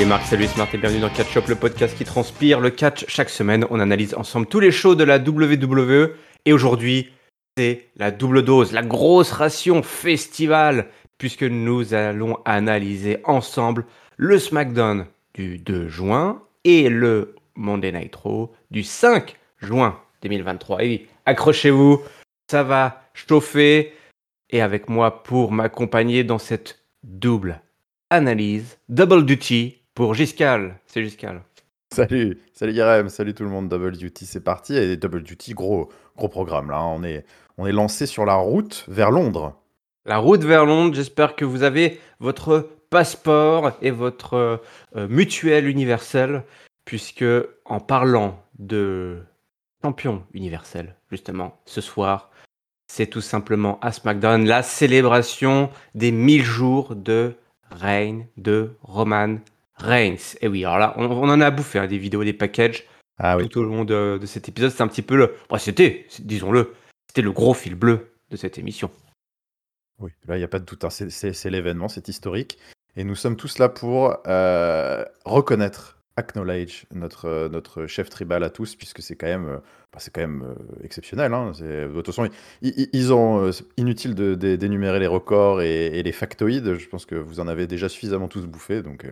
Les marques, salut Smart et bienvenue dans Catch Up, le podcast qui transpire le catch. Chaque semaine, on analyse ensemble tous les shows de la WWE. Et aujourd'hui, c'est la double dose, la grosse ration festival, puisque nous allons analyser ensemble le SmackDown du 2 juin et le Monday Night Raw du 5 juin 2023. Et oui, accrochez-vous, ça va chauffer. Et avec moi pour m'accompagner dans cette double analyse, double duty pour Giscal. C'est Giscal. Salut, salut Yarem, salut tout le monde, Double Duty, c'est parti. Et Double Duty, gros, gros programme là. hein. On est, on est lancé sur la route vers Londres. La route vers Londres, j'espère que vous avez votre passeport et votre euh, mutuelle universelle, puisque en parlant de champion universel, justement, ce soir, c'est tout simplement à SmackDown la célébration des 1000 jours de règne de Roman Reigns. Et oui, alors là, on, on en a bouffé hein, des vidéos, des packages Ah oui. tout au long de, de cet épisode. C'est un petit peu le. bon, c'était, disons-le, c'était le gros fil bleu de cette émission. Oui, là, il n'y a pas de doute. hein. C'est- l'événement, c'est historique. Et nous sommes tous là pour euh, reconnaître, acknowledge notre, notre chef tribal à tous, puisque c'est quand même, euh, bah, c'est quand même euh, exceptionnel. hein. De toute façon, ils, ont. euh, inutile de- de- d'énumérer les records et, et les factoïdes. Je pense que vous en avez déjà suffisamment tous bouffé. Donc,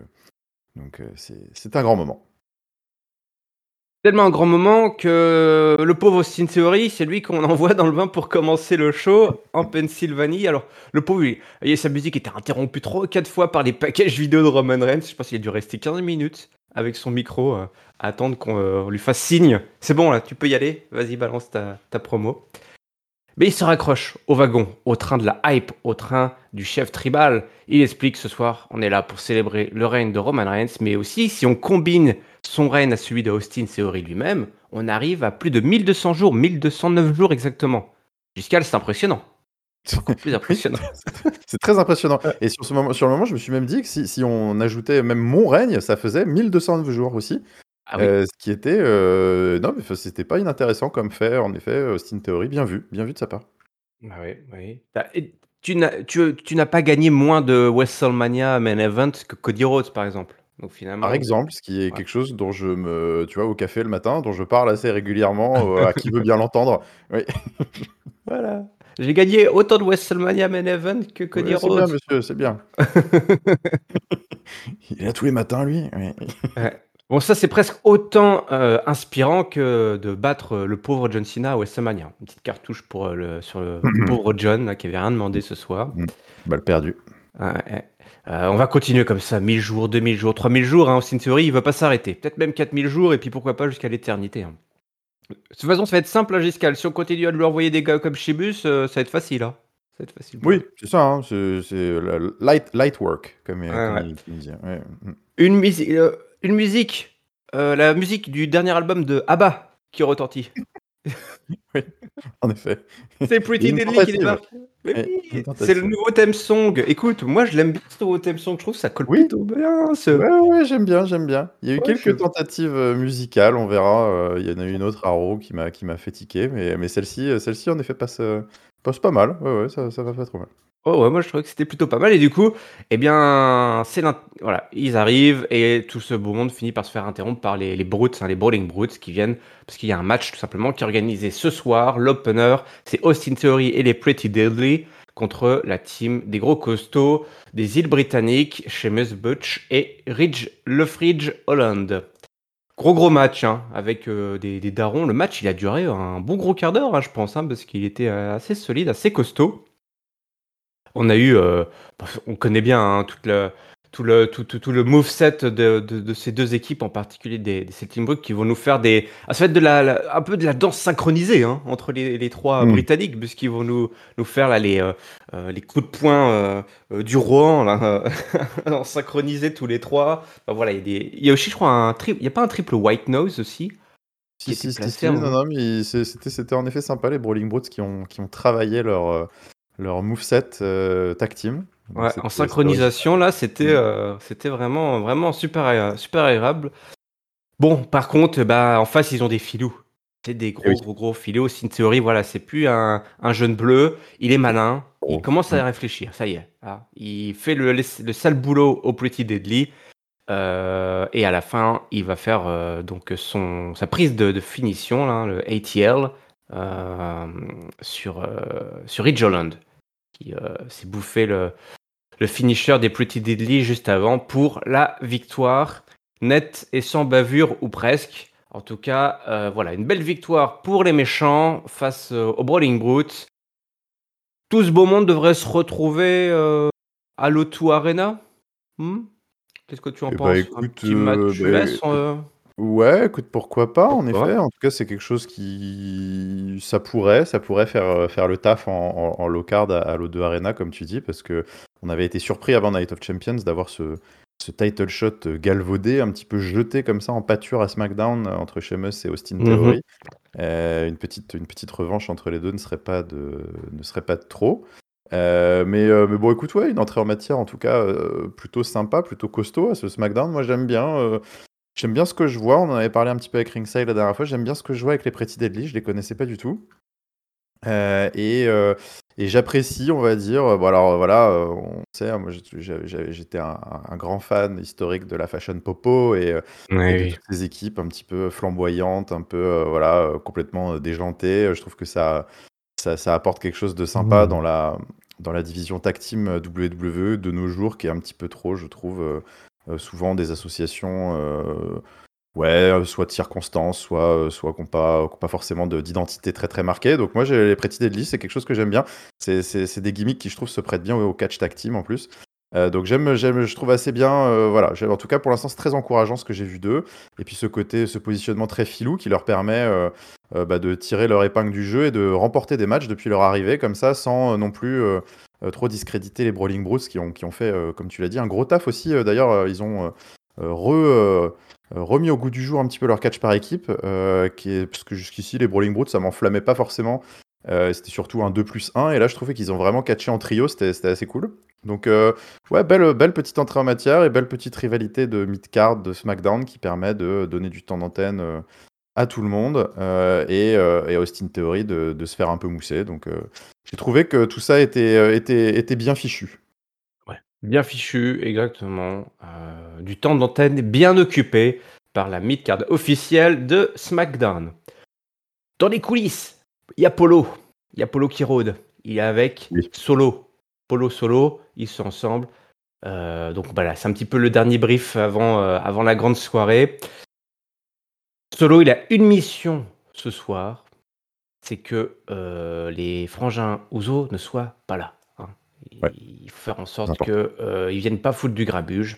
donc euh, c'est un grand moment. Tellement un grand moment que le pauvre Austin Theory, c'est lui qu'on envoie dans le bain pour commencer le show en Pennsylvanie. Alors, le pauvre, et sa musique était interrompue trois ou quatre fois par les packages vidéo de Roman Reigns. Je pense qu'il a dû rester 15 minutes avec son micro euh, à attendre qu'on euh, lui fasse signe. C'est bon, là, tu peux y aller. Vas-y, balance ta promo. Mais il se raccroche au wagon, au train de la hype, au train du chef tribal. Il explique ce soir, on est là pour célébrer le règne de Roman Reigns, mais aussi si on combine son règne à celui de Austin Theory lui-même, on arrive à plus de 1200 jours, 1209 jours exactement. Jusqu'à c'est impressionnant. C'est impressionnant. C'est très impressionnant. Et sur, ce moment, sur le moment, je me suis même dit que si, si on ajoutait même mon règne, ça faisait 1209 jours aussi. Ah oui. Ce qui était. Non, mais enfin, c'était pas inintéressant comme fait, en effet. Austin Theory, bien vu, bien vu de sa part. Ah oui, oui. Et Tu n'as tu, tu n'as pas gagné moins de WrestleMania Main Event que Cody Rhodes, par exemple. Donc finalement. Par exemple, ce qui est Ouais. quelque chose dont je me. Tu vois, au café le matin, dont je parle assez régulièrement, euh, à qui veut bien l'entendre. Oui, Voilà. J'ai gagné autant de WrestleMania Main Event que Cody Ouais, c'est bien, Rhodes. monsieur, c'est bien. Il est là tous les matins, lui. Oui. Bon, ça, c'est presque autant euh, inspirant que de battre euh, le pauvre John Cena à WrestleMania. Une petite cartouche pour, euh, le, sur le pauvre John, là, qui avait rien demandé ce soir. Balle perdue. Ouais, on va continuer comme ça, 1000 jours, 2000 jours, 3000 jours. Hein, Austin Theory, il veut pas s'arrêter. Peut-être même 4000 jours, et puis pourquoi pas jusqu'à l'éternité. hein. De toute façon, ça va être simple, hein, Giscal. Si on continue à lui envoyer des gars comme Shibus, ça va être facile. Hein. Ça va être facile. Oui, c'est ça. hein, c'est light, light work, comme, euh, comme ouais. il, il dit. Ouais. mm. Une, musi- euh, une musique, euh, la musique du dernier album de ABBA qui retentit. En effet. C'est Pretty Deadly qui oui, tentative. c'est le nouveau thème song. Écoute, moi je l'aime bien ce nouveau thème song. Je trouve que ça colle Oui. plutôt bien. ce- Ouais, ouais, j'aime bien, j'aime bien. Il y a eu Ouais, quelques je- tentatives euh, musicales, on verra. euh, Il y en a eu une autre Raw qui m'a qui m'a fait tiquer, mais, mais celle-ci, celle-ci en effet passe, passe pas mal. Ouais, ouais, ça, ça va pas trop mal. Oh ouais, moi je trouvais que c'était plutôt pas mal. Et du coup, eh bien, c'est voilà, ils arrivent et tout ce beau monde finit par se faire interrompre par les, les brutes, hein, les Brawling Brutes qui viennent parce qu'il y a un match tout simplement qui est organisé ce soir. L'opener, c'est Austin Theory et les Pretty Deadly contre la team des gros costauds des îles britanniques, Seamus Butch et Ridge Lefridge Holland. Gros gros match hein, avec euh, des, des darons. Le match il a duré un bon gros quart d'heure, hein, je pense, hein, parce qu'il était assez solide, assez costaud. On a eu, euh, on connaît bien hein, toute tout, le, tout, tout, tout le moveset de, de, de ces deux équipes, en particulier des, des Celtic qui vont nous faire des, ah, ça va être de la, la- un peu de la danse synchronisée hein, entre les, les trois Mm. Britanniques, puisqu'ils vont nous, nous faire là, les, euh, euh, les coups de poing euh, euh, du Rohan, là, synchronisés tous les trois. Enfin, voilà, il y, a des- il y a aussi, je crois, un triple, il y a pas un triple white nose aussi Si, si, si, en- non, non, mais c'était en effet sympa, les Brawling Brutes qui ont, qui ont travaillé leur, leur moveset euh, tag team. Donc Ouais, c'était- en synchronisation, là, c'était Mm. euh, c'était vraiment, vraiment super, agréable- super agréable. Bon, par contre, bah, en face, ils ont des filous. C'est des gros, Eh oui. gros, gros filous. C'est une théorie, voilà, c'est plus un, un jeune bleu. Il est malin. Il Oh. commence à réfléchir. Ça y est. Ah, il fait le, le, le sale boulot au Pretty Deadly. Euh, et à la fin, il va faire euh, donc son, sa prise de, de finition, là, le ATL, euh, sur, sur Ridge Holland, qui euh, s'est bouffé le, le finisher des Pretty Deadly juste avant pour la victoire nette et sans bavure ou presque. En tout cas, euh, voilà, une belle victoire pour les méchants face euh, aux Brawling Brutes. Tout ce beau monde devrait se retrouver euh, à l'O2 Arena. Hmm? Qu'est-ce que tu en Eh bah, penses? Un écoute, petit match bah, US Ouais, écoute, pourquoi pas, en pourquoi effet. En tout cas, c'est quelque chose qui... Ça pourrait, ça pourrait faire, euh, faire le taf en, en, en low card à, à l'O2 Arena, comme tu dis, parce que on avait été surpris avant Night of Champions d'avoir ce, ce title shot euh, galvaudé, un petit peu jeté comme ça en pâture à SmackDown euh, entre Sheamus et Austin Mhm. Theory. Euh, une petite, une petite revanche entre les deux ne serait pas de, ne serait pas de trop. Euh, mais, euh, mais bon, écoute, ouais, une entrée en matière, en tout cas, euh, plutôt sympa, plutôt costaud à ce SmackDown. Moi, j'aime bien. euh, j'aime bien ce que je vois. On en avait parlé un petit peu avec Ringside la dernière fois. J'aime bien ce que je vois avec les Pretty Deadly. Je les connaissais pas du tout. Euh, et euh, et j'apprécie, on va dire. Bon, alors voilà, euh, on sait, hein, moi j'étais un, un grand fan historique de la fashion popo et, et Oui, de oui. toutes ces équipes un petit peu flamboyantes, un peu voilà, complètement déjantées. Je trouve que ça, ça, ça apporte quelque chose de sympa dans la, dans la division tag team WWE de nos jours, qui est un petit peu trop, je trouve, souvent des associations, euh, ouais, euh, soit de circonstances, soit, euh, soit qui n'ont pas, pas forcément de- d'identité très très marquée. Donc moi, j'ai les Pretty Deadly, c'est quelque chose que j'aime bien. C'est des gimmicks qui, je trouve, se prêtent bien au catch tag team en plus. Euh, donc j'aime, j'aime, je trouve assez bien. euh, voilà, en tout cas pour l'instant c'est très encourageant ce que j'ai vu d'eux. Et puis ce côté, ce positionnement très filou qui leur permet euh, euh, bah, de tirer leur épingle du jeu et de remporter des matchs depuis leur arrivée comme ça, sans euh, non plus euh, trop discréditer les Brawling Brutes qui ont, fait, euh, comme tu l'as dit, un gros taf aussi. Euh, D'ailleurs, ils ont re, remis au goût du jour un petit peu leur catch par équipe, parce que jusqu'ici les Brawling Brutes ça m'enflammait pas forcément. C'était surtout un 2 plus 1 et là je trouvais qu'ils ont vraiment catché en trio, c'était assez cool. Donc ouais, belle, belle petite entrée en matière et belle petite rivalité de mid-card de SmackDown qui permet de donner du temps d'antenne à tout le monde euh, et, euh, et Austin Theory de, de se faire un peu mousser. Donc euh, j'ai trouvé que tout ça était, euh, était, était bien fichu. Ouais, bien fichu, exactement. Du temps d'antenne bien occupé par la mid-card officielle de SmackDown. Dans les coulisses, il y a Polo. Il y a Polo qui rôde. Il est avec Oui. Solo. Polo Solo, ils sont ensemble. Donc voilà, c'est un petit peu le dernier brief avant, avant la grande soirée. Solo, il a une mission ce soir, c'est que euh, les frangins Ouzo ne soient pas là. hein. Il, Ouais. il faut faire en sorte qu'ils euh, ils viennent pas foutre du grabuge.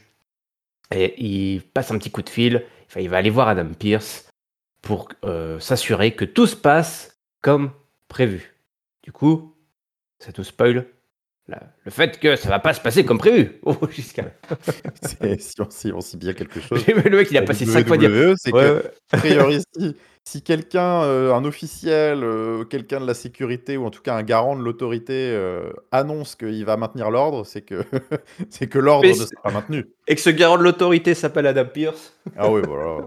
Et il passe un petit coup de fil. Enfin, il va aller voir Adam Pierce pour euh, s'assurer que tout se passe comme prévu. Du coup, ça nous spoil? Le fait que ça va pas se passer comme prévu. Oh, jusqu'à si, on, si on sait bien quelque chose. Le mec, il a passé 5 fois dire. WWE, c'est Ouais, que a priori, si, si quelqu'un, euh, un officiel, euh, quelqu'un de la sécurité ou en tout cas un garant de l'autorité euh, annonce qu'il va maintenir l'ordre, c'est que c'est que l'ordre ne sera pas maintenu. Et que ce garant de l'autorité s'appelle Adam Pierce. Ah oui, voilà.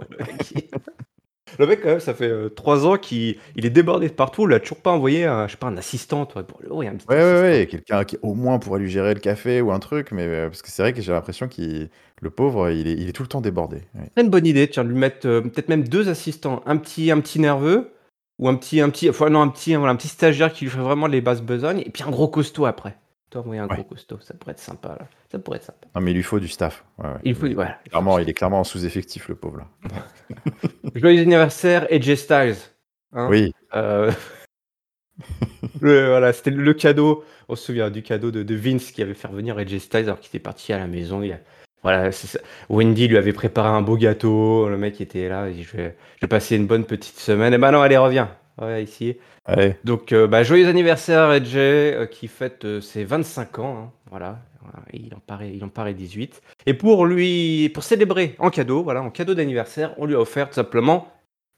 Le mec, quand même, ça fait 3 ans qu'il il est débordé de partout. Il a toujours pas envoyé un, je sais pas, un assistant. Toi, pour le un petit Ouais, ouais, assistant. ouais, quelqu'un qui au moins pourrait lui gérer le café ou un truc, mais euh, parce que c'est vrai que j'ai l'impression qu'il, le pauvre, il est, il est tout le temps débordé. ouais. C'est une bonne idée, tiens, de lui mettre euh, peut-être même deux assistants, un petit, un petit nerveux ou un petit, un petit, enfin non, un petit, voilà, un petit stagiaire qui lui fait vraiment les basses besognes, et puis un gros costaud après. Envoyer un Ouais. gros costaud, ça pourrait être sympa. Là. Ça pourrait être sympa. Non, mais il lui faut du staff. Ouais, ouais. Il faut, voilà. il Clairement, il est clairement en sous-effectif, le pauvre là. Joyeux anniversaire, AJ Styles. Hein Oui, Euh, le- voilà, c'était le cadeau. On se souvient du cadeau de, de Vince qui avait fait revenir AJ Styles alors qu'il était parti à la maison. Il a- voilà. Wendy lui avait préparé un beau gâteau. Le mec était là. Il dit, je, vais, je vais passer une bonne petite semaine. Et ben non, allez, reviens. Ouais, ici. ouais. Donc, euh, bah, joyeux anniversaire, AJ, euh, qui fête euh, ses 25 ans. hein, voilà. Il en, paraît, il en paraît 18. Et pour lui, pour célébrer en cadeau, voilà, en cadeau d'anniversaire, on lui a offert tout simplement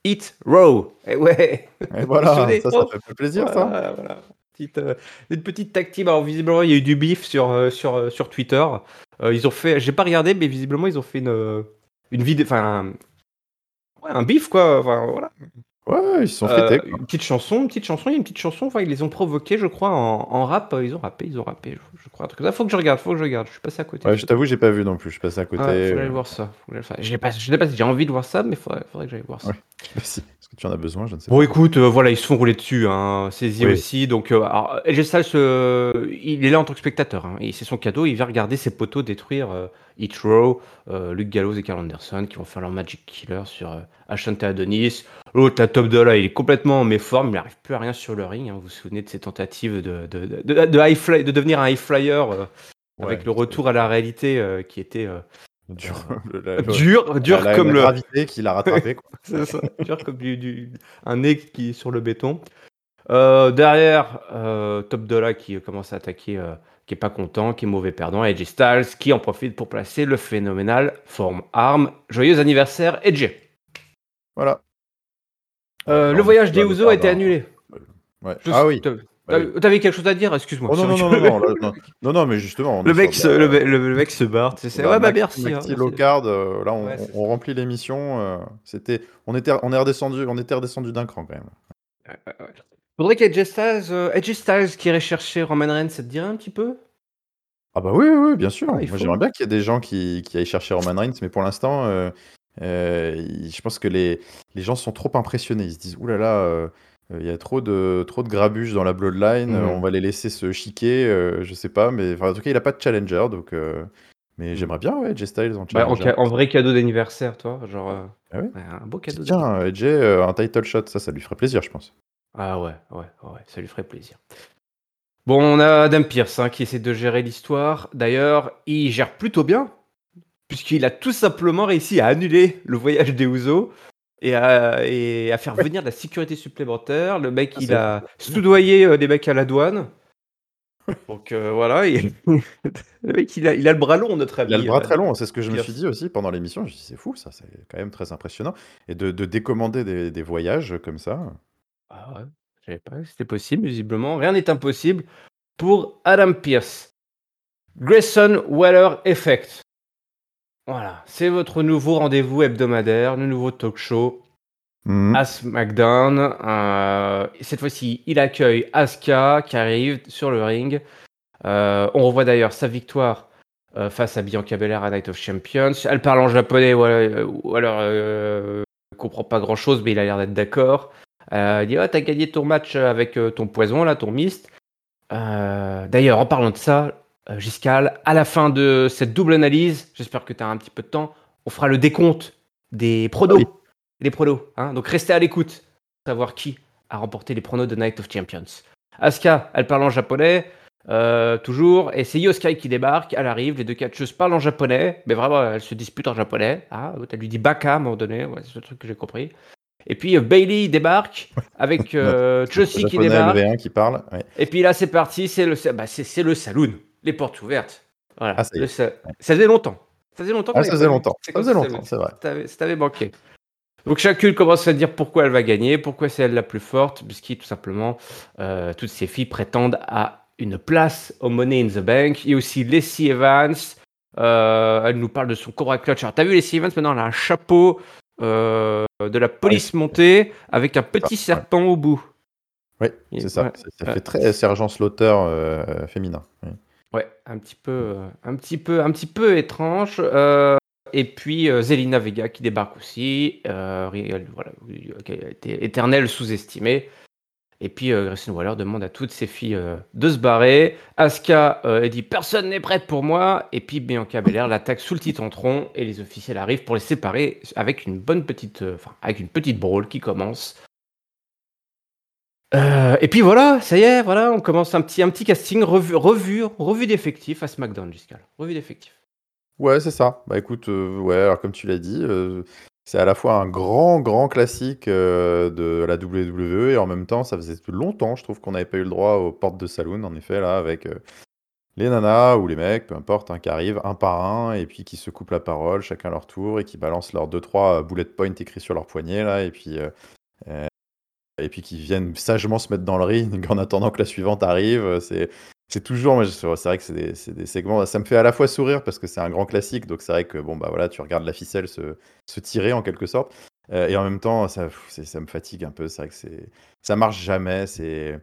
Eat Raw. Et ouais. Et voilà, Souvenez- ça, ça oh, fait plaisir, ça. voilà, voilà. Petite, euh, une petite tag team. Alors, visiblement, il y a eu du bif sur, euh, sur, euh, sur Twitter. Euh, ils ont fait, j'ai pas regardé, mais visiblement, ils ont fait une, une vidéo, enfin, un, ouais, un bif, quoi. Enfin, voilà. Ouais, ils se sont Euh, fêtés. quoi. une petite chanson, une petite chanson, il y a une petite chanson, enfin, ils les ont provoqués, je crois, en, en rap, euh, ils ont rappé, ils ont rappé, je, crois, un truc comme ça. Faut que je regarde, faut que je regarde, je suis passé à côté. Ouais, je t'avoue, j'ai pas vu non plus. Je suis passé à côté. Ouais, faut que j'aille euh, voir ça. Faut que j'aille l'ai pas, je l'ai pas, j'ai envie de voir ça, mais faudrait, faudrait que j'aille voir ça. Ouais. si. Est-ce que tu en as besoin Je ne sais Bon, pas. écoute, euh, voilà, ils se font rouler dessus, hein. Saisi Oui. aussi. Donc, euh, alors, Styles, euh, il est là en tant que spectateur. Hein, et c'est son cadeau. Il va regarder ses poteaux détruire euh, Row, euh, Luke Gallows et Carl Anderson qui vont faire leur Magic Killer sur euh, Adonis. L'autre, la top de là, il est complètement en méforme. Il n'arrive plus à rien sur le ring. hein. Vous vous souvenez de ses tentatives de, de, de, de- de high fly- de devenir un high flyer euh, avec Ouais, le retour à la réalité euh, qui était euh, Dur, le- la- le- dur, dur la- comme la le. gravité qui l'a rattrapé. quoi. C'est ça, dur comme du, du- un nez qui est sur le béton. Euh, derrière, euh, Top Dollar qui commence à attaquer, euh, qui est pas content, qui est mauvais perdant, et AJ Styles qui en profite pour placer le phénoménal Form Arm. Joyeux anniversaire, AJ. Voilà. Euh, le voyage des Usos a été annulé. Ouais. Ah oui. T'avais quelque chose à dire Excuse-moi. Oh non, non, non, non, mais justement. Le mec, se, le, mec se barre. C'est, Bah, ouais, bah merci. hein, merci. Locard, euh, là, on, remplit l'émission. euh, c'était, on était, on est redescendu, on était redescendu d'un cran quand même. Faudrait Styles, euh, Styles qui irait chercher Roman Reigns, ça te dirait un petit peu? Ah bah oui, oui, oui, bien sûr. Ah, j'aimerais bien qu'il y ait des gens qui, qui aillent chercher Roman Reigns, mais pour l'instant, je pense que les, les gens sont trop impressionnés. Ils se disent, oulala, là là, euh, euh, il y a trop de, trop de grabuge dans la Bloodline, euh, Mhm. on va les laisser se chiquer, euh, je sais pas, mais enfin, en tout cas, il a pas de challenger, donc. euh, mais j'aimerais bien, ouais, Styles en Bah, en, challenger. ca- en vrai cadeau d'anniversaire, toi, genre Ah ouais, un beau cadeau. Tiens, euh, Jay, euh, un title shot, ça, ça lui ferait plaisir, je pense. Ah ouais, ouais, ouais, ça lui ferait plaisir. Bon, on a Adam Pierce hein, qui essaie de gérer l'histoire. D'ailleurs, il gère plutôt bien, puisqu'il a tout simplement réussi à annuler le voyage des Ouzo et à, et à faire venir de la sécurité supplémentaire. Le mec, Ah, il a soudoyé euh, des mecs à la douane. Donc euh, voilà, il... le mec, il a, il a le bras long, notre ami. Il a le bras euh, très long, c'est ce que je me suis dit aussi pendant l'émission. Je me suis dit, c'est fou, ça, c'est quand même très impressionnant. Et de, de décommander des, des voyages comme ça. Ah ouais, je savais pas que c'était possible, visiblement. Rien n'est impossible pour Adam Pierce. Grayson Waller Effect. Voilà, c'est votre nouveau rendez-vous hebdomadaire, le nouveau talk show Mhm. à SmackDown. Euh, cette fois-ci, il accueille Asuka qui arrive sur le ring. Euh, on revoit d'ailleurs sa victoire euh, face à Bianca Belair à Night of Champions. Elle parle en japonais ou, euh, ou alors comprend pas grand-chose, mais il a l'air d'être d'accord. Il dit ah, t'as gagné ton match avec ton poison là, ton mist. D'ailleurs, en parlant de ça, euh, Giscal, à la fin de cette double analyse, j'espère que tu as un petit peu de temps, on fera le décompte des pronos. Oui. Les pronos. Hein Donc restez à l'écoute pour savoir qui a remporté les pronos de Night of Champions. Asuka, elle parle en japonais, euh, toujours, et c'est Yoskai qui débarque, elle arrive, les deux catcheuses parlent en japonais, mais vraiment, elles se disputent en japonais. Ah, l'autre, elle lui dit baka à un moment donné, ouais, c'est le truc que j'ai compris. Et puis euh, Bailey débarque avec euh, Josie qui débarque. LV1 qui parle. ouais. Et puis là, c'est parti, c'est le, bah, c'est, c'est le saloon, les portes ouvertes. Voilà. Ah, ça faisait longtemps. Ça faisait longtemps. Ah, ça faisait longtemps. Ça faisait longtemps, c'est vrai. ça t'avait- manqué. Donc chacune commence à dire pourquoi elle va gagner, pourquoi c'est elle la plus forte, puisqu'il tout simplement, euh, toutes ces filles prétendent à une place au Money in the Bank. Il y a aussi Lacey Evans. euh, elle nous parle de son Cobra Clutch. Alors, t'as vu Lacey Evans maintenant, elle a un chapeau euh, de la police montée avec un petit ouais. serpent au bout. Oui, c'est ça. ouais. Ça, fait très sergent Slaughter féminin. Oui. Un petit peu, euh, un petit peu, un petit peu étrange. Euh, et puis euh, Zelina Vega qui débarque aussi. Voilà, qui a été éternelle sous-estimée. Et puis Grayson Waller demande à toutes ses filles de se barrer. Asuka dit personne n'est prête pour moi. Et puis Bianca Belair l'attaque sous le titantron et les officiels arrivent pour les séparer avec une bonne petite, enfin avec une petite brawl qui commence. Euh, et puis voilà, ça y est, voilà, on commence un petit, un petit casting revu, revu, revu d'effectifs à SmackDown, Giscal. Revu d'effectifs. Ouais, c'est ça. Bah écoute, euh, ouais, alors comme tu l'as dit, euh, c'est à la fois un grand, grand classique de la WWE et en même temps, ça faisait longtemps, je trouve, qu'on n'avait pas eu le droit aux portes de saloon, en effet, là, avec les nanas ou les mecs, peu importe, hein, qui arrivent un par un et puis qui se coupent la parole, chacun leur tour, et qui balancent leurs deux, trois bullet points écrits sur leur poignet, là, et puis. Et puis qui viennent sagement se mettre dans le ring en attendant que la suivante arrive. C'est, c'est toujours, c'est vrai que c'est des, segments, ça me fait à la fois sourire parce que c'est un grand classique, donc c'est vrai que bon bah voilà, tu regardes la ficelle se, tirer en quelque sorte. et en même temps, ça, ça me fatigue un peu. C'est vrai que c'est, ça marche jamais. C'est,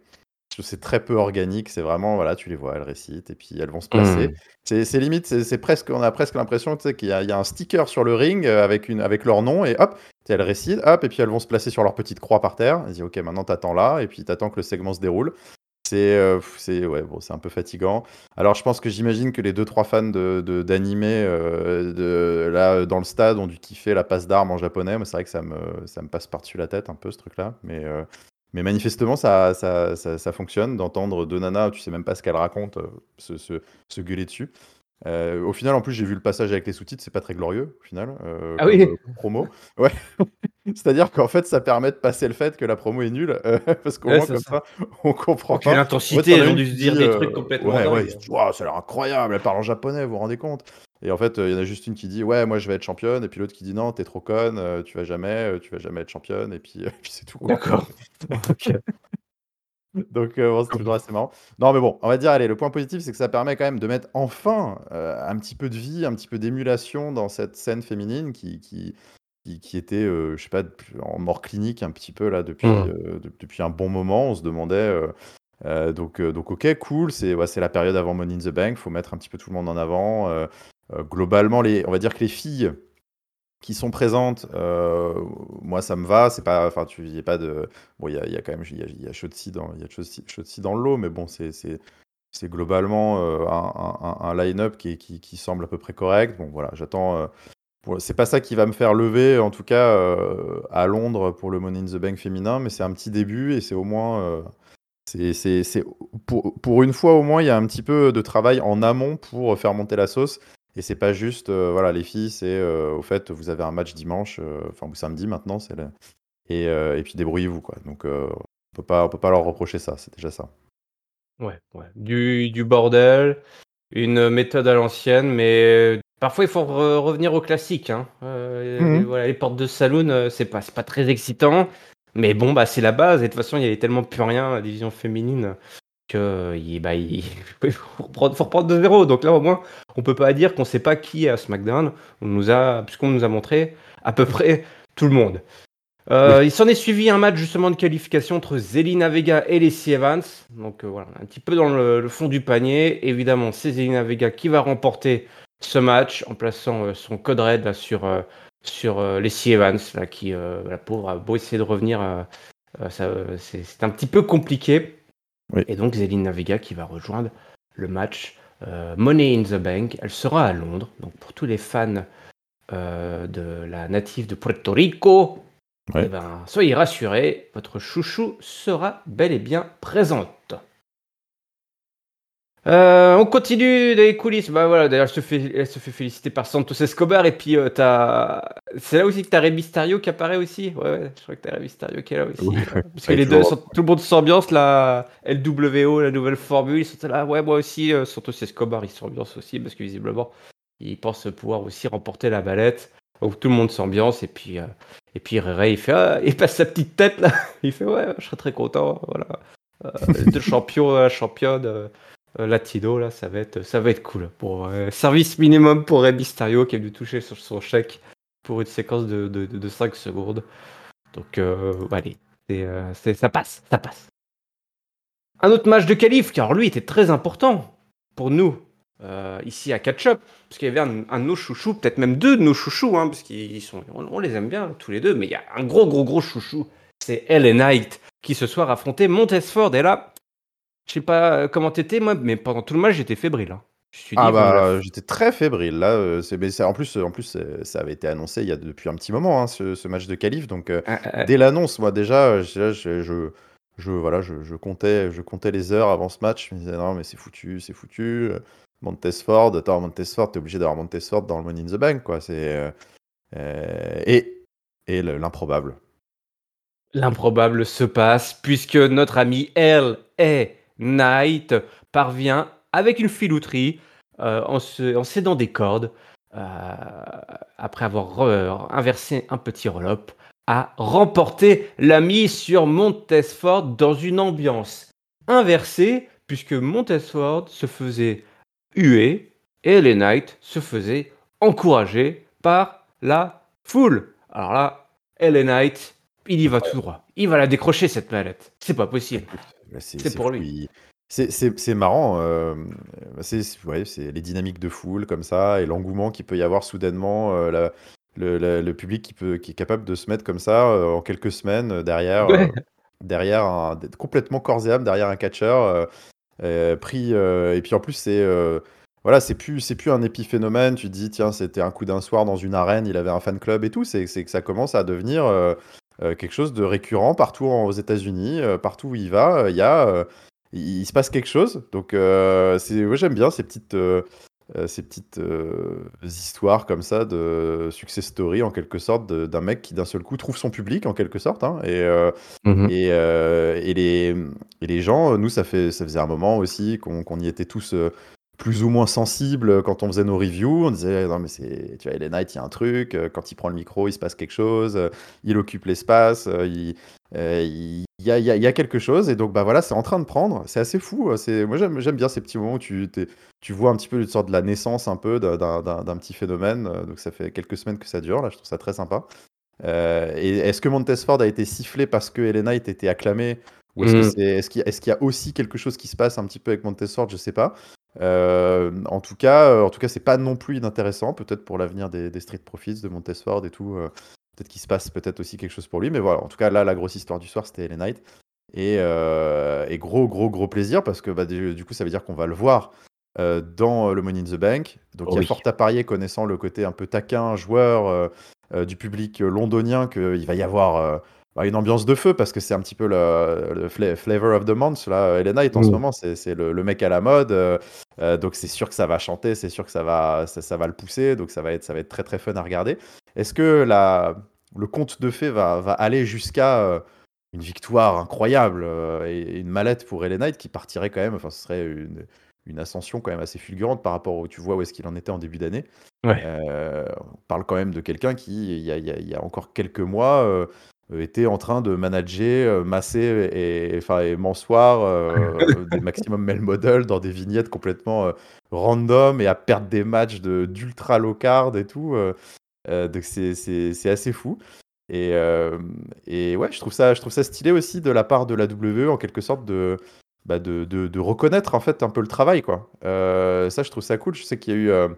c'est très peu organique. C'est vraiment, voilà, tu les vois, elles récitent et puis elles vont se placer. Mmh. C'est limite, c'est presque, on a presque l'impression qu'il y, y, a un sticker sur le ring avec, une, avec leur nom et hop, elles récitent, hop, et puis elles vont se placer sur leur petite croix par terre. Elles disent, ok, maintenant t'attends là, et puis t'attends que le segment se déroule. C'est euh, c'est ouais, bon, un peu fatigant. Alors je pense que j'imagine que les 2-3 fans d'animé de, d'animé euh, là dans le stade ont dû kiffer la passe d'armes en japonais. Mais c'est vrai que ça me, ça me passe par-dessus la tête un peu ce truc-là. Mais, euh, mais manifestement ça, ça, ça, ça fonctionne d'entendre deux nanas, tu sais même pas ce qu'elles racontent, se, se, se, gueuler dessus. au final, en plus, j'ai vu le passage avec les sous-titres, c'est pas très glorieux, au final, ah oui. promo. Ouais. C'est-à-dire qu'en fait, ça permet de passer le fait que la promo est nulle, euh, parce qu'au moins, comme ça. on comprend pas. l'intensité, ils ont dû se dire des trucs euh, complètement. Ouais, ouais, wow, ça a l'air incroyable, elle parle en japonais, vous vous rendez compte? Et en fait, il y en a juste une qui dit, ouais, moi je vais être championne, et puis l'autre qui dit, non, t'es trop conne, euh, tu vas jamais, tu vas jamais être championne, et puis, puis c'est tout. D'accord. Donc, bon, c'est toujours assez marrant. Non, mais bon, on va dire, allez, le point positif, c'est que ça permet quand même de mettre enfin un petit peu de vie, un petit peu d'émulation dans cette scène féminine qui, qui, qui, était, euh, je sais pas, en mort clinique un petit peu là depuis, mmh. euh, depuis un bon moment. On se demandait. Euh, donc, donc, ok, cool. C'est ouais, la période avant Money in the Bank. faut mettre un petit peu tout le monde en avant. Globalement, les, on va dire que les filles qui sont présentes, moi ça me va. C'est pas, enfin, tu y pas de, bon, il y a, quand même, il y a, y a dans, il y a dans le lot, mais bon, c'est c'est globalement un, un, line-up qui, qui, qui, semble à peu près correct. Bon, voilà, j'attends c'est pas ça qui va me faire lever, en tout cas, euh, à Londres pour le Money in the Bank féminin, mais c'est un petit début et c'est au moins. Euh, pour, pour, une fois, au moins, il y a un petit peu de travail en amont pour faire monter la sauce. Et c'est pas juste, euh, voilà, les filles, c'est au fait, vous avez un match dimanche, enfin, ou samedi maintenant, c'est et, et, puis débrouillez-vous, quoi. Donc, on peut pas, on peut pas leur reprocher ça, c'est déjà ça. Ouais, ouais. Du, du bordel, une méthode à l'ancienne, mais Parfois, il faut revenir au classique. Hein. Euh, mmh voilà, les portes de saloon, euh, c'est pas, pas très excitant. Mais bon, bah, c'est la base. Et de toute façon, il n'y avait tellement plus rien à la division féminine que il, bah, il faut, reprendre, de zéro. Donc là, au moins, on peut pas dire qu'on sait pas qui est à SmackDown. On nous a, puisqu'on nous a montré à peu près tout le monde. Euh, il s'en est suivi un match justement de qualification entre Zelina Vega et Lacey Evans. Donc voilà, un petit peu dans le, le, fond du panier. Évidemment, c'est Zelina Vega qui va remporter ce match en plaçant euh, son code red sur, euh, sur euh, C. Evans, là, qui, la pauvre, a beau essayer de revenir, c'est un petit peu compliqué. Et donc Zelina Vega qui va rejoindre le match Money in the Bank. Elle sera à Londres. Donc pour tous les fans de la native de Puerto Rico, eh ben, soyez rassurés, votre chouchou sera bel et bien présente. Euh, on continue dans les coulisses. Bah voilà, d'ailleurs, elle se fait, elle se fait féliciter par Santos Escobar. Et puis, euh, c'est là aussi que t'as Rey Mysterio qui apparaît aussi. Ouais, ouais je crois que t'as Rey Mysterio qui est là aussi. Parce que les deux, tout le monde s'ambiance. La LWO, la nouvelle formule, ils sont là. Ouais, moi aussi, euh, Santos Escobar, il s'ambiance aussi. Parce que visiblement, il pense pouvoir aussi remporter la balette. Donc tout le monde s'ambiance. Et puis, euh, et puis Ray, il fait, ah, il passe sa petite tête là. Il fait, ouais, je serais très content. Voilà. deux champions, la championne. Euh, latino, là, ça va être, ça cool. Euh, service minimum pour Rey qui a dû toucher sur son chèque pour une séquence de, de, 5 secondes. Donc, euh, allez, ça passe, ça passe. Un autre match de qualif, car lui était très important pour nous ici à Catch Up, parce qu'il y avait un, de nos chouchous, peut-être même deux de nos chouchous, hein, parce qu'ils sont, on, les aime bien tous les deux, mais il y a un gros, gros, gros chouchou, c'est Ellen Knight qui ce soir affrontait Montesford, et là, je sais pas euh, comment t'étais, moi, mais pendant tout le match, j'étais fébrile. Hein. ah bah, j'étais très fébrile là. Euh, c'est, en plus, en plus, ça avait été annoncé il y a depuis un petit moment hein, ce, match de qualif. Donc euh, ah, ah, ah. dès l'annonce, moi déjà, je, je, je, voilà, je, comptais, je comptais les heures avant ce match. Je me disais non mais c'est foutu, c'est foutu. Montesford, attends Montesford, t'es obligé d'avoir Montesford dans le Money in the Bank quoi. C'est et et l'improbable. L'improbable se passe puisque notre ami elle est Knight parvient, avec une filouterie, euh, en, en, cédant des cordes, euh, après avoir inversé un petit roll-up, à remporter la mise sur Montesford dans une ambiance inversée, puisque Montesford se faisait huer et les Knights se faisaient encourager par la foule. Alors là, LA Knight, il y va tout droit. Il va la décrocher cette mallette. C'est pas possible. Bah, c'est pour lui. c'est marrant, hem, c'est ouais, les dynamiques de foule comme ça et l'engouement qu'il peut y avoir soudainement, heu, la le le le public qui peut qui est capable de se mettre comme ça, heu, en quelques semaines, derrière, Ouais. derrière un complètement corps et âme derrière un catcheur, heu heu, pris, et puis en plus c'est, voilà, c'est plus c'est plus un épiphénomène. Tu te dis: «Tiens, c'était un coup d'un soir dans une arène, il avait un fan club et tout». C'est c'est que ça commence à devenir, heu, quelque chose de récurrent partout en aux États-Unis, heu, partout où il va, heu, il y a, il il se passe quelque chose. Donc c'est ouais, j'aime bien ces petites, ces petites, histoires comme ça de success story en quelque sorte de d'un mec qui d'un seul coup trouve son public en quelque sorte, hein et heu Mmh et et les, et les gens, nous ça fait ça faisait un moment aussi qu'on qu'on y était tous, plus ou moins sensibles, quand on faisait nos reviews. On disait: «Non mais c'est tu vois, LA Knight, il y a un truc, heu, quand il prend le micro, il se passe quelque chose, heu, il occupe l'espace, il, y a il y a il y a quelque chose» et donc bah, voilà, c'est en train de prendre. C'est assez fou, c'est moi j'aime bien ces petits moments où tu vois un petit peu une sorte de la naissance un peu d'un petit phénomène, donc ça fait quelques semaines que ça dure là, je trouve ça très sympa. Et est-ce que Montez-Ford a été sifflé parce que LA Knight était acclamé? Ou est-ce c'est est-ce qu'il y a y aussi quelque chose qui se passe un petit peu avec Montez-Ford? Je sais pas. Hem, en tout cas, heu, en tout cas, c'est pas non plus inintéressant, peut-être pour l'avenir des des Street Profits, de Montez-Ford et tout, heu, peut-être qu'il se passe peut-être aussi quelque chose pour lui. Mais voilà, en tout cas, là, la grosse histoire du soir, c'était LA Knight et gros, gros, gros plaisir parce que, bah, du du coup, ça veut dire qu'on va le voir, dans le Money in the Bank. Donc il y a Oui. fort à parier, connaissant le côté un peu taquin, joueur, du public londonien, qu'il va y avoir, bah, une ambiance de feu parce que c'est un petit peu le le fla flavor of the month là, LA Knight en ce Mmh. moment, c'est le le mec à la mode, heu heu, donc c'est sûr que ça va chanter, c'est sûr que ça va ça ça va le pousser, donc ça va être ça va être très, très fun à regarder. Est-ce que la le conte de fées va va aller jusqu'à, une victoire incroyable, et une mallette pour Knight qui partirait quand même enfin, ce serait une une ascension quand même assez fulgurante par rapport où tu vois où est-ce qu'il en était en début d'année. Ouais. On parle quand même de quelqu'un qui, il y y y a encore quelques mois, heu, était en train de manager, heu, masser et enfin et m'asseoir, heu, des Maximum Male Model dans des vignettes complètement, heu, random et à perdre des matchs de d'ultra low card et tout, donc c'est c'est c'est assez fou et et ouais, je trouve ça je trouve ça stylé aussi de la part de la WWE en quelque sorte de, bah, de de de reconnaître en fait un peu le travail quoi. Ça je trouve ça cool. Je sais qu'il y a eu,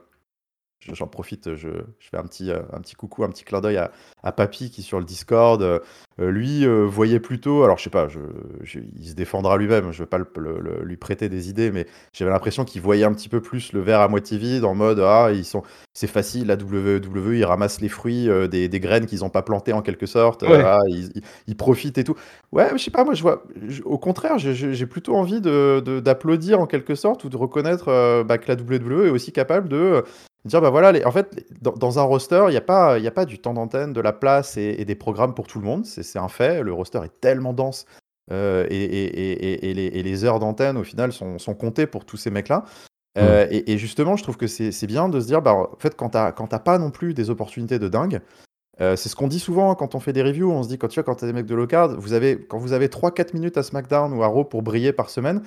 j'en profite, je fais un petit, heu, un petit coucou, un petit clin d'œil à à Papy qui sur le Discord, heu, lui, heu, voyait plutôt alors je sais pas, je je il se défendra lui-même, je veux pas le le le lui prêter des idées, mais j'avais l'impression qu'il voyait un petit peu plus le verre à moitié vide en mode: «Ah ils sont c'est facile la WWE, ils ramassent les fruits, heu, des des graines qu'ils ont pas plantées en quelque sorte, Ouais. ah ils ils ils profitent et tout». Ouais, je sais pas, moi je vois je au contraire, je je j'ai plutôt envie de de d'applaudir en quelque sorte ou de reconnaître, bah, que la WWE est aussi capable de, dire: «Bah, voilà les» en fait, dans dans un roster, il y a pas il y a pas du temps d'antenne, de la place et et des programmes pour tout le monde. C'est c'est un fait. Le roster est tellement dense, heu et les et les heures d'antenne au final sont sont comptées pour tous ces mecs-là. Mmh. Heu et justement, je trouve que c'est bien de se dire, bah, en fait, quand tu as quand tu as pas non plus des opportunités de dingue, heu, c'est ce qu'on dit souvent quand on fait des reviews. On se dit quand tu vois, quand as des mecs de low card, vous avez quand vous avez 3-4 minutes à SmackDown ou à Raw pour briller par semaine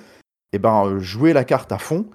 et ben, heu, jouez la carte à fond,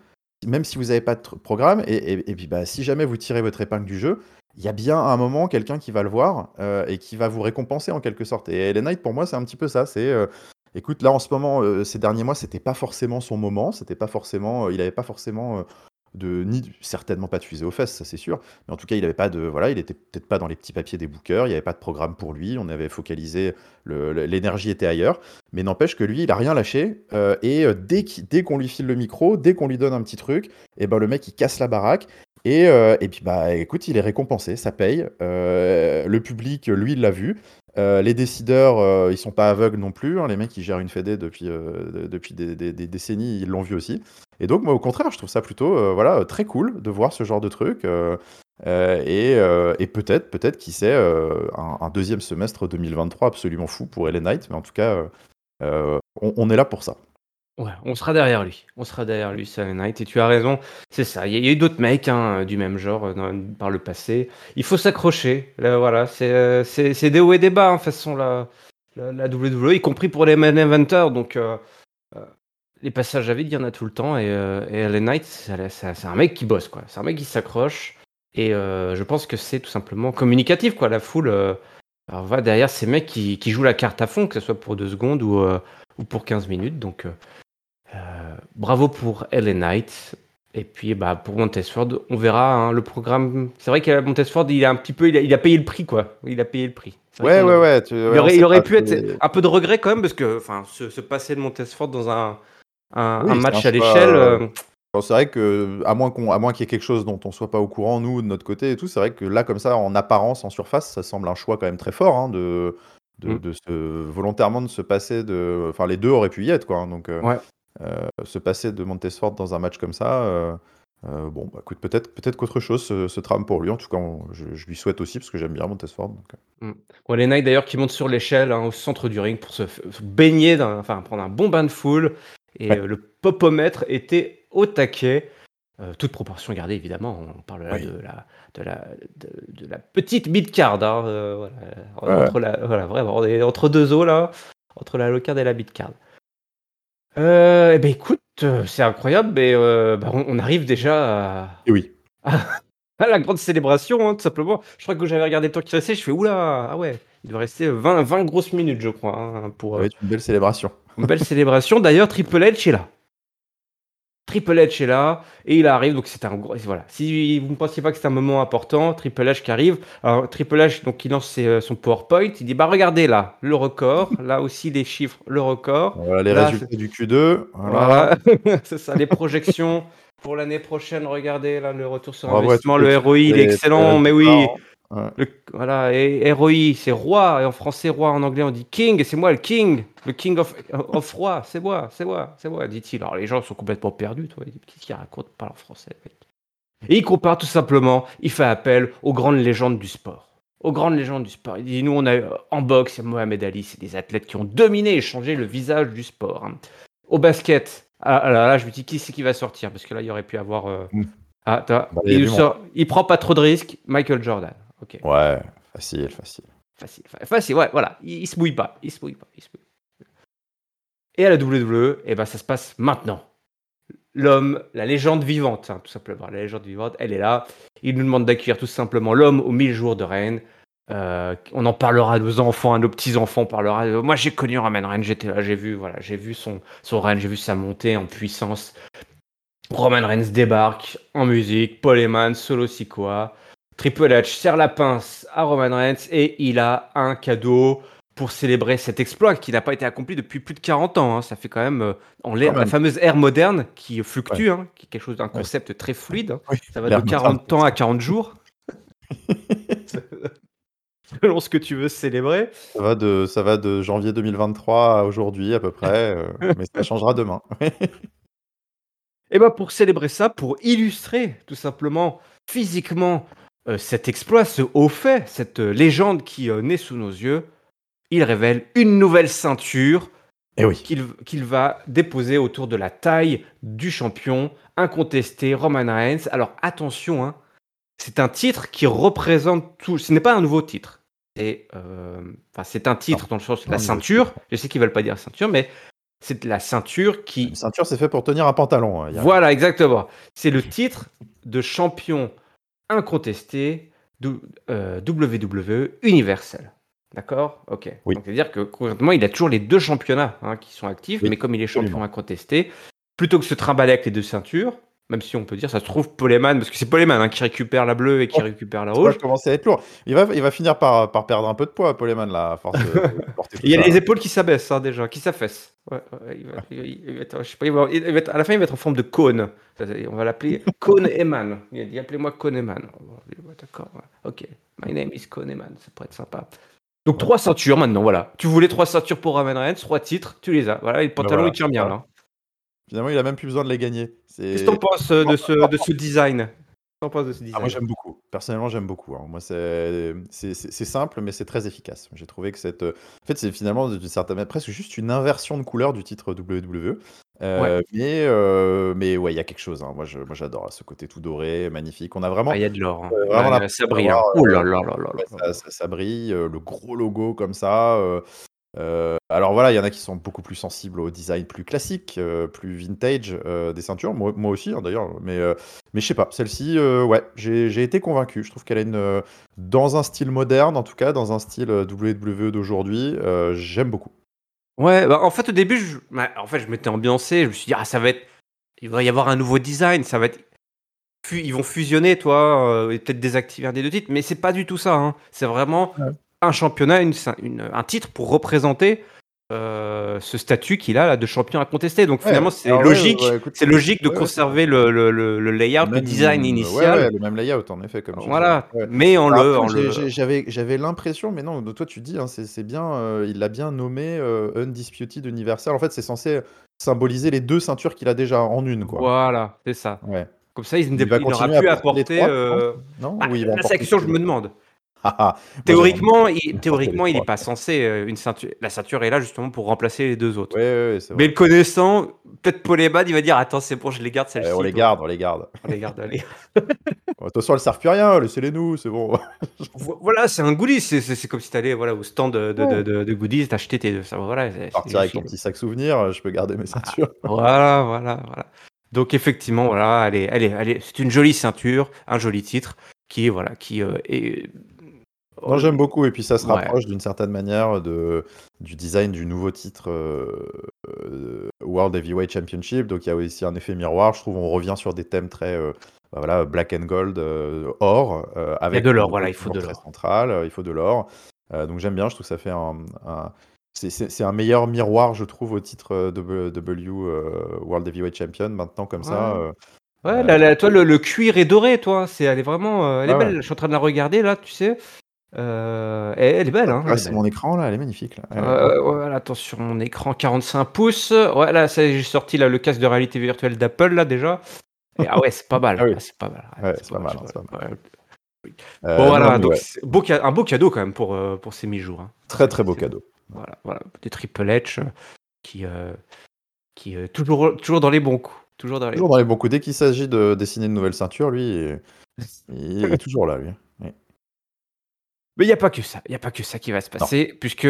même si vous avez pas de programme et puis, bah, si jamais vous tirez votre épingle du jeu, il y a bien un moment quelqu'un qui va le voir, heu et qui va vous récompenser en quelque sorte et LA Knight pour moi, c'est un petit peu ça. C'est, heu, écoute, là en ce moment, heu, ces derniers mois, c'était pas forcément son moment, c'était pas forcément, il avait pas forcément, de ni certainement pas de fusée aux fesses, ça c'est sûr, mais en tout cas, il avait pas de voilà, il était peut-être pas dans les petits papiers des bookers, il y avait pas de programme pour lui, on avait focalisé l'énergie était ailleurs, mais n'empêche que lui, il a rien lâché, et dès qu'on lui file le micro, dès qu'on lui donne un petit truc et ben, le mec il casse la baraque et heu et puis, bah, écoute, il est récompensé, ça paye, heu, le public, lui, il l'a vu, heu, les décideurs, ils sont pas aveugles non plus, hein, les mecs, ils gèrent une fédé depuis, depuis des décennies, ils l'ont vu aussi. Et donc moi, au contraire, je trouve ça plutôt, voilà, très cool de voir ce genre de truc, et et peut-être peut-être, qui sait, un 2e semestre 2023 absolument fou pour LA Knight, mais en tout cas, on est là pour ça. Ouais, on sera derrière lui. On sera derrière lui, c'est LA Knight et tu as raison, c'est ça. Il y a eu d'autres mecs, hein, du même genre, dans par le passé. Il faut s'accrocher, là, voilà, c'est, heu, c'est des hauts et des bas, hein, de toute façon la la WWE, y compris pour les main eventers donc les passages à vide, il y en a tout le temps et LA Knight, c'est un mec qui bosse, quoi. C'est un mec qui s'accroche et je pense que c'est tout simplement communicatif, quoi. La foule, va derrière ces mecs qui, jouent la carte à fond, que ce soit pour 2 secondes ou, euh, ou pour 15 minutes. Donc, euh, euh, bravo pour LA Knight. Et puis, bah, pour Montesford, on verra hein, le programme. C'est vrai qu'à Montesford, il a un petit peu, il a, il a payé le prix, quoi. Il a payé le prix. Ouais, ouais, ouais. tu- ouais, Il aurait, il pu être un peu de regret quand même, parce que, enfin, se, se passer de Montesford dans un, un, Oui, un c'est match un à l'échelle. euh, euh, c'est vrai que, à moins qu'on, à moins qu'il y ait quelque chose dont on soit pas au courant, nous, de notre côté et tout, c'est vrai que là, comme ça, en apparence, en surface, ça semble un choix quand même très fort, hein, de, de, Mm. de se, volontairement de se passer de, enfin, les deux auraient pu y être, quoi. hein, donc, euh, Ouais. Euh, se passer de Montesfort dans un match comme ça, euh, euh, bon, bah, écoute, peut-être, peut-être qu'autre chose se, se trame pour lui. En tout cas, on- je, je lui souhaite aussi parce que j'aime bien Montesfort. Donc. Bon, les Knights d'ailleurs qui montent sur l'échelle hein, au centre du ring pour se, baigner, enfin prendre un bon bain de foule. Et Ouais. le popomètre était au taquet. Euh, toute proportion gardée évidemment. On parle là Oui. de, la, de, la, de, de la petite mid-card. hein, euh, voilà. Ouais. Entre, la, voilà, vraiment, on est entre deux eaux là, entre la low-card et la mid-card. Euh, eh ben écoute, euh, c'est incroyable, mais euh, bah, on, on arrive déjà à, Et oui. à la grande célébration, hein, tout simplement. Je crois que j'avais regardé le temps qui restait, je fais oula, ah ouais, il doit rester 20, 20 grosses minutes, je crois, hein, pour Ça va être une belle célébration. une belle célébration. D'ailleurs, Triple H est là. Triple H est là et il arrive, donc c'est un gros. Voilà. Si vous ne pensiez pas que c'était un moment important, Triple H qui arrive. Alors Triple H, donc il lance ses, euh, son PowerPoint, il dit bah regardez là, le record, là aussi les chiffres, le record. Voilà les Là, résultats du Q2. Voilà. Voilà, c'est ça, les projections pour l'année prochaine. Regardez là, le retour sur à investissement, le ROI, il est excellent, des mais oui. Parents. Ouais. Le- voilà, et ROI, c'est roi, et en français roi, en anglais on dit king, et c'est moi le king, le king of, of roi, c'est moi, c'est moi, c'est moi, dit-il. Alors les gens sont complètement perdus, toi, ils disent, qu'est-ce qu'il raconte, parle en français. Et il compare tout simplement, il fait appel aux grandes légendes du sport. Aux grandes légendes du sport. Il dit, nous on a euh, en boxe, Mohamed Ali, c'est des athlètes qui ont dominé et changé le visage du sport. hein. Au basket, ah, ah là, là, je me dis, qui c'est qui va sortir? Parce que là, il y aurait pu avoir... euh, Mm. Ah, Bah, il sort- il prend pas trop de risques, Michael Jordan. Ok. Ouais, facile, facile. Facile, fa- facile, ouais, voilà. Il, il se mouille pas, il se mouille pas, il se mouille pas. Et à la WWE, eh ben, ça se passe maintenant. L'homme, la légende vivante, hein, tout simplement. La légende vivante, elle est là. Il nous demande d'accueillir tout simplement l'homme aux mille jours de règne. Euh, on en parlera à nos enfants, à nos petits-enfants, on parlera. Moi, j'ai connu Roman Reigns, j'étais là, j'ai vu, voilà, j'ai vu son, son règne, j'ai vu sa montée en puissance. Roman Reigns débarque en musique, Paul Heyman, Solo Sikoa. Triple H serre la pince à Roman Reigns et il a un cadeau pour célébrer cet exploit qui n'a pas été accompli depuis plus de 40 ans. hein. Ça fait quand même euh, en Quand la fameuse ère moderne qui fluctue, hein, qui est quelque chose d'un concept très fluide. hein. Oui, Ça va de moderne, 40 ans à 40 jours. Selon ce que tu veux célébrer. Ça va de, ça va de janvier 2023 à aujourd'hui à peu près, euh, mais ça changera demain. Et ben pour célébrer ça, pour illustrer tout simplement physiquement euh, cet exploit, ce haut fait, cette euh, légende qui euh, naît sous nos yeux, il révèle une nouvelle ceinture Et oui. qu'il va déposer autour de la taille du champion incontesté Roman Reigns. Alors attention, hein, c'est un titre qui représente tout. Ce n'est pas un nouveau titre. C'est euh, un titre dans le sens de la ceinture. Je sais qu'ils veulent pas dire ceinture, mais c'est la ceinture qui Une ceinture, c'est fait pour tenir un pantalon. hein, a- voilà, exactement. C'est le titre de champion incontesté euh, WWE universel. D'accord? Ok. Oui. C'est-à-dire que concrètement, il a toujours les deux championnats hein, qui sont actifs, Oui, mais comme il est champion incontesté, plutôt que se trimballer avec les deux ceintures, même si on peut dire, ça se trouve, Poleman, parce que c'est Poleman hein, qui récupère la bleue et qui Oh, récupère la Ça va rouge. commencer à être lourd. Il va, il va finir par, par perdre un peu de poids, Poleman, là, à force de, porter Il y a ça. les épaules qui s'abaissent hein, déjà, qui s'affaissent. Ouais, ouais, il va- il- il va être- je sais pas, il va- il va être- à la fin, il va être en forme de cône. Ça, On va l'appeler Cône Eman. Il a dit appelez-moi Cône Eman. D'accord, ouais. ok. My name is Cône Eman. Ça pourrait être sympa. Donc trois ceintures maintenant, voilà. Tu voulais trois ceintures pour Roman Reigns, trois titres, tu les as. Voilà, et le pantalon voilà, il tient bien là. Finalement, il a même plus besoin de les gagner. C'est- Qu'est-ce que t'en penses euh, de ce, de ce design? Penses de ce design Ah, moi j'aime beaucoup. Personnellement, j'aime beaucoup. hein. Moi, c'est simple, mais c'est très efficace. J'ai trouvé que cette. euh, En fait, c'est finalement d'une certaine manière presque juste une inversion de couleur du titre WWE. Euh, Mais euh, mais ouais, il y a quelque chose. hein. Moi, j'adore ce côté tout doré, magnifique. On a vraiment. Ah, Il y a de l'or. hein. Ouais, la- ça brille. Oh là là là là ouais, là. ça, ça- ça brille, euh, le gros logo comme ça. Euh, alors voilà, il y en a qui sont beaucoup plus sensibles au design plus classique, euh, plus vintage euh, des ceintures. Moi, moi aussi, hein, d'ailleurs. Mais, euh, mais je sais pas, celle-ci, euh, ouais, j'ai j'ai été convaincu. Je trouve qu'elle a une. dans un style moderne, en tout cas, dans un style WWE d'aujourd'hui, euh, j'aime beaucoup. Ouais, bah, en fait, au début, je, bah, en fait, je m'étais ambiancé. Je me suis dit, ah, ça va être. Il va y avoir un nouveau design. Ça va être. Ils vont fusionner, toi, euh, et peut-être désactiver un des deux titres. Mais c'est pas du tout ça. hein. C'est vraiment Ouais. Un championnat, une, une- un titre pour représenter euh, ce statut qu'il a là, de champion à contester. Donc finalement, c'est ouais, logique. ouais, C'est logique de conserver le, le, le, le layout, le même- design ouais, initial. ouais, le même layout, en effet, comme voilà. Mais en j'ai- le. J'avais j'avais l'impression, mais non, toi tu dis, hein, c'est c'est bien, euh, il l'a bien nommé euh, Undisputed Universal. En fait, c'est censé symboliser les deux ceintures qu'il a déjà en une, quoi. Voilà, c'est ça. Ouais. Comme ça, il, Il il n'aura plus à porter trois, euh, Non? Bah, Oui, il va là, en c'est la porter question que je me demande. Ah, ah. Théoriquement, il, théoriquement, il n'est pas censé. euh, une ceinture, la ceinture est là justement pour remplacer les deux autres. Ouais, ouais, Mais le connaissant, peut-être Paul Heyman, il va dire Attends, c'est bon, je les garde celle-ci. On les garde, on les garde. On les garde, allez. De toute façon, elles servent plus à rien, laissez-les nous, c'est bon. Vo- Voilà, c'est un goodies. C'est, comme si tu allais voilà, au stand de, de, de, de- goodies, t'achetais tes. Ça, voilà, Partir avec ton petit sac souvenir, je peux garder mes ceintures. Voilà, voilà, voilà. Donc effectivement, voilà, est, elle est- c'est une jolie ceinture, un joli titre qui, voilà, qui euh, est. Non, j'aime beaucoup. Et puis ça se Ouais. rapproche d'une certaine manière de, du design du nouveau titre euh, euh, World Heavyweight Championship. Donc il y a aussi un effet miroir. Je trouve on revient sur des thèmes très euh, bah voilà, black and gold, euh, or. avec de l'or, voilà, il faut de l'or. central, il faut de l'or. Donc j'aime bien. Je trouve que ça fait un. un- c'est- un meilleur miroir, je trouve, au titre euh, W W, World Heavyweight Champion. Maintenant, comme ça. Ouais. Ouais, là, là, toi, le, le cuir est doré, toi. C'est, elle est vraiment, elle est Ah ouais. belle. Je suis en train de la regarder là, tu sais. Euh, elle, est belle, hein. ah, c'est mon écran là, elle est magnifique. Là. Elle- Euh, ouais, là, attends, sur mon écran 45 pouces. Ouais, là, j'ai sorti là, le casque de réalité virtuelle d'Apple, là, déjà. Et, ah ouais, c'est pas mal. Ah oui. Ah, c'est pas mal. Ouais, c'est pas mal. Euh, Bon, voilà, donc ouais, beau un beau cadeau quand même pour, euh, pour ces mi-jours. hein. très très beau cadeau. Voilà, voilà. Des Triple H euh, qui, qui toujours, toujours dans les bons coups. Toujours dans les Toujours dans les bons coups. Dès qu'il s'agit de dessiner une nouvelle ceinture, lui, il, il est toujours là, lui. Mais il n'y a pas que ça. Il n'y a pas que ça qui va se passer, puisque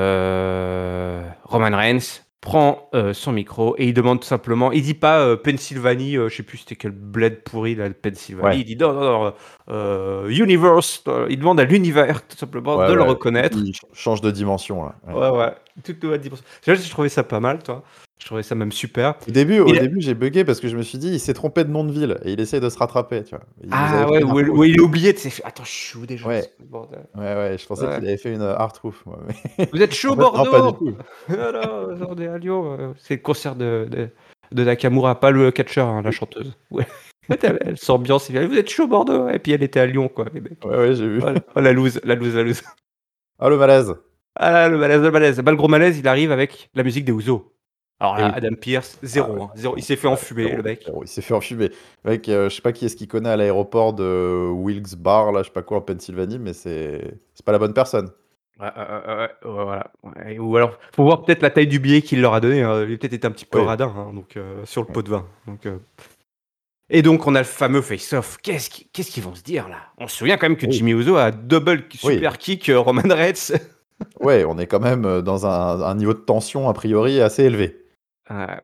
euh, Roman Reigns prend euh, son micro et il demande tout simplement. Il dit pas euh, Pennsylvanie, euh, je sais plus c'était quel bled pourri là, de Pennsylvanie. Ouais. Il dit non, non, non, euh, Universe. euh, il demande à l'univers tout simplement Ouais, de le reconnaître. Il ch- change de dimension, là. Ouais. Ouais. Toute nouvelle dimension. Je trouvais ça pas mal, toi. Je trouvais ça même super. Au début, au Il début j'ai bugué parce que je me suis dit, il s'est trompé de nom de ville et il essaye de se rattraper, tu vois. Il Ah fait ouais, où il est oublié de ses. Attends, je suis où déjà? Ouais. Ouais, ouais, je pensais Ouais. qu'il avait fait une art roof, moi. mais- Vous êtes chaud, En fait, non, Bordeaux? pas du tout. Non, non, on est à Lyon. euh, C'est le concert de, de, de Nakamura, pas le catcheur, hein, la chanteuse. Ouais. elle s'ambiance, vous êtes chaud, Bordeaux? Et puis elle était à Lyon, quoi, les mecs. Ouais, ouais, j'ai vu. Oh, la- oh, la loose, la loose, la loose. Ah, le malaise. Ah là, le malaise, le malaise. Bah, le gros malaise, il arrive avec la musique des Ouzo. Alors là. Adam Pierce, zéro. Ah, hein, zéro. Il s'est fait enfumer, le mec. il s'est fait enfumer. Mec, euh, je sais pas qui est-ce qu'il connaît à l'aéroport de Wilkes Barre, là, je sais pas quoi, en Pennsylvanie, mais c'est c'est pas la bonne personne. Ouais, ouais, ouais, voilà. Ou alors, faut voir peut-être la taille du billet qu'il leur a donné. hein. Il peut-être été un petit peu radin, hein, donc euh, sur le pot de vin. Donc, euh. Et donc, on a le fameux face-off. Qu'est-ce qui- qu'est-ce qu'ils vont se dire là? On se souvient quand même que Oui. Jimmy Uso a double super kick euh, Roman Reigns. Ouais, on est quand même euh, dans un, un niveau de tension a priori assez élevé. Euh,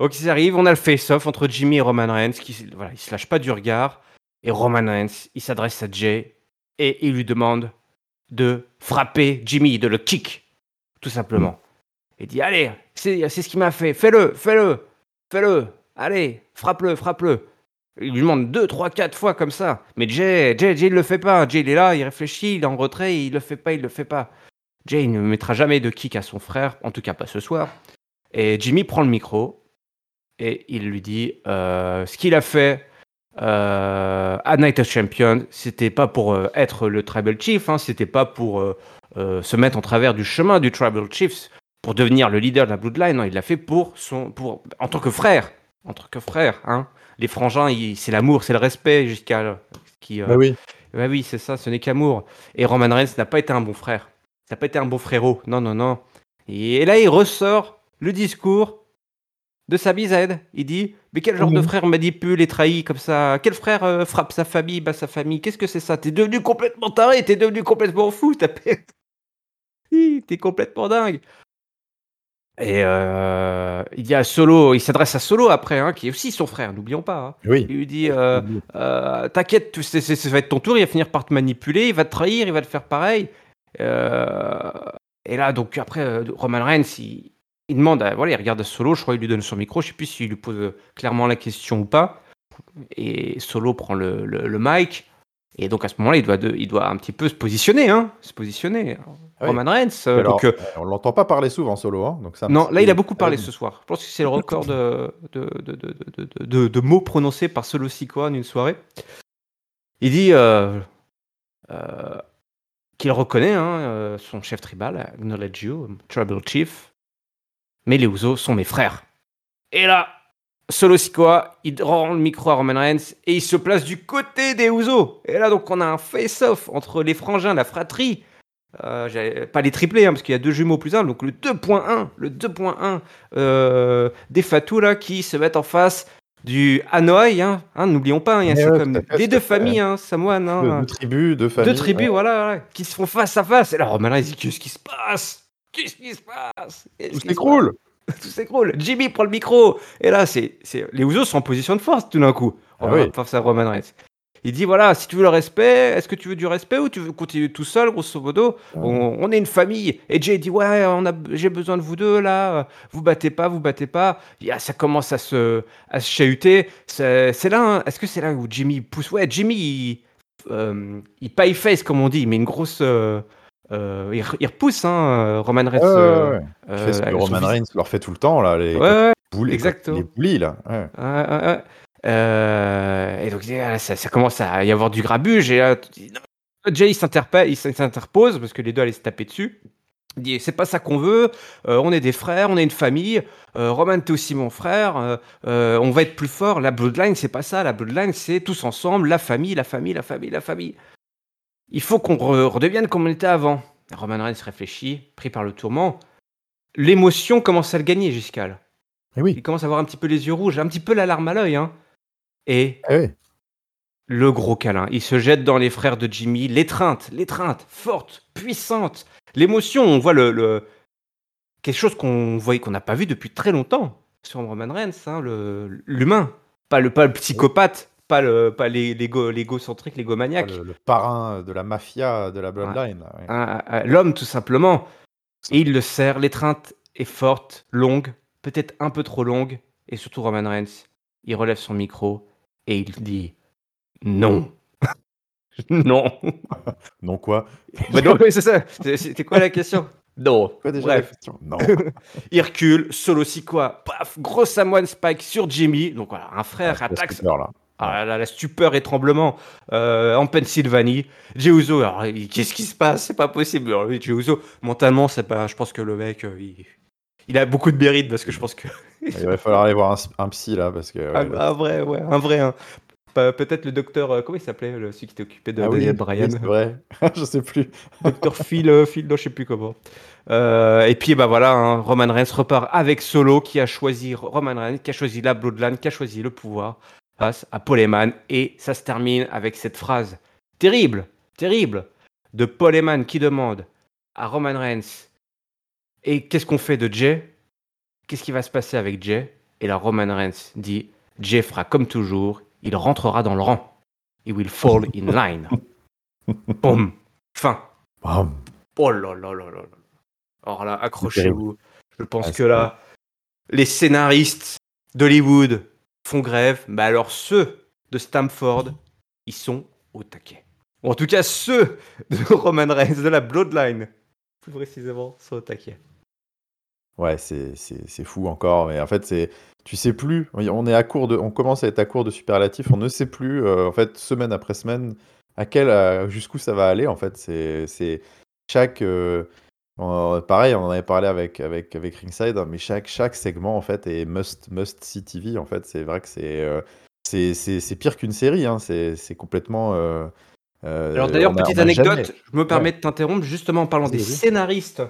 donc, ils arrivent. On a le face-off entre Jimmy et Roman Reigns. Qui, voilà, se lâchent pas du regard. Et Roman Reigns, il s'adresse à Jay et il lui demande de frapper Jimmy, de le kick, tout simplement. Il dit Allez, c'est ce qu'il m'a fait, fais-le, fais-le, fais-le, allez, frappe-le, frappe-le. Il lui demande deux, trois, quatre fois comme ça. Mais Jay, Jay, Jay, il le fait pas. Jay, il est là, il réfléchit, il est en retrait, il le fait pas, il le fait pas. Jay, ne mettra jamais de kick à son frère, en tout cas pas ce soir. Et Jimmy prend le micro et il lui dit euh, ce qu'il a fait euh, à Night of Champion, c'était pas pour euh, être le Tribal Chief, hein, c'était pas pour se mettre en travers du chemin du Tribal Chief, pour devenir le leader de la Bloodline. Non, il l'a fait pour son, pour, en tant que frère, en tant que frère. Hein. Les frangins, c'est l'amour, c'est le respect jusqu'à qui. Bah oui. bah oui, c'est ça, ce n'est qu'amour. Et Roman Reigns n'a pas été un bon frère. Ça n'a pas été un bon frérot. Non, non, non. Et là, il ressort le discours de Sami Zayn. Il dit Mais quel genre de frère manipule et trahit comme ça? Quel frère euh, frappe sa famille, bat sa famille? Qu'est-ce que c'est ça? T'es devenu complètement taré, t'es devenu complètement fou. t'as T'es complètement dingue. Et euh, il dit à Solo, il s'adresse à Solo après, hein, qui est aussi son frère, n'oublions pas. hein. Oui. Il lui dit euh, T'inquiète, ça va être ton tour, il va finir par te manipuler, il va te trahir, il va te faire pareil. Et là, donc après, Roman Reigns, il, il demande, à, voilà, il regarde à Solo, je crois qu'il lui donne son micro, je sais plus s'il lui pose euh, clairement la question ou pas. Et Solo prend le, le- le mic. Et donc à ce moment-là, il doit, de- il doit un petit peu se positionner, hein, se positionner. Oui. Roman Reigns. euh, Alors, donc, euh, on l'entend pas parler souvent solo, hein, donc ça. non, là, il a beaucoup parlé ce soir. Je pense que c'est le record de, de, de, de, mots prononcés par Solo Sikoa en une soirée. Il dit euh, qu'il reconnaît hein, son chef tribal, Acknowledge You, Tribal Chief, mais les Usos sont mes frères. Et là, Solo Sikoa, il rend le micro à Roman Reigns et il se place du côté des Usos. Et là, donc, on a un face-off entre les frangins, la fratrie. Euh, pas les triplés, hein, parce qu'il y a deux jumeaux plus un, donc le 2.1, le 2.1 euh, des Fatou là, qui se mettent en face du Hanoï, hein, hein, n'oublions pas, hein, c'est ouais, comme les deux familles, hein, samoanes, hein, Deux, deux tribus, deux familles. deux tribus, ouais. voilà, voilà, qui se font face à face. Et là, Roman Reigns Qu'est-ce qui se passe? Qu'est-ce qui se passe? Tout s'écroule. Tout s'écroule. Jimmy prend le micro. Et là, c'est, les Usos sont en position de force tout d'un coup. Ah oui. Face à Roman Reigns. Il dit voilà, si tu veux le respect, est-ce que tu veux du respect ou tu veux continuer tout seul, grosso modo? On, on est une famille. Et Jay dit ouais, on a, j'ai besoin de vous deux là. Vous battez pas, vous battez pas. Ça commence à se, à se chahuter. C'est, c'est là. hein. Est-ce que c'est là où Jimmy pousse? Ouais, Jimmy, il, euh, il pie face comme on dit, mais une grosse. euh, euh, il, il repousse hein, Roman Reigns. Ouais, ouais, euh, ouais. Il euh, ce que avec son Roman Reigns leur fait tout le temps, là. Les, boules, les boulis, là. Euh, et donc là, ça, ça commence à y avoir du grabuge. Et là. Jay il s'interpose parce que les deux allaient se taper dessus. Il dit c'est pas ça qu'on veut. euh, on est des frères, on est une famille. Euh, Roman t'es aussi mon frère. euh, euh, on va être plus fort. La bloodline c'est pas ça. La bloodline c'est tous ensemble, la famille, la famille, la famille, la famille. Il faut qu'on re- redevienne comme on était avant. Roman Reigns réfléchit, pris par le tourment. L'émotion commence à le gagner, Giscal. Eh oui. Il commence à avoir un petit peu les yeux rouges, un petit peu la larme à l'œil. Hein. Et Eh oui. le gros câlin. Il se jette dans les frères de Jimmy. L'étreinte, l'étreinte, forte, puissante. L'émotion, on voit le, le- quelque chose qu'on voyait qu'on n'a pas vu depuis très longtemps sur Roman Reigns, hein, le- l'humain, pas le, pas le psychopathe, pas le, pas les- l'égo, l'égocentrique, l'égomaniaque. Le, le parrain de la mafia de la Bloodline. là, ouais. Un- un- L'homme, tout simplement. Et il le serre. L'étreinte est forte, longue, peut-être un peu trop longue. Et surtout, Roman Reigns, il relève son micro et il dit non. non. Non quoi? Bah non, oui, c'est ça. C'est- C'était quoi la question? Non. Quoi déjà la Bref, question? Non. il recule, solo si quoi, paf, gros Samoan Spike sur Jimmy. Donc voilà, un frère Ah, attaque. là. Ah là là, la stupeur et tremblement euh, en Pennsylvanie. Alors il- qu'est-ce qui se passe? C'est pas possible. Alors, Uso, mentalement, c'est pas. Je pense que le mec, euh, il, il a beaucoup de mérite parce que je pense que Il va falloir aller voir un, un psy là parce que. ouais, un, là- un vrai, ouais, un vrai. hein. Pe- Peut-être le docteur, euh, comment il s'appelait, le- celui qui était occupé de Ah oui, Daniel oui, Bryan. c'est vrai. je sais plus. Docteur Phil, Phil, non, je sais plus comment. Euh, et puis bah voilà, hein, Roman Reigns repart avec Solo qui a choisi Roman Reigns, qui a choisi la Bloodline, qui a choisi le pouvoir face à Paul Heyman. Et ça se termine avec cette phrase terrible, terrible de Paul Heyman qui demande à Roman Reigns Et qu'est-ce qu'on fait de Jay? Qu'est-ce qui va se passer avec Jay? Et là, Roman Reigns dit Jay fera comme toujours, il rentrera dans le rang. He will fall in line. Boum. Fin. Bam. Oh là là là là. Alors là, accrochez-vous. Je pense Ah, que là, les scénaristes d'Hollywood font grève, mais alors ceux de Stamford, ils sont au taquet. Ou en tout cas, ceux de Roman Reigns, de la Bloodline, plus précisément, sont au taquet. Ouais, c'est fou encore. Mais en fait, c'est tu sais plus. On est à court de, on commence à être à court de superlatifs. On ne sait plus, euh, en fait, semaine après semaine, à quel, jusqu'où ça va aller. En fait, c'est c'est chaque. euh, on- pareil, on en avait parlé avec avec avec Ringside, hein, mais chaque chaque segment en fait est must must see TV. En fait, c'est vrai que c'est euh, c'est c'est c'est pire qu'une série. Hein. C'est c'est complètement. euh, euh, Alors d'ailleurs, on a- petite on a anecdote, jamais- je me permets de t'interrompre justement en parlant des vas-y. scénaristes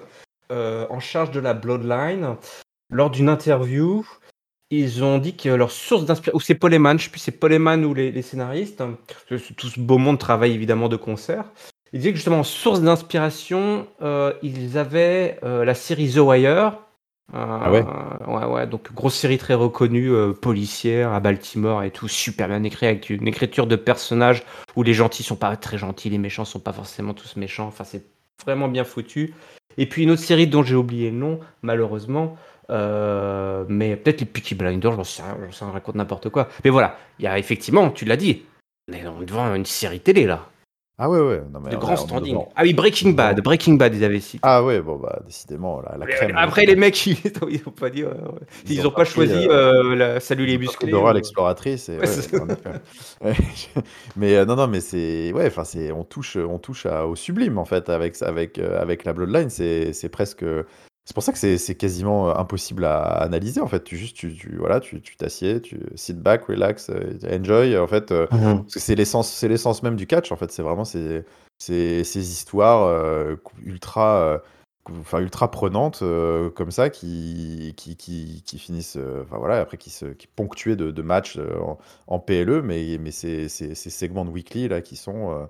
euh, en charge de la Bloodline. Lors d'une interview, ils ont dit que leur source d'inspiration, ou c'est Paul Heyman, je sais plus si c'est Paul Heyman ou les, les scénaristes, parce que tout ce beau monde travaille évidemment de concert. Il disait que justement, source d'inspiration, euh, ils avaient euh, la série The Wire. Ah ouais? Ouais, ouais, donc grosse série très reconnue, euh, policière à Baltimore et tout, super bien écrit, avec une écriture de personnages où les gentils sont pas très gentils, les méchants sont pas forcément tous méchants. Enfin, c'est vraiment bien foutu. Et puis une autre série dont j'ai oublié le nom, malheureusement, euh, mais peut-être les Peaky Blinders, j'en sais rien, j'en sais rien, raconte n'importe quoi. Mais voilà, il y a effectivement, tu l'as dit, on est devant une série télé là. Ah ouais, ouais. Non, mais De grand standing. Ah oui, Breaking Bad. Breaking Bad, ils avaient cité. Ah ouais, bon bah décidément, la, la crème. Après, les mecs, ils ils ont pas dit. euh, ils, Ils ont ont pas choisi euh, euh, la Salut les musclés. Dora ou- l'exploratrice. Et, Ouais, ouais, mais euh, non, non, mais c'est ouais, enfin c'est on touche, on touche à- au sublime en fait avec avec euh, avec la Bloodline. C'est presque. C'est pour ça que c'est c'est quasiment euh, impossible à analyser en fait. Tu juste tu, tu voilà, tu tu t'assieds, tu sit back, relax, euh, enjoy en fait. euh, Mhm. parce que c'est l'essence, c'est l'essence même du catch en fait. C'est vraiment ces, ces, ces histoires euh, ultra, euh, enfin ultra prenantes euh, comme ça qui, qui, qui, qui finissent, euh, enfin voilà, après qui se, qui ponctuées de, de matchs euh, en, en PLE, mais mais ces, ces, ces segments de weekly là qui sont euh,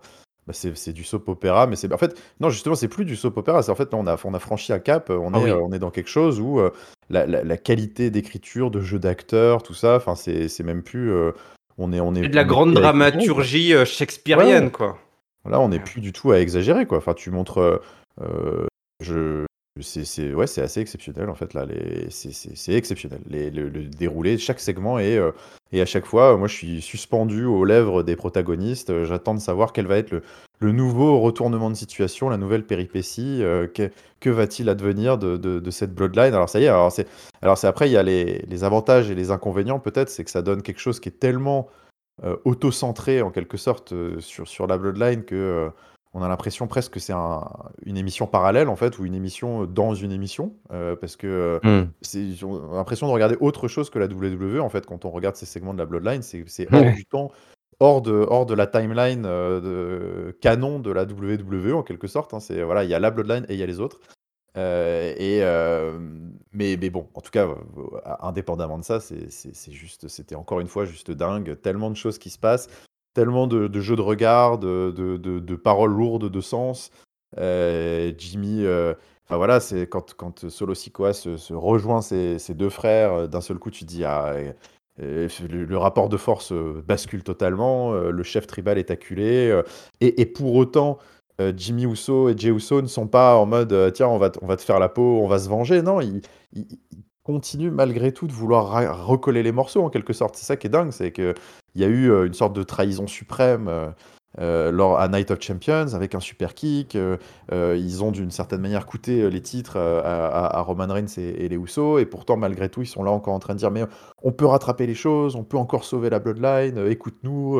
bah, c'est c'est du soap opéra, mais c'est en fait non justement c'est plus du soap opéra. C'est en fait là, on a on a franchi un cap. On Ah est oui. euh, on est dans quelque chose où euh, la, la, la qualité d'écriture, de jeu d'acteur, tout ça, enfin c'est c'est même plus euh, on est on est C'est de la on est grande quoi. dramaturgie euh, shakespearienne, quoi. Là, on n'est Ouais. plus du tout à exagérer, quoi. Enfin, tu montres. euh, euh, je, c'est, ouais, c'est assez exceptionnel, en fait. Là, c'est, exceptionnel. Le, le déroulé, chaque segment est. euh, et à chaque fois, moi, je suis suspendu aux lèvres des protagonistes. Euh, J'attends de savoir quel va être le, nouveau retournement de situation, la nouvelle péripétie. euh, que, va-t-il advenir de, cette bloodline? Alors, ça y est. Alors, c'est, après, il y a les, avantages et les inconvénients, peut-être. C'est que ça donne quelque chose qui est tellement euh, auto-centré en quelque sorte euh, sur, la Bloodline que euh, on a l'impression presque que c'est un- une émission parallèle en fait ou une émission dans une émission euh, parce que euh, Mhm. c'est on a l'impression de regarder autre chose que la WWE en fait quand on regarde ces segments de la Bloodline c'est c'est hors du temps hors de hors de la timeline euh, de canon de la WWE en quelque sorte hein. c'est voilà il y a la Bloodline et il y a les autres euh, et euh, mais, mais bon, en tout cas, indépendamment de ça, c'est c'est- c'est juste, c'était encore une fois juste dingue. Tellement de choses qui se passent, tellement de, jeux de regard, de, paroles lourdes de sens. Euh, Jimmy, euh, enfin voilà, c'est quand, quand Solo Sikoa se, rejoint ses, deux frères, euh, d'un seul coup, tu dis, ah, le, rapport de force bascule totalement, le chef tribal est acculé, et, pour autant, Jimmy Uso et Jey Uso ne sont pas en mode tiens on va, te faire la peau, on va se venger. Non, ils, ils- continuent malgré tout de vouloir recoller les morceaux en quelque sorte. C'est ça qui est dingue, c'est que il y a eu euh, une sorte de trahison suprême euh, euh, lors à Night of Champions avec un super kick. euh, euh, ils ont d'une certaine manière coûté les titres à, Roman Reigns et, et les Usos et pourtant malgré tout ils sont là encore en train de dire mais on peut rattraper les choses, on peut encore sauver la Bloodline, écoute-nous.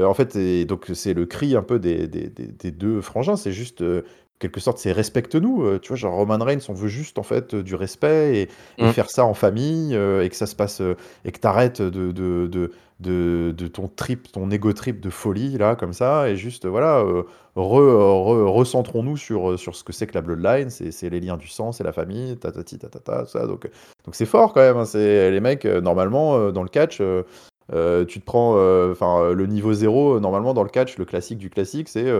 en fait, et donc c'est le cri un peu des, des, des- des deux frangins, c'est juste, en quelque sorte, c'est respecte-nous. tu vois, genre Roman Reigns, on veut juste en fait du respect et, et Mm. faire ça en famille et que ça se passe et que t'arrêtes de, de, de, de, ton trip, ton ego trip de folie là, comme ça, et juste voilà, euh, re- re- recentrons-nous sur, euh, sur ce que c'est que la bloodline, c'est les liens du sang, c'est la famille, tatati tatata, ça. Donc donc c'est fort quand même. hein, les mecs euh, normalement dans le catch. tu te prends, enfin, le niveau zéro, normalement dans le catch, le classique du classique, c'est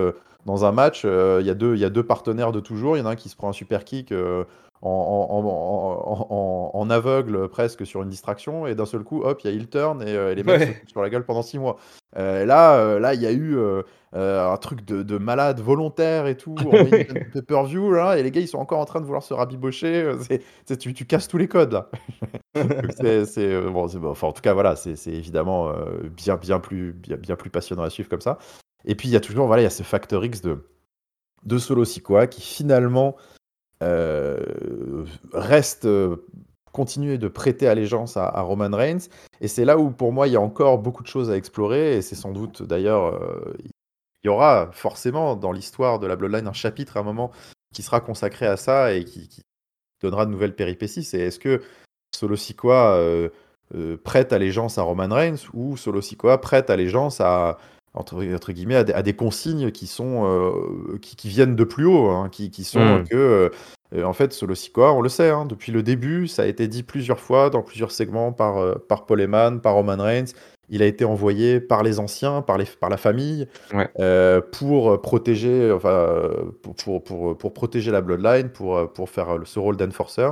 dans un match, il y a deux, il y a deux partenaires de toujours, il y en a un qui se prend un super kick en, en- en- en- en- en aveugle presque sur une distraction, et d'un seul coup, hop, il y a heel turn et, euh, et les mecs Ouais. se foutent sur la gueule pendant six mois. Euh, là, euh, là, il y a eu euh, euh, un truc de, de malade volontaire et tout, en main event pay-per-view, là, et les gars, ils sont encore en train de vouloir se rabibocher. euh, c'est- c'est- tu, tu casses tous les codes là. Donc c'est, c'est, euh, bon, c'est bon. Enfin, en tout cas, voilà, c'est, c'est évidemment euh, bien, bien plus, bien, bien plus passionnant à suivre comme ça. Et puis il y a toujours, voilà, il y a ce facteur X de, de Solo Sikoa qui finalement euh, reste, euh, continue de prêter allégeance à, Roman Reigns. Et c'est là où, pour moi, il y a encore beaucoup de choses à explorer. Et c'est sans doute, d'ailleurs, euh, il y aura forcément dans l'histoire de la Bloodline un chapitre à un moment qui sera consacré à ça et qui, donnera de nouvelles péripéties. C'est est-ce que Solo Sikoa prête allégeance à Roman Reigns ou Solo Sikoa prête allégeance à entre, entre guillemets à des, à des consignes qui sont euh, qui, qui viennent de plus haut, hein, qui, qui sont Mm. que euh, en fait Solo Sikoa, on le sait, hein, depuis le début, ça a été dit plusieurs fois dans plusieurs segments par euh, par Paul Heyman, par Roman Reigns. il a été envoyé par les anciens, par, les, par la famille, Ouais. pour protéger, enfin, pour, pour, pour, pour protéger la Bloodline, pour, pour faire ce rôle d'enforcer.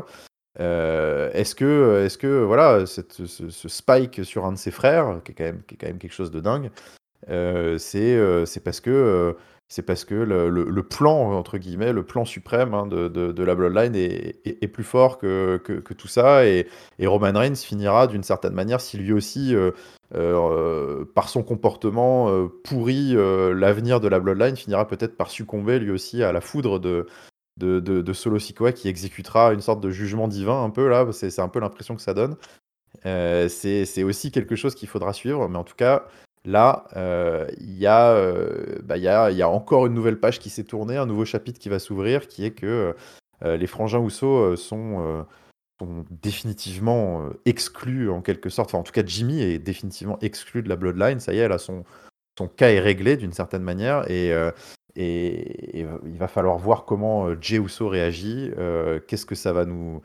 Euh, est-ce que, est-ce que voilà, cette, ce, ce spike sur un de ses frères, qui est quand même, qui est quand même quelque chose de dingue, c'est, euh, c'est parce que euh, le, plan, entre guillemets, le plan suprême hein, de, la Bloodline est, plus fort que, tout ça. Et, Roman Reigns finira d'une certaine manière, si lui aussi, euh, euh, par son comportement euh, pourri, euh, l'avenir de la Bloodline finira peut-être par succomber lui aussi à la foudre de, de, de, Solo Sikoa qui exécutera une sorte de jugement divin un peu là. C'est un peu l'impression que ça donne. Euh, c'est aussi quelque chose qu'il faudra suivre, mais en tout cas, là, euh, il y, a, euh, bah, il y, a, encore une nouvelle page qui s'est tournée, un nouveau chapitre qui va s'ouvrir, qui est que euh, les frangins Ousso euh, sont, définitivement exclus en quelque sorte. Enfin, en tout cas, Jimmy est définitivement exclu de la Bloodline. Ça y est, a son, cas est réglé d'une certaine manière et, il va falloir voir comment Jey Uso réagit. Qu'est-ce que ça va nous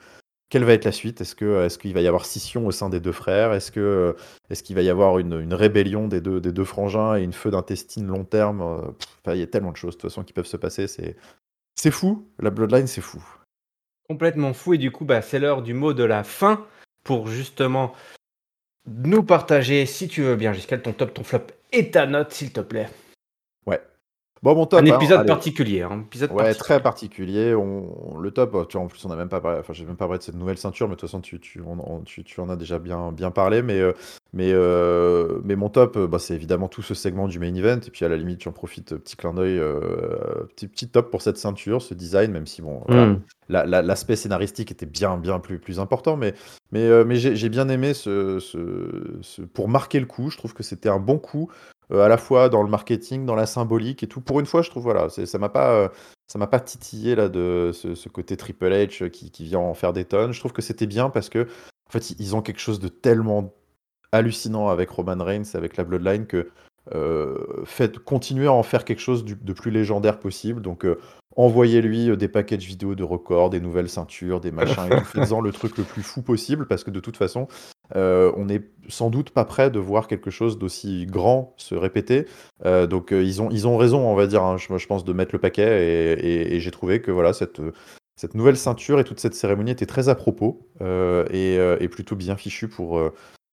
quelle va être la suite? Est-ce que est-ce qu'il va y avoir scission au sein des deux frères? Est-ce que est-ce qu'il va y avoir une, rébellion des deux des deux frangins et une feu d'intestine long terme? Euh, pff, Il y a tellement de choses de toute façon qui peuvent se passer. C'est c'est fou. La Bloodline, c'est fou. Complètement fou. Et du coup, bah, c'est l'heure du mot de la fin pour justement nous partager, si tu veux bien, Giscal, ton top, ton flop et ta note, s'il te plaît. Bon, mon top. Un hein, épisode particulier. Un épisode Ouais, particulier. très particulier. On, le top, tu vois, en plus, on a même pas parlé, enfin, j'ai même pas parlé de cette nouvelle ceinture, mais de toute façon, tu, tu, on- on- tu, tu en as déjà bien, bien parlé. Mais, euh, mais, euh, mais mon top, bah, c'est évidemment tout ce segment du main event. Et puis, à la limite, j'en profite, euh, petit clin d'œil, euh, petit, petit top pour cette ceinture, ce design, même si, bon, la- la- l'aspect scénaristique était bien, bien plus, plus important. Mais, mais, euh, mais j'ai bien aimé ce, ce- ce- pour marquer le coup. Je trouve que c'était un bon coup. Euh, à la fois dans le marketing, dans la symbolique et tout. Pour une fois, je trouve, voilà, ça m'a pas, euh, ça m'a pas titillé là de ce, côté Triple H qui, qui vient en faire des tonnes. Je trouve que c'était bien parce que en fait ils ont quelque chose de tellement hallucinant avec Roman Reigns, avec la Bloodline que euh, faites continuer à en faire quelque chose de plus légendaire possible. Donc euh, envoyez-lui euh, des packages vidéo de records, des nouvelles ceintures, des machins et tout. Faites-en le truc le plus fou possible parce que de toute façon euh, on n'est sans doute pas prêt de voir quelque chose d'aussi grand se répéter. Euh, donc euh, ils, ont, ils ont raison, on va dire, hein, je, je pense, de mettre le paquet. Et, et- et j'ai trouvé que voilà, cette, cette nouvelle ceinture et toute cette cérémonie était très à propos et, et plutôt bien fichue pour,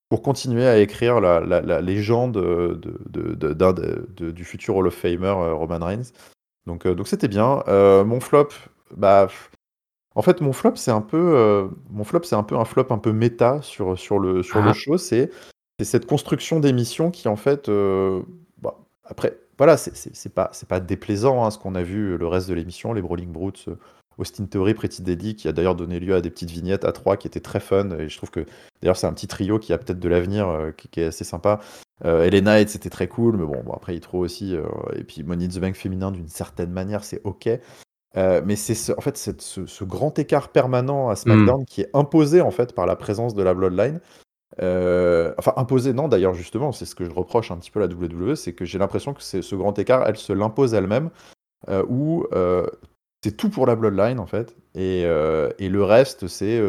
pour continuer à écrire la, la- la légende de, de- de- du futur Hall of Famer Roman Reigns. Donc euh, donc c'était bien. Euh, mon flop, bah. En fait, mon flop, c'est un peu, euh, mon flop, c'est un peu un flop un peu méta sur, sur le, sur le Ah. show. C'est, c'est cette construction d'émission qui, en fait, bah, après, voilà, c'est, pas, c'est pas déplaisant hein, ce qu'on a vu le reste de l'émission, les Brawling Brutes, Austin Theory, Pretty Deadly, qui a d'ailleurs donné lieu à des petites vignettes à trois qui étaient très fun. Et je trouve que, d'ailleurs, c'est un petit trio qui a peut-être de l'avenir, euh, qui, qui est assez sympa. Euh, LA Knight, c'était très cool, mais bon, bon après, Hitro aussi. euh, et puis Money in the Bank féminin, d'une certaine manière, c'est ok. Euh, mais c'est ce- en fait ce, ce grand écart permanent à SmackDown qui est imposé en fait par la présence de la Bloodline. Euh, enfin imposé non d'ailleurs justement c'est ce que je reproche un petit peu à la WWE c'est que j'ai l'impression que c'est ce grand écart elle se l'impose elle-même où c'est tout pour la Bloodline en fait et, et le reste c'est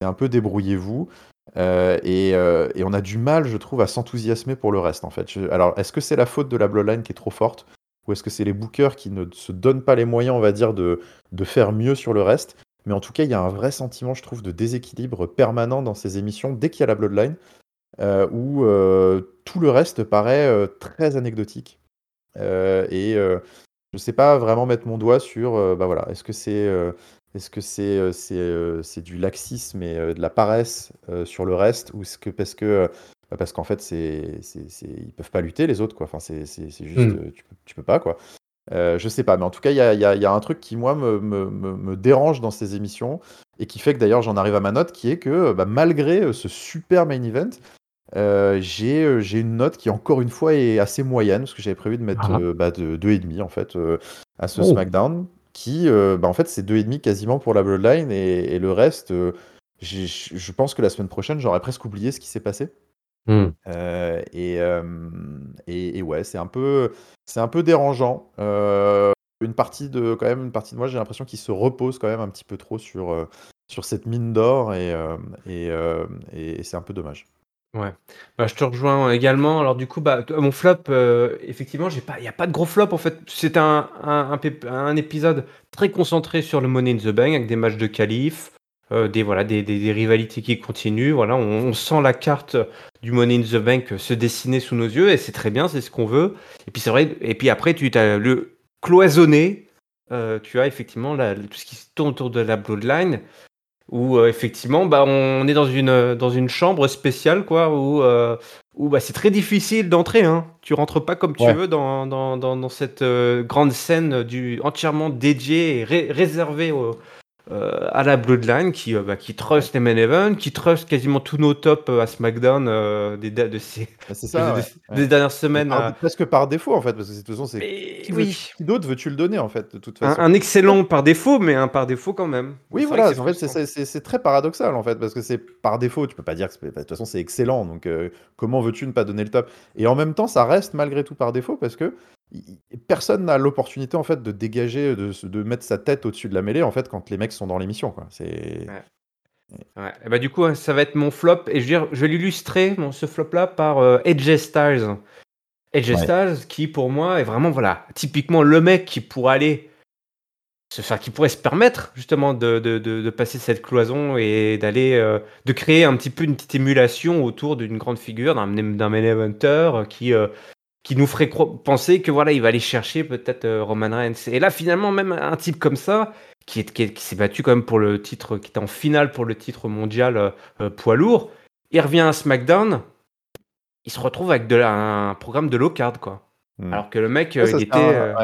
c'est un peu débrouillez-vous Euh, et, euh, et on a du mal je trouve à s'enthousiasmer pour le reste en fait. Alors est-ce que c'est la faute de la Bloodline qui est trop forte? Ou est-ce que c'est les bookers qui ne se donnent pas les moyens, on va dire, de, de faire mieux sur le reste? Mais en tout cas, il y a un vrai sentiment, je trouve, de déséquilibre permanent dans ces émissions dès qu'il y a la Bloodline, euh, où tout le reste paraît très anecdotique. Et je ne sais pas vraiment mettre mon doigt sur, bah voilà, est-ce que c'est est-ce que c'est euh, c'est euh, c'est du laxisme et euh, de la paresse sur le reste, ou est-ce que parce que bah, parce qu'en fait, c'est, c'est, c'est- ils peuvent pas lutter les autres, quoi. Enfin, c'est, juste, Mm. euh, tu, peux, tu peux pas, quoi. Euh, je sais pas, mais en tout cas, il y a, y a- il y a un truc qui, moi, me, me, me- dérange dans ces émissions et qui fait que d'ailleurs, j'en arrive à ma note, qui est que bah, malgré ce super main event, euh, j'ai, j'ai une note qui, encore une fois, est assez moyenne, parce que j'avais prévu de mettre Ah. euh, bah, de 2,5 en fait à ce Oh. SmackDown, qui, euh, bah, en fait, c'est 2,5 quasiment pour la Bloodline et, et le reste, euh, je pense que la semaine prochaine, j'aurais presque oublié ce qui s'est passé. Hmm. Euh, et, euh, et, et ouais, c'est un peu, c'est un peu dérangeant. Une partie de, quand même, une partie de moi, j'ai l'impression qu'il se repose quand même un petit peu trop sur, sur cette mine d'or et, et, et c'est un peu dommage. Ouais. Bah, je te rejoins également. Alors du coup, bah, mon flop, euh, effectivement, il y a pas de gros flop en fait. C'est un, épisode très concentré sur le Money in the Bank avec des matchs de qualif, euh, des voilà, des, rivalités qui continuent. Voilà, on, sent la carte du Money in the Bank se dessiner sous nos yeux et c'est très bien, c'est ce qu'on veut. Et puis vrai. Et puis après, tu as le cloisonné. Euh, tu as effectivement tout ce qui se tourne autour de la Bloodline où euh, effectivement bah, on est dans une, dans une chambre spéciale quoi où, euh, où bah, c'est très difficile d'entrer hein. tu rentres pas comme tu veux dans, dans, dans, cette euh, grande scène du, entièrement dédiée et réservée aux, euh, à la Bloodline qui, euh, bah, qui trust les main events, qui trust quasiment tous nos tops euh, à SmackDown des, de ces bah, ça, des, dernières semaines. presque par défaut en fait, parce que de toute façon, c'est qui, oui. d'autre veux-tu le donner en fait de toute façon? un, excellent par défaut, mais un par défaut quand même. Oui, voilà. En fait, c'est très paradoxal en fait, parce que c'est par défaut. Tu peux pas dire que de toute façon c'est excellent. Donc comment veux-tu ne pas donner le top? Et en même temps, ça reste malgré tout par défaut parce que personne n'a l'opportunité en fait de dégager, de, de mettre sa tête au-dessus de la mêlée en fait quand les mecs sont dans l'émission. Quoi. C'est... Ouais. Et bah, du coup, hein, ça va être mon flop et je vais, je vais l'illustrer, mon, ce flop-là, par euh, Edge Styles. Edge Styles qui, pour moi, est vraiment, voilà, typiquement le mec qui pourrait aller, se faire, qui pourrait se permettre justement de, de, de, passer cette cloison et d'aller, euh, de créer un petit peu une petite émulation autour d'une grande figure, d'un, d'un main eventer qui, euh, qui nous ferait penser que voilà, il va aller chercher peut-être euh, Roman Reigns. Et là, finalement, même un type comme ça, qui, est, qui, s'est battu quand même pour le titre, qui est en finale pour le titre mondial euh, euh, poids lourd, il revient à SmackDown, il se retrouve avec de un programme de low card, quoi. Hmm. Alors que le mec, il était.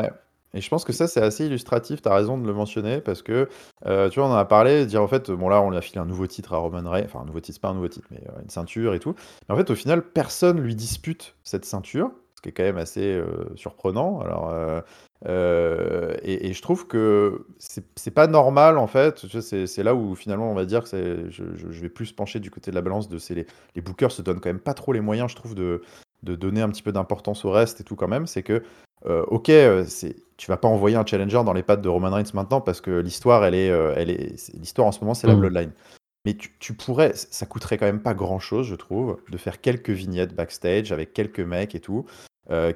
Et je pense que ça, c'est assez illustratif, tu as raison de le mentionner, parce que, tu vois, on en a parlé, dire en fait, bon là, on lui a filé un nouveau titre à Roman Reigns, enfin un nouveau titre, pas un nouveau titre, mais une ceinture et tout. Mais en fait, au final, personne lui dispute cette ceinture qui est quand même assez euh, surprenant. Alors, euh, euh, et, je trouve que c'est pas normal en fait. C'est là où finalement on va dire que je, je, vais plus pencher du côté de la balance de les, les bookers se donnent quand même pas trop les moyens, je trouve, de, de donner un petit peu d'importance au reste et tout quand même. C'est que ok, c'est tu vas pas envoyer un challenger dans les pattes de Roman Reigns maintenant parce que l'histoire elle est, elle est l'histoire en ce moment c'est la mmh. Bloodline. Mais tu, pourrais, ça coûterait quand même pas grand chose, je trouve, de faire quelques vignettes backstage avec quelques mecs et tout, euh,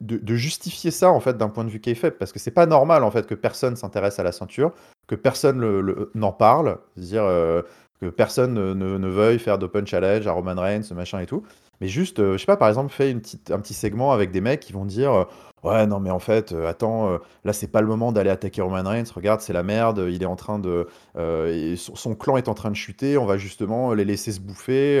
de, justifier ça en fait d'un point de vue kayfabe parce que c'est pas normal en fait que personne s'intéresse à la ceinture, que personne n'en parle, c'est-à-dire euh, que personne ne, veuille faire d'open challenge à Roman Reigns, ce machin et tout. Mais juste, euh, je sais pas, par exemple, fais une petite, un petit segment avec des mecs qui vont dire Ouais, non, mais en fait, euh, attends, euh, là, c'est pas le moment d'aller attaquer Roman Reigns. Regarde, c'est la merde. Il est en train de. son, clan est en train de chuter. On va justement les laisser se bouffer.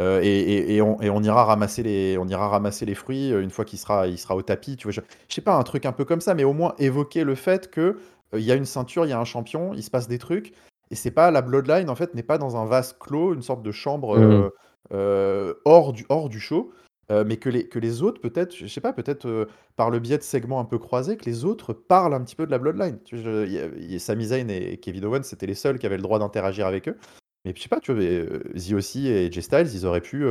Et, et, on, et, on, ira ramasser les, on ira ramasser les fruits une fois qu'il sera, il sera au tapis. Tu vois, je, je, sais pas, un truc un peu comme ça, mais au moins évoquer le fait que il y a une ceinture, il y a un champion, il se passe des trucs. Et c'est pas la Bloodline, en fait, n'est pas dans un vase clos, une sorte de chambre. Mmh. Euh, hors, du, hors du show, euh, mais que les, que les autres, peut-être, je sais pas, peut-être euh, par le biais de segments un peu croisés, que les autres parlent un petit peu de la Bloodline. Tu y Sami Zayn et Kevin Owens, c'était les seuls qui avaient le droit d'interagir avec eux. Mais je sais pas, tu vois, Z aussi et J Styles, ils auraient pu,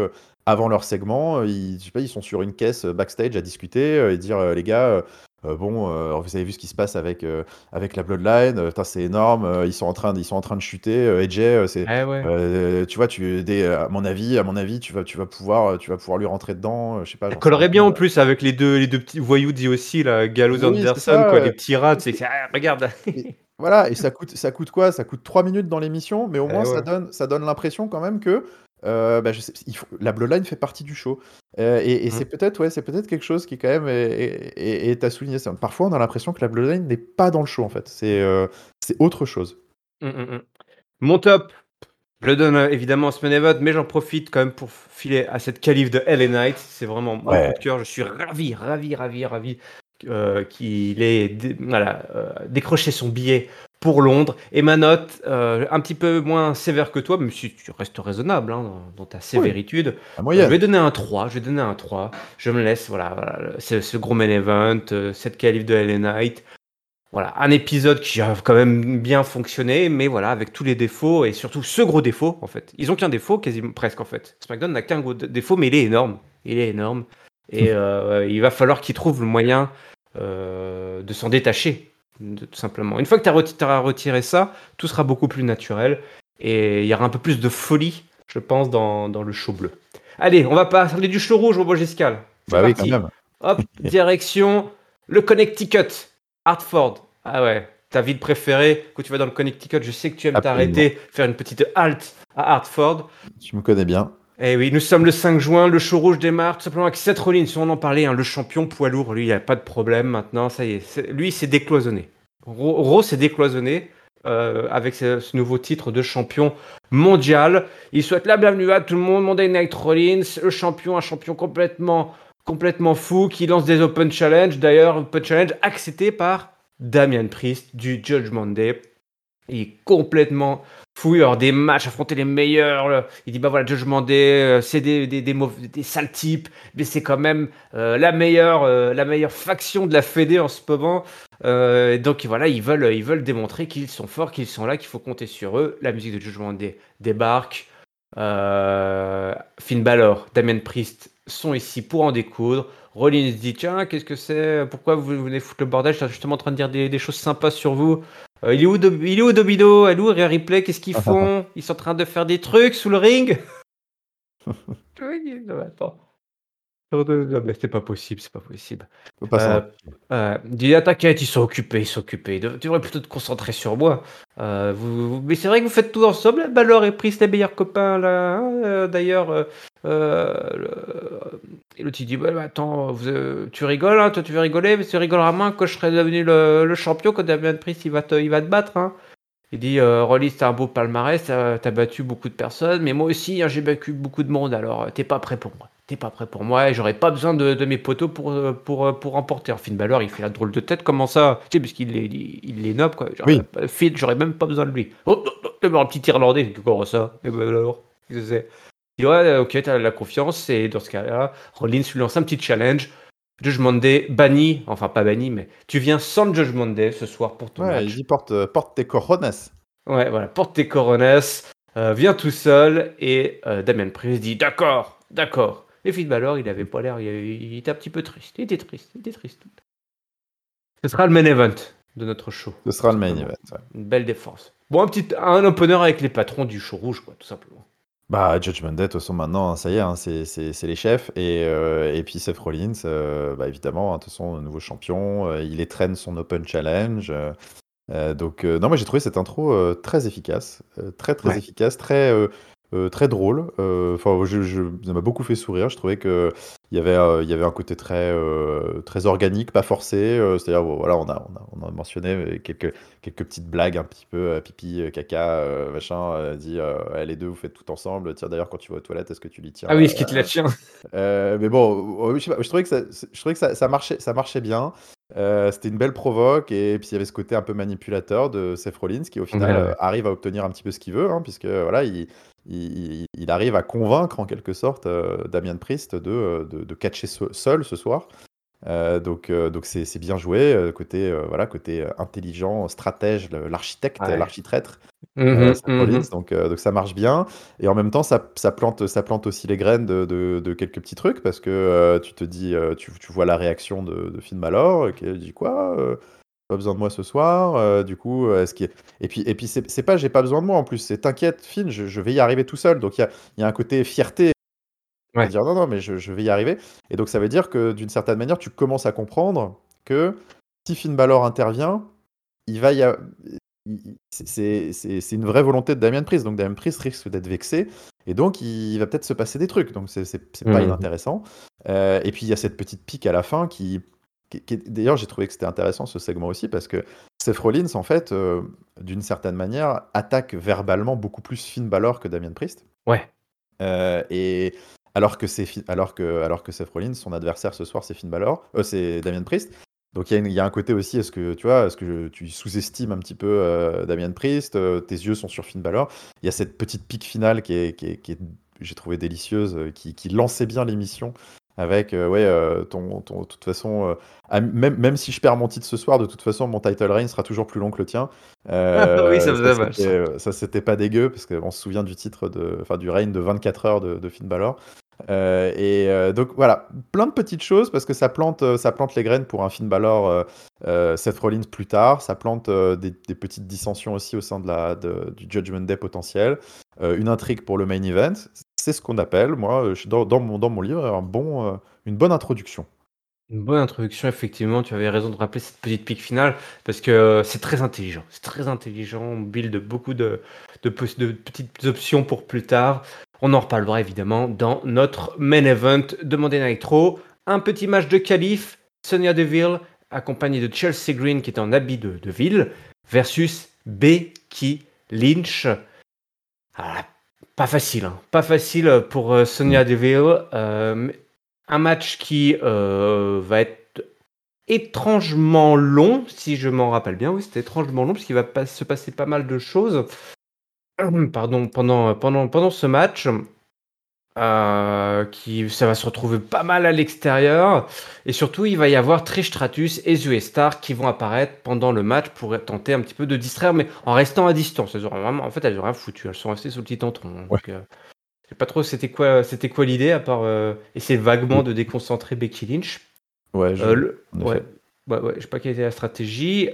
avant leur segment, ils, je sais pas, ils sont sur une caisse backstage à discuter et dire les gars, euh, bon, euh, vous avez vu ce qui se passe avec, euh, avec la Bloodline, c'est énorme, ils, sont en train de, ils sont en train de chuter. AJ, c'est, eh tu vois, tu, des, à mon avis, à mon avis, tu vas, tu vas pouvoir, tu vas pouvoir lui rentrer dedans. je sais pas. Ça collerait bien en plus avec les deux, les deux petits voyous dit aussi, la Gallows Anderson, quoi, les petits rats, c'est ah, regarde. voilà, et ça coûte, ça coûte quoi? Ça coûte 3 minutes dans l'émission, mais au eh moins ça donne, ça donne l'impression quand même que euh, bah, je sais, il faut, la Bloodline fait partie du show. Euh, et, mmh. c'est peut-être ouais, c'est peut-être quelque chose qui quand même est, à souligner. Parfois, on a l'impression que la Bloodline n'est pas dans le show en fait. C'est euh, c'est autre chose. Mmh, mmh, Mon top, je le donne évidemment à Smanevad, mais j'en profite quand même pour filer à cette calife de LA Knight. C'est vraiment mon coup de cœur. Je suis ravi, ravi, ravi, ravi qu'il ait voilà, décroché son billet pour Londres. Et ma note, euh, un petit peu moins sévère que toi, même si tu restes raisonnable hein, dans, ta sévéritude. je vais donner un 3. Je vais donner un 3. Je me laisse, voilà, voilà ce, gros main event, euh, cette qualif de LA Knight. Voilà, un épisode qui a quand même bien fonctionné, mais voilà, avec tous les défauts et surtout ce gros défaut, en fait. Ils ont qu'un défaut, quasiment presque, en fait. SmackDown n'a qu'un gros défaut, mais il est énorme. Il est énorme. Et euh, il va falloir qu'ils trouvent le moyen de s'en détacher tout simplement. Une fois que tu as, retiré ça, tout sera beaucoup plus naturel et il y aura un peu plus de folie je pense, dans, dans le show bleu. Allez, on va parler du show rouge, Robo Giscal. Bah oui, parti. quand même. Hop, direction le Connecticut, Hartford. Ah ouais, ta ville préférée, quand tu vas dans le Connecticut, je sais que tu aimes t'arrêter, faire une petite halte à Hartford. Tu me connais bien. Eh oui, nous sommes le 5 juin, le show rouge démarre tout simplement avec Seth Rollins, on en parlait, hein, le champion poids lourd, lui, il n'y a pas de problème maintenant, ça y est, lui, c'est décloisonné. Ro- Raw s'est décloisonné euh, avec ce, nouveau titre de champion mondial. Il souhaite la bienvenue à tout le monde, Monday Night Rollins, le champion, un champion complètement, fou, qui lance des Open Challenge, d'ailleurs, Open Challenge accepté par Damian Priest du Judgment Day. Il est complètement fou, il va y avoir des matchs, affronter les meilleurs. Il dit bah voilà, Judgment Day, euh, c'est des, des, des, des sales types, mais c'est quand même euh, la, meilleure, euh, la meilleure faction de la Fédé en ce moment. Donc voilà, ils veulent, ils veulent démontrer qu'ils sont forts, qu'ils sont là, qu'il faut compter sur eux. La musique de Judgment Day débarque. Finn Balor, Damien Priest sont ici pour en découdre. Rollins dit tiens, qu'est-ce que c'est? Pourquoi vous venez foutre le bordel? Je suis justement en train de dire des, des choses sympas sur vous. Euh, il, est où, il est où est où Rhea Ripley Qu'est-ce qu'ils font? Ils sont en train de faire des trucs sous le ring? Oui, non, attends. Non, non, non, mais c'est pas possible, c'est pas possible. Faut pas Euh, empêcher. Euh, il dit, ah, t'inquiète, ils sont occupés, ils sont occupés. Tu devrais plutôt te concentrer sur moi. Euh, vous, vous- mais c'est vrai que vous faites tout ensemble. là. Balor et Priest, les meilleurs copains, là. hein, euh, D'ailleurs, euh, euh, le- et l'autre, il dit, bah, bah, attends, vous, euh, tu rigoles, hein, toi, tu veux rigoler, mais tu rigoleras moins quand je serai devenu le, le champion, quand Damien Priest, il va te, il va te battre. Hein. Il dit, euh, Rollins, t'as un beau palmarès, t'as t'as battu beaucoup de personnes, mais moi aussi, hein, j'ai battu beaucoup de monde, alors euh, t'es pas prêt pour moi. T'es pas prêt pour moi et j'aurais pas besoin de, de mes poteaux pour, euh, pour, euh, pour remporter. Alors, Finn Balor, il fait la drôle de tête, comment ça Tu sais, puisqu'il les, il, il les nomme, quoi. Genre, Oui. Finn, j'aurais même pas besoin de lui. Oh, oh, oh, un petit Irlandais, comment ça? Et ben alors Qu'est-ce que c'est? Il dit, ouais, ok, t'as la confiance, et dans ce cas-là, Rollins lui lance un petit challenge. Judgment Day banni, enfin pas banni, mais tu viens sans Judgment Day ce soir pour ton Ouais, match. il dit porte, euh, porte tes corones. Ouais, voilà, porte tes coronas, euh, viens tout seul, et euh, Damien Priest dit d'accord, d'accord. Et Finn Balor, il avait pas l'air, il, il était un petit peu triste, il était triste, il était triste. Ce sera le main event de notre show. Ce sera le main event. ouais. Une belle défense. Bon, un petit un opener avec les patrons du show rouge, quoi, tout simplement. Bah, Judgment Day, de toute façon, maintenant, hein, ça y est, hein, c'est c'est- c'est les chefs. Et, euh, et puis Seth Rollins, euh, bah, évidemment, hein, de toute façon, nouveau champion, euh, il étraîne son Open Challenge. euh, euh, donc, euh, non, moi j'ai trouvé cette intro euh, très efficace, euh, très très Ouais. efficace, très, euh, très drôle. Euh, Enfin, je, je- ça m'a beaucoup fait sourire. Je trouvais que il y avait, euh, il y avait un côté très, très organique, pas forcé. C'est-à-dire, bon, voilà, on a, on a, on a mentionné quelques, quelques petites blagues un petit peu pipi, caca, machin. dit, les deux, vous faites tout ensemble. Tiens, d'ailleurs, quand tu vas aux toilettes, est-ce que tu lui tiens? Ah oui, euh, ce qui te la tient. mais bon, je, sais pas, je trouvais que ça, je trouvais que ça, ça marchait, ça marchait bien. Euh, c'était une belle provoque et puis il y avait ce côté un peu manipulateur de Seth Rollins qui au final Ouais, ouais. euh, arrive à obtenir un petit peu ce qu'il veut, hein, puisque voilà, il, il, il arrive à convaincre en quelque sorte euh, Damien Priest de, euh, de, de catcher se- seul ce soir. Euh, donc euh, donc c'est c'est bien joué euh, côté euh, voilà côté intelligent stratège l'architecte Ouais. l'architraître Seth mhm. Rollins, donc, euh, donc ça marche bien. Et en même temps, ça, ça plante, ça plante aussi les graines de, de- de quelques petits trucs parce que euh, tu te dis, euh, tu, tu vois la réaction de, de Finn Balor euh, qui dit quoi euh, Pas besoin de moi ce soir. euh, du coup, euh, est-ce qu'il y a- et puis et puis c'est c'est pas j'ai pas besoin de moi en plus. C'est t'inquiète Finn, je, je vais y arriver tout seul. Donc il y a, il y a un côté fierté. Ouais. à dire non non mais je, je vais y arriver. Et donc ça veut dire que d'une certaine manière, tu commences à comprendre que si Finn Balor intervient, il va y a- il- c'est- c'est c'est- c'est une vraie volonté de Damien Priest. Donc Damien Priest risque d'être vexé. Et donc il va peut-être se passer des trucs. Donc c'est c'est- c'est pas Mhm. inintéressant. Euh, et puis il y a cette petite pique à la fin qui. D'ailleurs, j'ai trouvé que c'était intéressant ce segment aussi parce que Seth Rollins, en fait, euh, d'une certaine manière, attaque verbalement beaucoup plus Finn Balor que Damien Priest. Ouais. Euh, et alors que c'est Fi- alors que alors que Seth Rollins, son adversaire ce soir, c'est Finn Balor, euh, c'est Damien Priest. Donc il y, a y un côté aussi, est-ce que tu vois, est-ce que tu sous-estimes un petit peu euh, Damien Priest Tes yeux sont sur Finn Balor. Il y a cette petite pique finale qui est, qui est, qui est- j'ai trouvé délicieuse, qui, qui lançait bien l'émission avec euh, ouais euh, ton, ton- de toute façon euh, ah, même, même si je perds mon titre ce soir de toute façon mon title reign sera toujours plus long que le tien Euh, Oui, ça faisait mal, ça c'était pas dégueu parce qu'on se souvient du titre de enfin du reign de 24 heures de, de Finn Balor et donc voilà, plein de petites choses parce que ça plante, ça plante les graines pour un Finn Balor, Seth Rollins plus tard. Ça plante des, petites dissensions aussi au sein de la, du Judgment Day potentiel. une intrigue pour le main event. C'est ce qu'on appelle, moi, dans, dans, mon, livre, bon, une bonne introduction. Une bonne introduction, effectivement. Tu avais raison de rappeler cette petite pique finale parce que c'est très intelligent. C'est très intelligent. On build beaucoup de, de, de petites options pour plus tard. On en reparlera évidemment dans notre main event de Monday Nitro. Un petit match de qualif, Sonia Deville accompagnée de Chelsea Green qui est en habit de, ville versus Becky Lynch. Pas facile, hein. pas facile pour euh, Sonia Deville. Euh, un match qui euh, va être étrangement long, si je m'en rappelle bien. Oui, c'était étrangement long parce qu'il va se passer pas mal de choses. pardon, pendant, pendant, pendant ce match. Euh, qui, ça va se retrouver pas mal à l'extérieur. Et surtout, il va y avoir Trish Stratus et Zoé Stark qui vont apparaître pendant le match pour tenter un petit peu de distraire, mais en restant à distance. Elles vraiment, en fait, elles ont rien foutu. Elles sont restées sous le petit tentron. Donc, euh, je sais pas trop c'était quoi, c'était quoi l'idée, à part euh, essayer vaguement de déconcentrer Becky Lynch. Ouais, je... ouais, ouais, ouais, je sais pas quelle était la stratégie.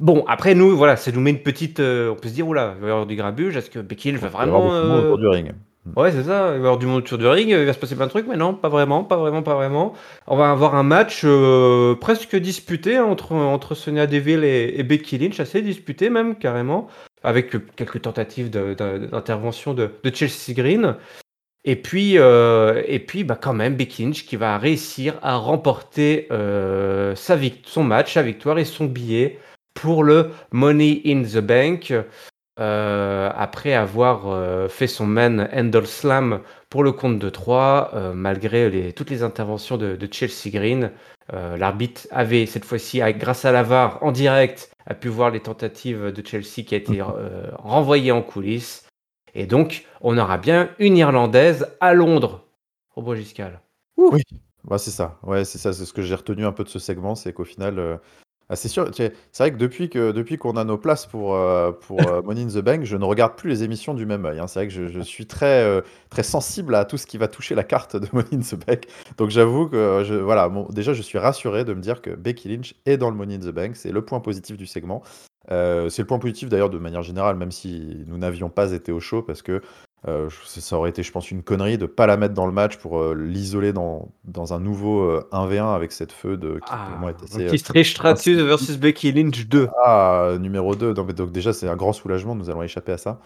Bon, après, nous, voilà, ça nous met une petite. Euh, on peut se dire, oula, il va y avoir du grabuge. Est-ce que Becky va vraiment. Euh... du ring. Ouais, c'est ça. Il va y avoir du monde autour du ring. Il va se passer plein de trucs, mais non, pas vraiment, pas vraiment, pas vraiment. On va avoir un match euh, presque disputé entre, entre Sonia Deville et, Becky Lynch, assez disputé même, carrément, avec quelques tentatives d'intervention de, Chelsea Green. Et puis, euh, et puis bah, quand même, Becky Lynch qui va réussir à remporter sa son match, sa victoire et son billet pour le Money in the Bank. Euh, après avoir euh, fait son man handle slam pour le compte de 3, euh, malgré les, toutes les interventions de, Chelsea Green, l'arbitre avait cette fois-ci, grâce à l'avare en direct, a pu voir les tentatives de Chelsea qui a été renvoyée en coulisses. Et donc, on aura bien une Irlandaise à Londres, au Giscal. Oui, bah, c'est ça. Ouais, c'est ça. C'est ce que j'ai retenu un peu de ce segment, c'est qu'au final, ah, c'est sûr, c'est vrai que depuis que depuis qu'on a nos places pour, euh, pour euh, Money in the Bank, je ne regarde plus les émissions du même œil. Hein. C'est vrai que je, je suis très, euh, très sensible à tout ce qui va toucher la carte de Money in the Bank. Donc j'avoue que je, voilà, bon, déjà je suis rassuré de me dire que Becky Lynch est dans le Money in the Bank. C'est le point positif du segment. c'est le point positif d'ailleurs de manière générale, même si nous n'avions pas été au show, parce que euh, ça aurait été, je pense, une connerie de ne pas la mettre dans le match pour euh, l'isoler dans, dans, un nouveau 1v1 euh, avec cette feu de qui ah, est Stratus versus Becky Lynch 2. Ah, numéro 2. Donc, donc déjà, c'est un grand soulagement. Nous allons échapper à ça.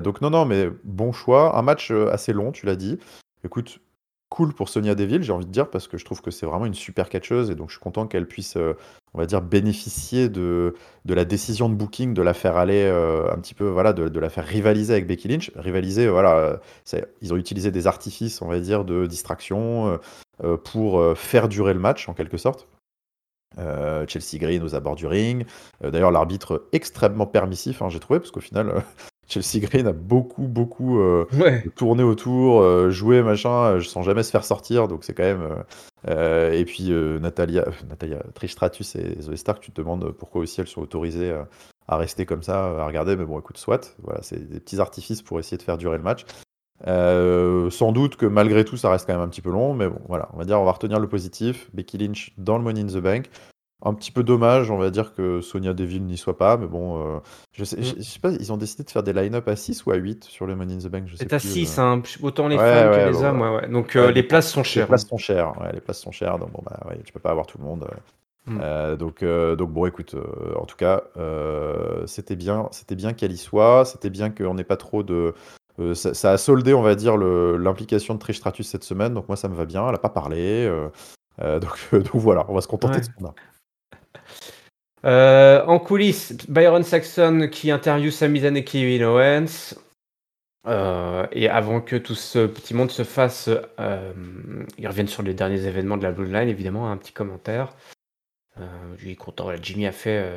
donc non, non, mais bon choix. Un match assez long, tu l'as dit. Écoute, cool pour Sonia Deville, j'ai envie de dire, parce que je trouve que c'est vraiment une super catcheuse et donc je suis content qu'elle puisse on va dire, bénéficier de, de la décision de booking de la faire aller euh, un petit peu, voilà, de, la faire rivaliser avec Becky Lynch. Rivaliser, voilà, ils ont utilisé des artifices, on va dire, de distraction euh, euh, pour faire durer le match, en quelque sorte. Chelsea Green aux abords du ring. D'ailleurs, l'arbitre extrêmement permissif, hein, j'ai trouvé, parce qu'au final, Chelsea Green a beaucoup, beaucoup euh, tourné autour, euh, joué, machin, euh, sans jamais se faire sortir. Donc c'est quand même. et puis Natalia, Natalia Trish Stratus et Zoe Stark, tu te demandes pourquoi aussi elles sont autorisées à rester comme ça, à regarder. Mais bon, écoute, soit. Voilà, c'est des petits artifices pour essayer de faire durer le match. sans doute que malgré tout, ça reste quand même un petit peu long, mais bon, voilà, on va dire, on va retenir le positif. Becky Lynch dans le Money in the Bank. Un petit peu dommage, on va dire que Sonia Deville n'y soit pas, mais bon, euh, je, sais, je, sais pas, ils ont décidé de faire des line-up à 6 ou à 8 sur le Money in the Bank, C'est à 6, euh. hein, autant les femmes que les hommes, ouais, Donc euh, les places sont chères. Les places sont chères, les places sont chères, donc bon, bah ouais, tu peux pas avoir tout le monde. Mm. donc, donc bon, écoute, en tout cas, c'était bien, c'était bien qu'elle y soit, c'était bien qu'on n'ait pas trop de. Ça, a soldé, on va dire, l'implication de Trish Stratus cette semaine, donc moi ça me va bien, elle a pas parlé. donc, donc, voilà, on va se contenter de ce qu'on a. Euh, en coulisses, Byron Saxon qui interviewe Sami Zayn et Kevin Owens. Euh, et avant que tout ce petit monde se fasse, euh, ils reviennent sur les derniers événements de la Bloodline, évidemment, un petit commentaire. Lui est content, voilà, Jimmy a fait,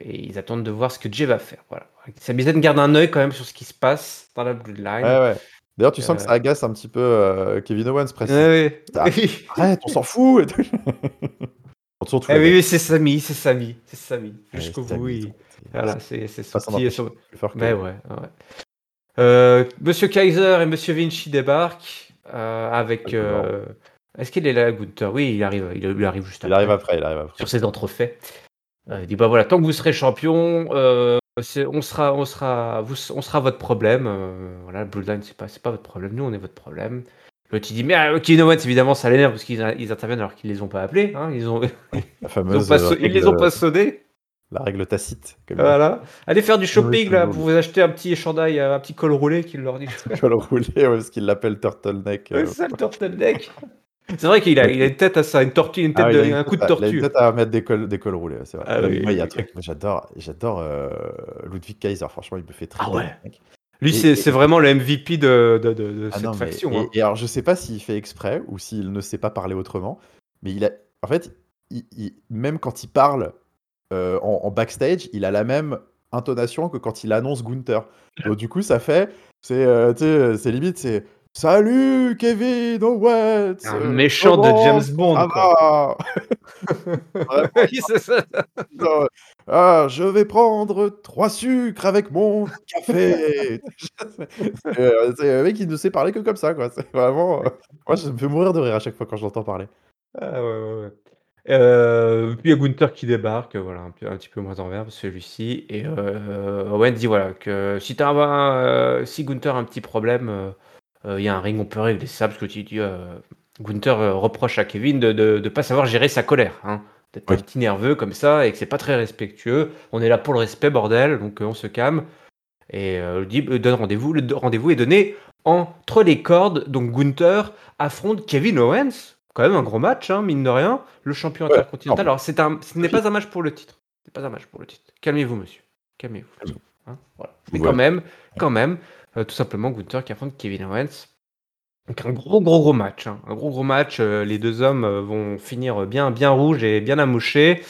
et ils attendent de voir ce que Jay va faire. Voilà. Sami Zayn garde un œil quand même sur ce qui se passe dans la Bloodline. Ouais, ouais. D'ailleurs, tu sens que ça agace un petit peu Kevin Owens presque. Ouais, Arrête, on s'en fout. Eh oui, c'est Samy, c'est Samy, c'est Samy. Jusqu'au bout, oui. Voilà, c'est sorti. Sur... Mais ouais, ouais. Euh, Monsieur Kaiser et Monsieur Vinci débarquent. avec. Est-ce qu'il est là, Gunther? Oui, il arrive, il, arrive juste après. Il arrive après, il arrive après. Sur ses entrefaits. il dit bah voilà, tant que vous serez champion, on sera, on sera, on sera votre problème. voilà, Bloodline, c'est pas, c'est pas votre problème. Nous, on est votre problème. L'autre il dit mais euh, Kevin Owens évidemment ça l'énerve parce qu'ils interviennent alors qu'ils les ont pas appelés. Hein, ils ont, La fameuse ils, pas, ils les ont pas sonnés. La règle tacite. Voilà. Allez faire du shopping là pour vous acheter un petit chandail, un petit col roulé qu'il leur dit. col roulé, ouais, parce qu'il l'appelle turtleneck. C'est ça le turtleneck. C'est vrai qu'il a, il a une tête à ça, une tortue, une tête ah, de, un coup de tortue. Il a une tête à mettre des cols, des cols roulés, c'est vrai. Ah, oui, il y a un truc, j'adore, j'adore euh, Ludwig Kaiser. Franchement, il me fait très. Ah ouais. Lui, c'est vraiment le MVP de, de, de, ah cette faction. Hein. Et, alors, je sais pas s'il fait exprès ou s'il ne sait pas parler autrement, mais il a, en fait, il, même quand il parle euh, en, backstage, il a la même intonation que quand il annonce Gunther. Donc, du coup, ça fait, c'est euh, limite, c'est Salut Kevin Owens Un méchant de James Bond. Ah, ah, je vais prendre trois sucres avec mon café. c'est un mec qui ne sait parler que comme ça, quoi. C'est vraiment. Euh, moi, je me fais mourir de rire à chaque fois quand je l'entends parler. Ah ouais, ouais, ouais. Euh, puis il y a Gunther qui débarque, voilà, un, un petit peu moins en verbe celui-ci. Et euh, Owens dit voilà que si, as un, si Gunther a un petit problème euh, il y a un ring, on peut régler ça, parce que tu euh, Gunther euh, reproche à Kevin de ne pas savoir gérer sa colère. Hein. D'être un petit nerveux comme ça et que c'est pas très respectueux. On est là pour le respect, bordel, donc on se calme. Et dit, donne rendez-vous. Le rendez-vous est donné entre les cordes. Donc Gunther affronte Kevin Owens. Quand même un gros match, hein, mine de rien. Le champion intercontinental. Alors, c'est un, ce n'est pas un match pour le titre. C'est pas un match pour le titre. Calmez-vous, monsieur. Calmez-vous. Hein, Mais quand même, quand même, euh, tout simplement, Gunther qui affronte Kevin Owens. Donc un gros gros gros match, hein. un gros gros match. Euh, les deux hommes euh, vont finir bien bien rouges et bien amouchés.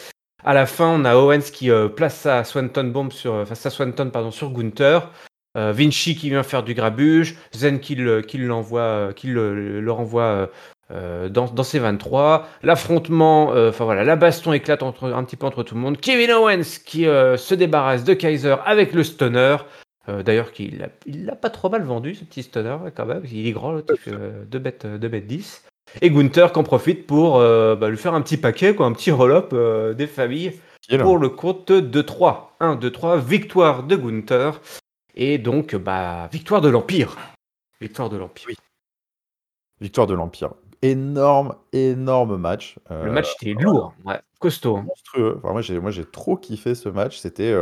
À la fin, on a Owens qui place sa Swanton bombe sur, enfin sa Swanton pardon sur Gunther. Vinci qui vient faire du grabuge, Zen qui l'envoie, qui le, renvoie dans, dans, ses 23. L'affrontement, enfin voilà, la baston éclate entre, un petit peu entre tout le monde. Kevin Owens qui se débarrasse de Kaiser avec le stunner. Euh, d'ailleurs, qu'il il l'a pas trop mal vendu, ce petit stunner, quand même. Il est grand, il fait 2 bêtes, 2 bêtes 10. Et Gunther qui en profite pour euh, bah, lui faire un petit paquet, quoi, un petit roll-up euh, des familles pour le compte de 3. 1, 2, 3, victoire de Gunther. Et donc, bah, victoire de l'Empire. Victoire de l'Empire. Oui. Victoire de l'Empire. Énorme, énorme match. le match était lourd, ouais, costaud. Hein. Monstrueux. moi, j'ai, moi, j'ai trop kiffé ce match. C'était.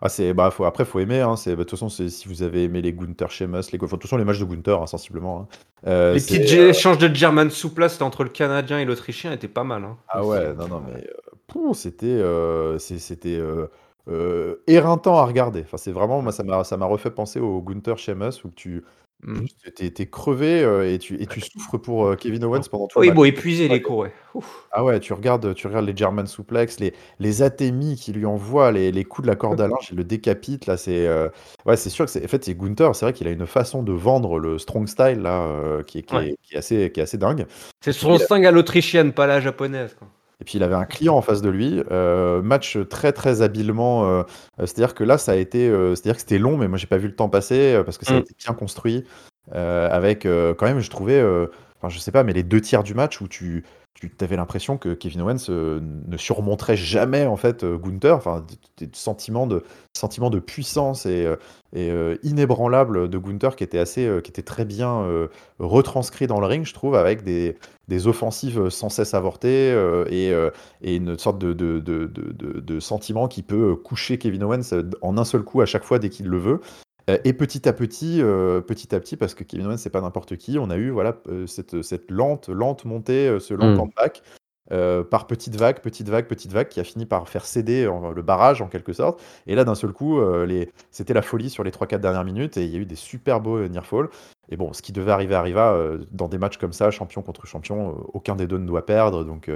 Ah, c'est, bah, faut, après, faut aimer. Hein, c'est, bah, de toute façon, c'est, si vous avez aimé les Gunther Sheamus, les, de toute façon, les matchs de Gunther, hein, sensiblement. Hein. Euh, les petits euh, échanges de German souplesse entre le Canadien et l'Autrichien étaient pas mal. Hein. Ah ouais, non, non, mais euh, c'était, c'était éreintant à regarder. Enfin, c'est vraiment, moi, ça m'a, ça m'a refait penser au Gunther Sheamus où tu, Mmh. tu es crevé, et tu et tu souffres pour, Kevin Owens pendant tout le Oui, bon, épuisé les coups, ouais. Ah ouais, tu regardes, tu regardes les German suplex, les les atémies qu'il lui envoie, les les coups de la corde à linge, il le décapite là, c'est, ouais, c'est sûr que c'est en fait, c'est Gunther, c'est vrai qu'il a une façon de vendre le strong style là, qui est qui est qui est assez qui est assez dingue. C'est strong style à l'autrichienne, pas la japonaise, quoi. Et puis il avait un client en face de lui. Euh, match très très habilement. Euh, c'est-à-dire que là, ça a été. Euh, c'est-à-dire que c'était long, mais moi j'ai pas vu le temps passer parce que ça a mm. été bien construit. avec quand même, je trouvais. Enfin, je sais pas, mais les deux tiers du match où tu, tu avais l'impression que Kevin Owens ne surmonterait jamais en fait Gunther. Enfin, des sentiments de sentiment de puissance et, et inébranlable de Gunther qui était assez, qui était très bien retranscrit dans le ring, je trouve, avec des, des offensives sans cesse avortées et, et, une sorte de, de, de, de, sentiment qui peut coucher Kevin Owens en un seul coup à chaque fois dès qu'il le veut. Et petit à petit, petit à petit, parce que Kevin Owens c'est pas n'importe qui, on a eu voilà cette, cette lente, lente montée, ce lent mmh. comeback. Par petite vague, petite vague, petite vague, qui a fini par faire céder le barrage en quelque sorte. Et là, d'un seul coup, les... c'était la folie sur les 3-4 dernières minutes et il y a eu des super beaux near fall. Et bon, ce qui devait arriver arriva. dans des matchs comme ça, champion contre champion, aucun des deux ne doit perdre. Donc,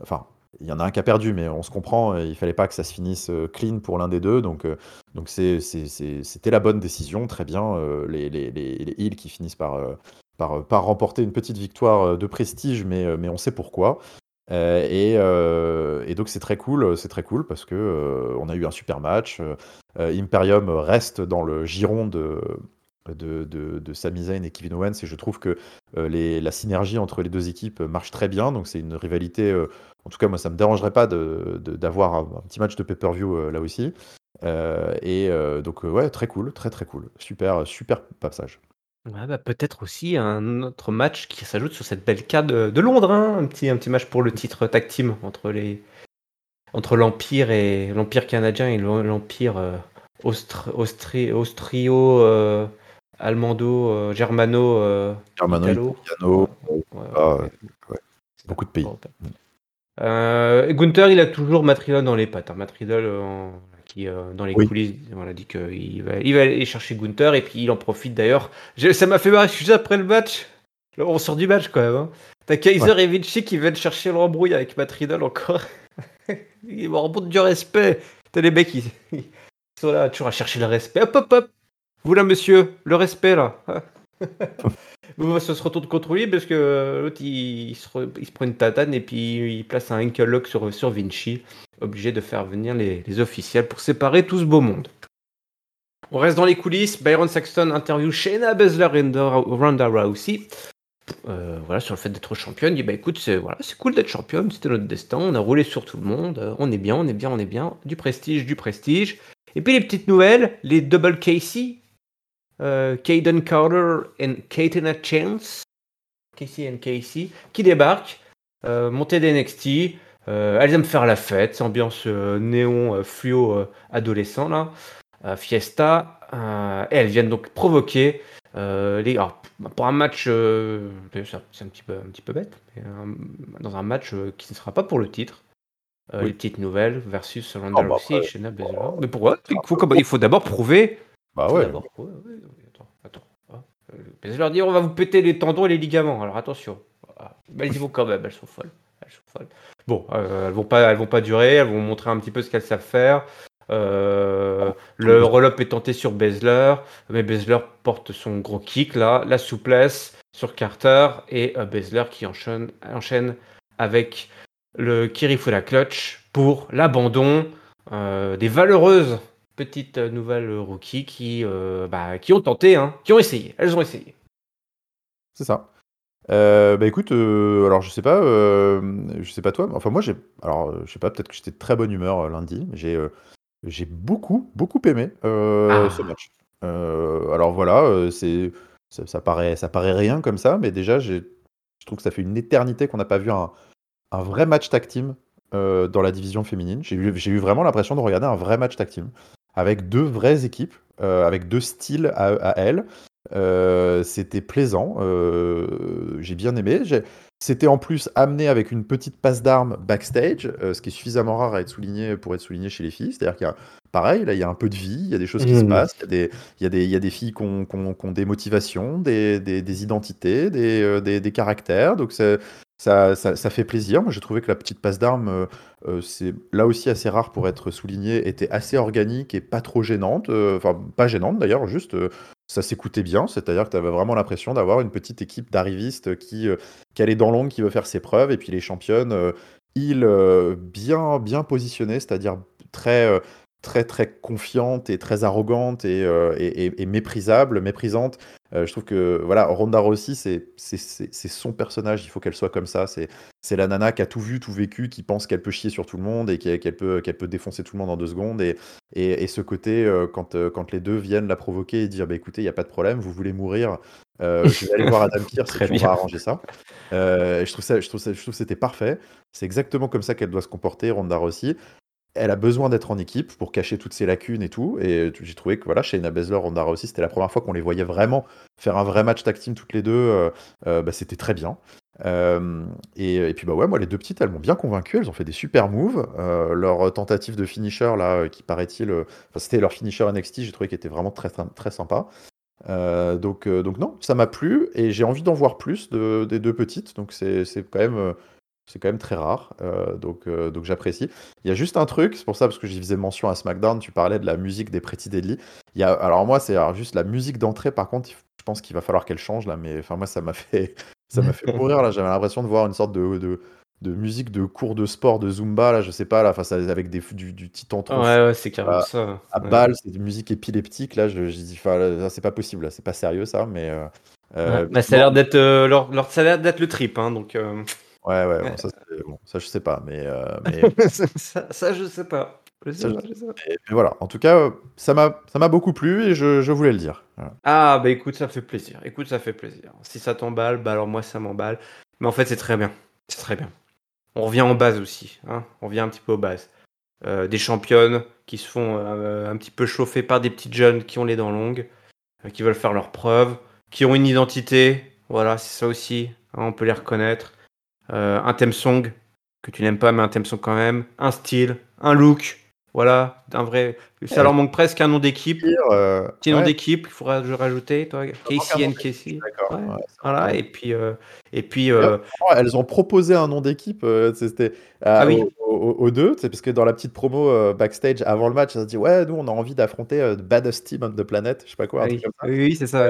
enfin, il y en a un qui a perdu, mais on se comprend, il fallait pas que ça se finisse euh, clean pour l'un des deux. Donc, euh, donc c'était la bonne décision, très bien. Euh, les, les, les, qui finissent par, par, par, remporter une petite victoire de prestige, mais, mais on sait pourquoi. Et, et, donc c'est très cool, c'est très cool parce que on a eu un super match. Imperium reste dans le giron de, de, de, Sami Zayn et Kevin Owens et je trouve que la synergie entre les deux équipes marche très bien. Donc c'est une rivalité. en tout cas, moi, ça me dérangerait pas d'avoir un, petit match de pay-per-view là aussi. et donc ouais, très cool, très très cool, super super passage. Ouais, bah, peut-être aussi un autre match qui s'ajoute sur cette belle carte de, Londres, hein. un, petit, un petit match pour le titre tag team entre les entre l'Empire et l'Empire canadien et l'Empire euh, austrio euh, euh, germano germano italo. Ah, beaucoup de pays. Gunther, il a toujours Matridol dans les pattes. Hein. Matridol en qui, euh, dans les coulisses, on a dit qu'il va, il va aller chercher Gunther et puis il en profite d'ailleurs. Ça m'a fait marrer, suis après le match. on sort du match quand même. Hein. T'as Kaiser et Vinci qui viennent chercher l'embrouille avec Matt encore. ils vont remonter du respect. T'as les mecs, ils, sont là toujours à chercher le respect. Hop, hop, hop. Vous là, monsieur, le respect là. ça se retourne contre lui parce que l'autre il, se, prend une tatane et puis il place un ankle lock sur, sur Vinci obligé de faire venir les, officiels pour séparer tout ce beau monde. On reste dans les coulisses. Byron Saxton interview Shayna Baszler et Ronda Rousey. Euh, voilà, sur le fait d'être championne, il dit bah écoute, c'est voilà, c'est cool d'être championne, c'était notre destin, on a roulé sur tout le monde, euh, on est bien, on est bien, on est bien, du prestige, du prestige. Et puis les petites nouvelles, les double Casey, euh, Caden Carter et Katina Chance, Casey and Casey, qui débarquent, euh, montée d'NXT, euh, elles aiment faire la fête, ambiance euh, néon euh, fluo adolescent là, fiesta, et elles viennent donc provoquer les. Alors, pour un match, c'est un petit peu un petit peu bête, mais, dans un match qui ne sera pas pour le titre. Les petites nouvelles versus Ronda oh, Rousey et Shayna Baszler. Mais pourquoi? il faut, il faut d'abord prouver. Bah ouais. Attends, attends. Baszler dit on va vous péter les tendons et les ligaments. Alors attention. Ah, elles y vont quand même, elles sont folles. Elles sont folles. Bon, euh, elles vont pas, elles vont pas durer. Elles vont montrer un petit peu ce qu'elles savent faire. Euh, le roll-up est tenté sur Bezler, mais Bezler porte son gros kick là, la souplesse sur Carter et euh, qui enchaîne, enchaîne avec le Kirifula clutch pour l'abandon euh, des valeureuses petites nouvelles rookies qui, bah, qui ont tenté, hein, qui ont essayé. Elles ont essayé. C'est ça. Euh, bah écoute, euh, alors je sais pas, euh, je sais pas toi, enfin moi j'ai, alors je sais pas, peut-être que j'étais de très bonne humeur lundi, mais j'ai j'ai beaucoup beaucoup aimé ah. ce match. alors voilà, c'est ça, paraît ça paraît rien comme ça, mais déjà je trouve que ça fait une éternité qu'on n'a pas vu un, un, vrai match tag team dans la division féminine. J'ai eu, j'ai eu vraiment l'impression de regarder un vrai match tag team avec deux vraies équipes, avec deux styles à, à elles. Euh, c'était plaisant, euh, j'ai bien aimé. C'était en plus amené avec une petite passe d'armes backstage, euh, ce qui est suffisamment rare à être souligné pour être souligné chez les filles. C'est-à-dire qu'il y a, pareil, là, il y a un peu de vie, il y a des choses qui se mmh. passent, il y a des, il y a des, il y a des filles qui ont, des motivations, des, des, des identités, des, des, caractères. Donc ça, ça, fait plaisir. Moi, j'ai trouvé que la petite passe d'armes, c'est là aussi assez rare pour être souligné, était assez organique et pas trop gênante. Enfin, pas gênante d'ailleurs, juste ça s'écoutait bien, c'est-à-dire que tu avais vraiment l'impression d'avoir une petite équipe d'arrivistes qui, euh, qui allait dans l'ombre, qui veut faire ses preuves, et puis les championnes, euh, ils euh, bien, bien positionnés, c'est-à-dire très, très très confiante et très arrogante et, et, méprisable, méprisante. je trouve que voilà, Ronda Rossi, c'est son personnage, il faut qu'elle soit comme ça. C'est la nana qui a tout vu, tout vécu, qui pense qu'elle peut chier sur tout le monde et qu'elle peut, qu'elle peut défoncer tout le monde en deux secondes. Et, et, ce côté, quand, quand les deux viennent la provoquer et dire bah, écoutez, il n'y a pas de problème, vous voulez mourir, je vais aller voir Adam Pierce et on va arranger ça. je trouve ça, je trouve ça, je trouve c'était parfait. C'est exactement comme ça qu'elle doit se comporter, Ronda Rossi elle a besoin d'être en équipe pour cacher toutes ses lacunes et tout. Et j'ai trouvé que voilà, Shayna Baszler, Ronda aussi, c'était la première fois qu'on les voyait vraiment faire un vrai match tag team toutes les deux. Euh, euh, bah, c'était très bien. Euh, et, puis bah ouais, moi les deux petites, elles m'ont bien convaincu. Elles ont fait des super moves. leur tentative de finisher là, qui paraît-il, c'était leur finisher NXT, j'ai trouvé qu'il était vraiment très très sympa. donc donc non, ça m'a plu et j'ai envie d'en voir plus des deux petites. Donc c'est quand même c'est quand même très rare, euh, donc, euh, donc j'apprécie. Il y a juste un truc, c'est pour ça parce que j'y faisais mention à SmackDown, tu parlais de la musique des Pretty Deadly. Il y a, alors moi, c'est juste la musique d'entrée, par contre, je pense qu'il va falloir qu'elle change là, mais enfin moi, ça m'a fait, ça m'a fait mourir là. J'avais l'impression de voir une sorte de, de musique de cours de sport, de Zumba, là, je sais pas, là, enfin, ça- avec des, du, du titan Ouais, ouais, c'est carrément à, ça. à Ouais. balle, c'est de musique épileptique, là, je, je dis, enfin, c'est pas possible, c'est pas sérieux, ça, mais. euh, euh, Ouais. Bah, ça a l'air d'être leur, leur- ça a l'air d'être le trip, hein, donc euh, Ouais, ouais, bon, ça, bon, ça, je sais pas, mais, euh, mais, ça, ça, je sais pas. Je sais Ça, pas, je sais pas. mais- mais voilà. En tout cas, euh, ça m'a, ça m'a beaucoup plu et je, je voulais le dire. Voilà. Ah bah écoute, ça fait plaisir. Écoute, ça fait plaisir. Si ça t'emballe, bah alors moi ça m'emballe. Mais en fait, c'est très bien. C'est très bien. On revient en base aussi. Hein On revient un petit peu aux bases. Euh, des championnes qui se font euh, un petit peu chauffer par des petites jeunes qui ont les dents longues, euh, qui veulent faire leurs preuves, qui ont une identité. Voilà, c'est ça aussi. hein, on peut les reconnaître. Euh, un theme song que tu n'aimes pas, mais un theme song quand même. Un style, un look. Voilà, un vrai. Ça Ouais. leur manque presque un nom d'équipe. Euh, Petit nom d'équipe, il faudra rajouter, toi. Casey and Casey. d'accord. Ouais. Voilà, et puis, euh, et puis euh, Oh, elles ont proposé un nom d'équipe, euh, c'était euh, Ah oui. aux, aux- aux deux, c'est parce que dans la petite promo backstage avant le match, ça se dit ouais, nous on a envie d'affronter the baddest team on the planet, je sais pas quoi, un ah truc oui, comme ça. oui, oui, c'est ça.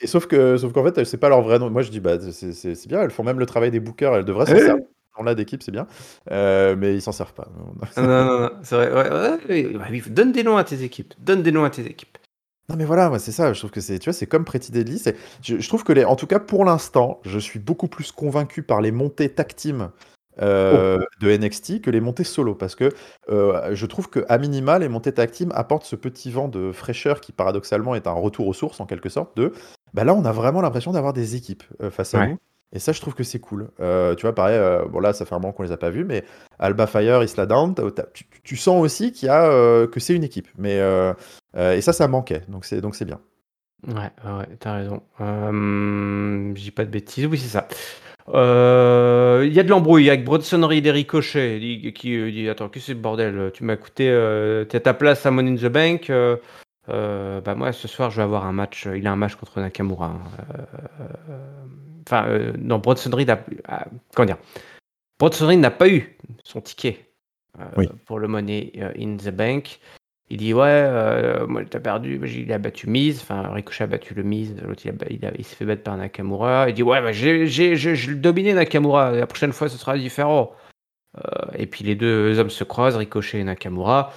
Et sauf que, sauf qu'en fait, c'est pas leur vrai nom. Moi je dis bah c'est bien, elles font même le travail des bookers, elles devraient s'en servir. Nom-là d'équipe, c'est bien, Euh, mais ils s'en servent pas. Non, non, non, non, c'est vrai. ouais, ouais, donne des noms à tes équipes. Donne des noms à tes équipes. Non mais voilà, c'est ça, je trouve que c'est tu vois, c'est comme Pretty Deadly, je, je trouve que les en tout cas pour l'instant, je suis beaucoup plus convaincu par les montées tag team euh, de NXT que les montées solo parce que euh, je trouve que à minima les montées tag team apportent ce petit vent de fraîcheur qui paradoxalement est un retour aux sources en quelque sorte de bah là on a vraiment l'impression d'avoir des équipes euh, face à Ouais. nous et ça je trouve que c'est cool. Euh, tu vois pareil euh, bon là ça fait un moment qu'on les a pas vus mais Alba Fire, Isla Down, tu, tu sens aussi qu'il y a euh, que c'est une équipe mais et ça ça manquait donc c'est donc c'est bien. Ouais, ouais, t'as raison. Euh, dis pas de bêtises. Oui, c'est ça. Il y a de l'embrouille avec Bronson Reed et Ricochet qui, qui dit Attends, que c'est le bordel? Tu m'as coûté euh, t'as ta place à Money in the Bank. bah, moi, ce soir, je vais avoir un match. Il a un match contre Nakamura. hein. Enfin, euh, non, Bronson Reed a, a- Comment dire? Bronson Reed n'a pas eu son ticket euh, Oui. pour le Money euh, in the Bank. Il dit ouais, moi t'as perdu, il a battu Miz, enfin Ricochet a battu le Miz, l'autre il, il, il s'est fait battre par Nakamura. Il dit ouais, bah, j'ai, dominé Nakamura, la prochaine fois ce sera différent. Et puis les deux hommes se croisent, Ricochet et Nakamura.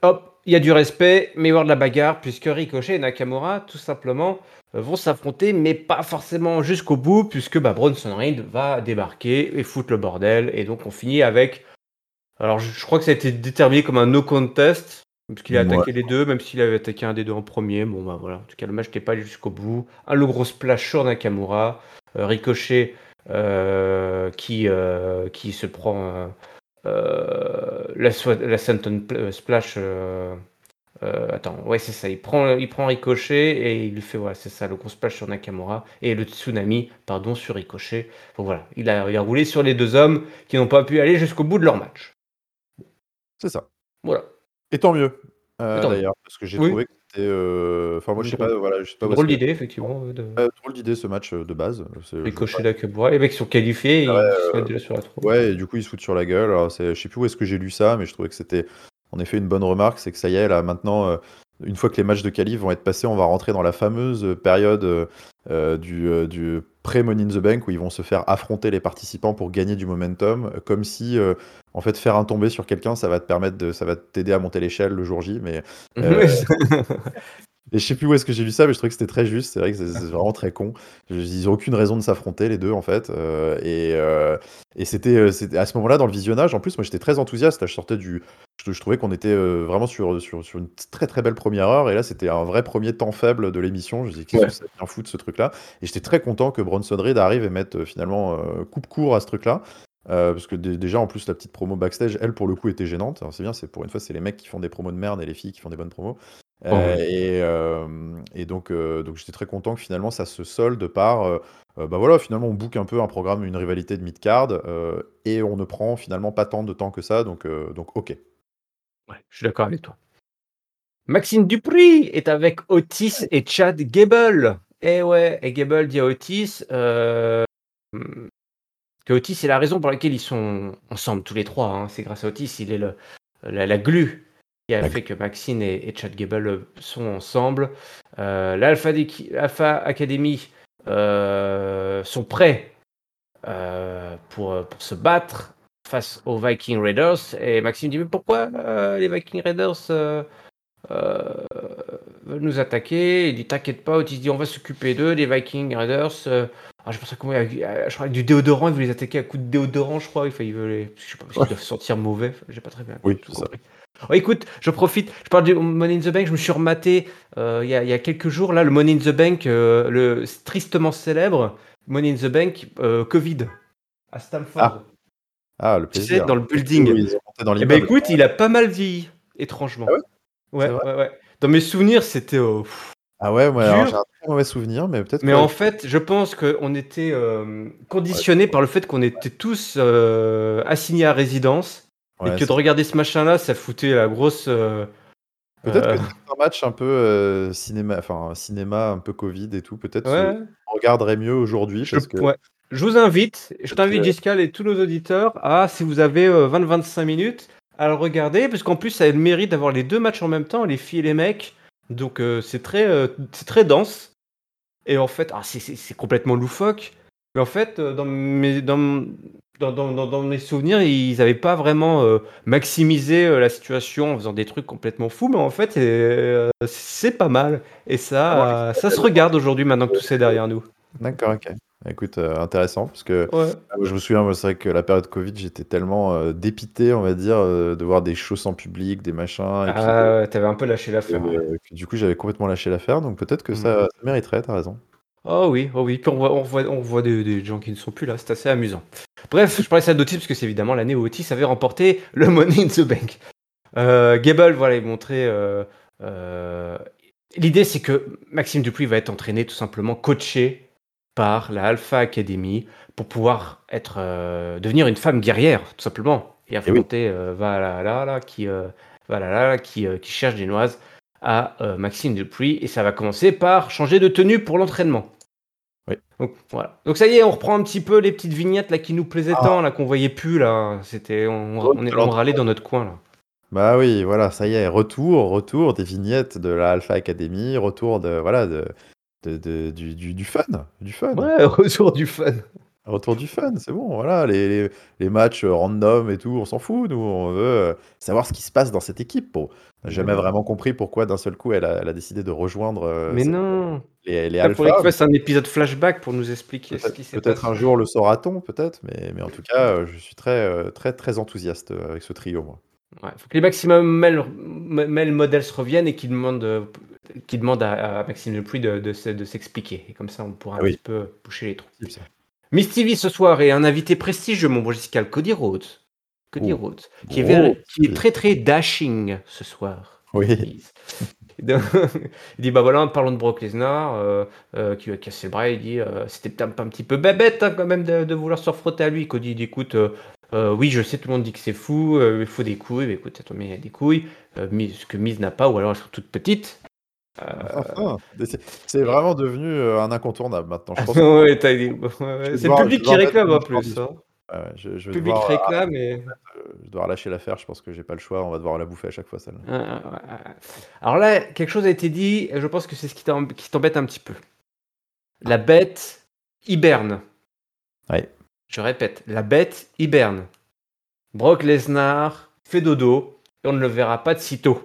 Hop, il y a du respect, mais il y avoir de la bagarre, puisque Ricochet et Nakamura, tout simplement, vont s'affronter, mais pas forcément jusqu'au bout, puisque bah, Bronson Reed va débarquer et foutre le bordel. Et donc on finit avec alors, je, je crois que ça a été déterminé comme un no contest, parce qu'il a Ouais. attaqué les deux, même s'il avait attaqué un des deux en premier. Bon, bah voilà. En tout cas, le match n'était pas allé jusqu'au bout. Un le gros splash sur Nakamura. Euh, Ricochet euh, qui, euh, qui se prend euh, euh, la, la Senton pl- euh, Splash. Euh, attends, ouais, c'est ça. Il prend, il prend Ricochet et il fait, voilà, c'est ça, le gros splash sur Nakamura et le tsunami, pardon, sur Ricochet. Donc voilà, il a, il a roulé sur les deux hommes qui n'ont pas pu aller jusqu'au bout de leur match. C'est ça. Voilà. Et tant mieux, euh, d'ailleurs, parce que j'ai Oui. trouvé que c'était. euh, Enfin, moi, je sais pas, voilà, je sais pas. Drôle d'idée, effectivement. euh, De... Drôle d'idée ce match de base. Ricochet Nakamura. Les mecs sont qualifiés, ils se mettent déjà sur la pas. troupe. Ouais, et du coup, ils se foutent sur la gueule. Alors, je sais plus où est-ce que j'ai lu ça, mais je trouvais que c'était en effet une bonne remarque. C'est que ça y est, là, maintenant, euh, une fois que les matchs de qualif vont être passés, on va rentrer dans la fameuse période euh, euh, du, euh, du pré-Money in the Bank où ils vont se faire affronter les participants pour gagner du momentum, euh, comme si, euh, en fait, faire un tombé sur quelqu'un, ça va te permettre de, ça va t'aider à monter l'échelle le jour J. Mais Euh, Et je sais plus où est-ce que j'ai lu ça, mais je trouvais que c'était très juste. C'est vrai que c'est c'est vraiment très con. Ils ont aucune raison de s'affronter les deux en fait. Euh, et euh, et c'était euh, c'était- à ce moment-là dans le visionnage. En plus, moi j'étais très enthousiaste. Là, je sortais du. Je, je trouvais qu'on était euh, vraiment sur, sur, sur une très très belle première heure. Et là, c'était un vrai premier temps faible de l'émission. Je me disais, qu'est-ce Ouais. que ça bien foutre ce truc-là Et j'étais très content que Bronson Reed arrive et mette euh, finalement euh, coupe court à ce truc-là. Euh, parce que dé- déjà en plus la petite promo backstage, elle pour le coup était gênante. Alors, C'est bien, c'est pour une fois c'est les mecs qui font des promos de merde et les filles qui font des bonnes promos. Euh, Oh, oui. et, euh, et donc, euh, donc j'étais très content que finalement ça se solde par, euh, euh, bah voilà, finalement on book un peu un programme, une rivalité de mid-card, euh, et on ne prend finalement pas tant de temps que ça, donc, euh, donc ok. Ouais, je suis d'accord avec toi. Maxime Dupri est avec Otis et Chad Gable. Eh ouais, et Gable dit à Otis euh, que Otis est la raison pour laquelle ils sont ensemble tous les trois. hein. C'est grâce à Otis, il est le, la, la glue qui a fait que Maxine et, et Chad Gable sont ensemble. Euh, L'Alpha Academy euh, sont prêts euh, pour, pour se battre face aux Viking Raiders. Et Maxime dit Mais pourquoi euh, les Viking Raiders euh, euh, veulent nous attaquer? Il dit T'inquiète pas. Il dit On va s'occuper d'eux, les Viking Raiders. Euh, ah, je pense à comment je crois, avec du déodorant, il veut les attaquer à coups de déodorant, je crois. Enfin, il veut les. Je sais pas, parce qu'ils doivent sentir mauvais. J'ai pas très bien Oui, tout ça. compris. Oh, écoute, je profite. Je parle du Money in the Bank. Je me suis rematé euh, il y, a, il y a quelques jours là le Money in the Bank, euh, le tristement célèbre Money in the Bank euh, Covid à Stamford. Ah, le tu sais, plaisir. dans le building. Oui, dans Eh ben écoute, il a pas mal vieilli, étrangement. Ah ouais? Ouais, ouais, ouais. Dans mes souvenirs, c'était. pff. Ah ouais, alors, j'ai un très mauvais souvenir, mais peut-être Mais en fait, je pense qu'on était conditionnés par le fait qu'on était tous assignés à résidence Ouais, et que de regarder ce machin-là, ça foutait la grosse. euh, Peut-être euh, que c'est un match un peu euh, cinéma, enfin cinéma un peu Covid et tout. Peut-être ouais, on regarderait mieux aujourd'hui je, que ouais. Je vous invite, je t'invite, Giscal et tous nos auditeurs, à, si vous avez euh, 20-25 minutes, à le regarder, parce qu'en plus, ça a le mérite d'avoir les deux matchs en même temps, les filles et les mecs. Donc, euh, c'est très, euh, c'est très dense. Et en fait, ah, c'est- complètement loufoque. Mais en fait, euh, dans mes, dans, dans, dans, dans- dans mes souvenirs, ils n'avaient pas vraiment euh, maximisé euh, la situation en faisant des trucs complètement fous. Mais en fait, euh, c'est pas mal. Et ça, euh, ça se regarde aujourd'hui maintenant que tout c'est derrière nous. D'accord, ok. Écoute, euh, intéressant parce que Ouais. je me souviens, c'est vrai que la période Covid, j'étais tellement euh, dépité, on va dire, euh, de voir des shows sans public, des machins, et puis Ah, ouais, t'avais un peu lâché l'affaire. ouais. du coup, j'avais complètement lâché l'affaire, donc peut-être que ça, ça mériterait, t'as raison. Oh oui, oh oui. Puis on voit, on voit, on voit des, des gens qui ne sont plus là, c'est assez amusant. Bref, je parlais ça d'Otis parce que c'est évidemment l'année où Otis avait remporté le Money in the Bank. Euh, Gable, voilà, il montrait. euh, euh, L'idée, c'est que Maxime Dupuis va être entraîné tout simplement, coaché par la Alpha Academy pour pouvoir être, devenir une femme guerrière, tout simplement, et affronter euh, Valhalla, qui, Valhalla, qui, qui cherche des noises à Maxime Dupuis. Et ça va commencer par changer de tenue pour l'entraînement. Oui. Donc voilà. Donc ça y est, on reprend un petit peu les petites vignettes là qui nous plaisaient Ah. tant, là qu'on voyait plus là. C'était, on, on, est- quel on râlait dans notre coin là. Bah oui, voilà, ça y est, retour, retour des vignettes de la Alpha Academy, retour de, voilà, de, de, de- du, du, du fun, du fun. Ouais, retour du fun. Retour du fun, c'est bon, voilà, les, les, les matchs euh, random et tout, on s'en fout, nous, on veut euh, savoir ce qui se passe dans cette équipe. Bon, on n'a jamais vraiment compris pourquoi d'un seul coup elle a, elle a décidé de rejoindre euh, Mais cette- non. les, les Il faudrait Alpha. qu'il fasse un épisode flashback pour nous expliquer ce Peut-être qui s'est peut-être passé. un jour le saura-t-on, peut-être, mais, mais en tout cas, euh, je suis très, euh, très, très enthousiaste euh, avec ce trio, moi. Ouais, faut que les Maximum Mel Models reviennent et qu'ils demandent, euh, qu'ils demandent à, à Maxime Dupuis de, de, se- de s'expliquer. Et comme ça, on pourra un Ah oui. petit peu boucher les trous. C'est ça. Miss TV ce soir est un invité prestigieux, mon brosical Cody Rhodes. Cody Oh. Rhodes, qui est, Oh, qui très très dashing ce soir. Oui, il dit bah voilà, parlons de Brock Lesnar, euh, euh, qui a cassé le bras. Il dit euh, c'était peut-être un petit peu bébête hein, quand même de, de vouloir se refrotter à lui. Cody dit écoute, oui, je sais, tout le monde dit que c'est fou, il faut des couilles. Mais écoute, attends, mais il y a des couilles, ce que Miz n'a pas, ou alors elles sont toutes petites. Euh, enfin, c'est c'est vraiment devenu euh, un incontournable maintenant. Je pense ouais, ouais, c'est le public qui réclame en plus. hein. Ouais, je, vais public devoir, réclame et. euh, je dois relâcher l'affaire, je pense que j'ai pas le choix, on va devoir la bouffer à chaque fois celle-là. Euh. Alors là, quelque chose a été dit, et je pense que c'est ce qui t'em- qui t'embête un petit peu. La bête hiberne. Ouais. Je répète, la bête hiberne. Brock Lesnar fait dodo, et on ne le verra pas de sitôt.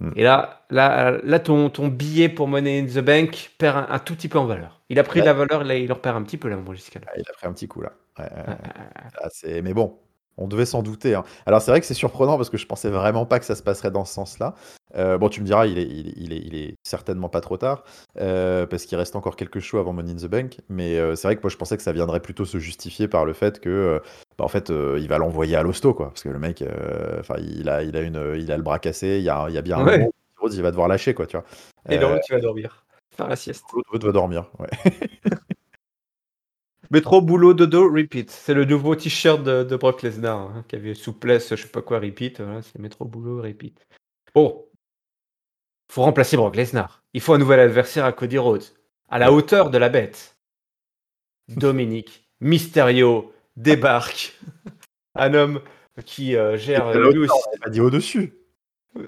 Hmm. Et là, là, là ton, ton billet pour Money in the Bank perd un, un tout petit peu en valeur. Il a pris de la valeur, là, il en perd un petit peu là, mon Giscal. Ah, il a pris un petit coup là. Ouais, ouais, Ah, ouais. ah, ah. C'est- Mais bon, on devait s'en douter. hein. Alors c'est vrai que c'est surprenant parce que je pensais vraiment pas que ça se passerait dans ce sens-là. Euh, bon, tu me diras, il est, il est, il est, il est certainement pas trop tard euh, parce qu'il reste encore quelques shows avant Money in the Bank. Mais euh, c'est vrai que moi je pensais que ça viendrait plutôt se justifier par le fait que, bah, en fait, il va l'envoyer à l'hosto quoi, parce que le mec, enfin, il a, il a une, il a le bras cassé. Il y a, il y a bien un moment il va devoir lâcher quoi, tu vois. Et donc, tu vas dormir. Faire la sieste. Rhodes doit dormir. Ouais. Métro, boulot, dodo, repeat. C'est le nouveau t-shirt de, de Brock Lesnar, hein, qui avait souplesse, je sais pas quoi, repeat. Voilà, c'est métro, boulot, repeat. Bon. Faut remplacer Brock Lesnar. Il faut un nouvel adversaire à Cody Rhodes. À la hauteur de la bête. Dominique Mysterio débarque. un homme qui euh, gère lui aussi. pas dit au-dessus.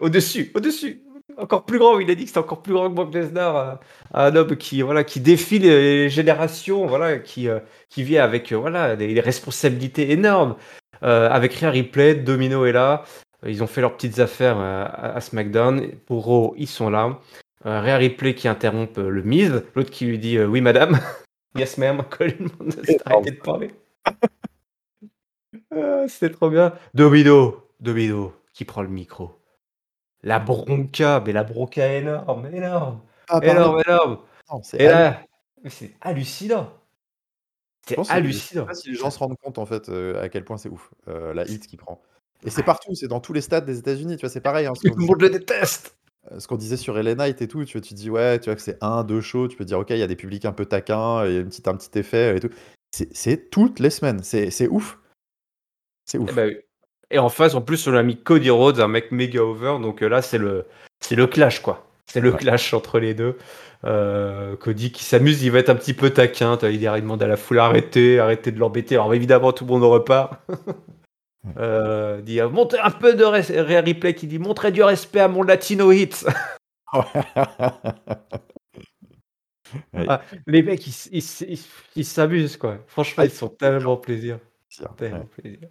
Au-dessus, au-dessus. Encore plus grand. Il a dit que c'était encore plus grand que Brock Lesnar, un homme qui voilà qui défie les générations, voilà, qui qui vit avec voilà des, responsabilités énormes. avec Rhea Ripley, Domino est là. Ils ont fait leurs petites affaires à, SmackDown. Pour Raw, ils sont là. Rhea Ripley qui interrompt le Miz, l'autre qui lui dit oui madame. yes ma'am, arrêtez de parler. Ah, c'est trop bien. Domino, Domino, qui prend le micro. La bronca, mais la bronca énorme, énorme, ah, énorme, énorme. Et là, c'est hallucinant. C'est hallucinant. Je sais pas si les gens se rendent compte en fait euh, à quel point c'est ouf euh, la hit qui prend. Et c'est partout, c'est dans tous les stades des États-Unis, tu vois, c'est pareil. Hein, Tout le monde le déteste. Euh, ce qu'on disait sur LA Night et tout, tu, vois, tu dis ouais, tu vois que c'est un, deux shows, tu peux dire ok, il y a des publics un peu taquins, il y a un petit, un petit effet et tout. C'est toutes les semaines, c'est ouf. C'est ouf. Eh ben et en face, en plus, on a mis Cody Rhodes, un mec méga over. Donc euh, là, c'est le, c'est le clash, quoi. C'est le clash entre les deux. Euh, Cody qui s'amuse, il va être un petit peu taquin. Il, demande à la foule arrêtez, arrêtez de l'embêter. Alors évidemment, tout le monde repart. euh, dit montez un peu de. Replay qui dit montrez du respect à mon Latino hit. Ah, les mecs, ils s'amusent, quoi. Franchement, ils sont tellement plaisir. Tellement plaisir.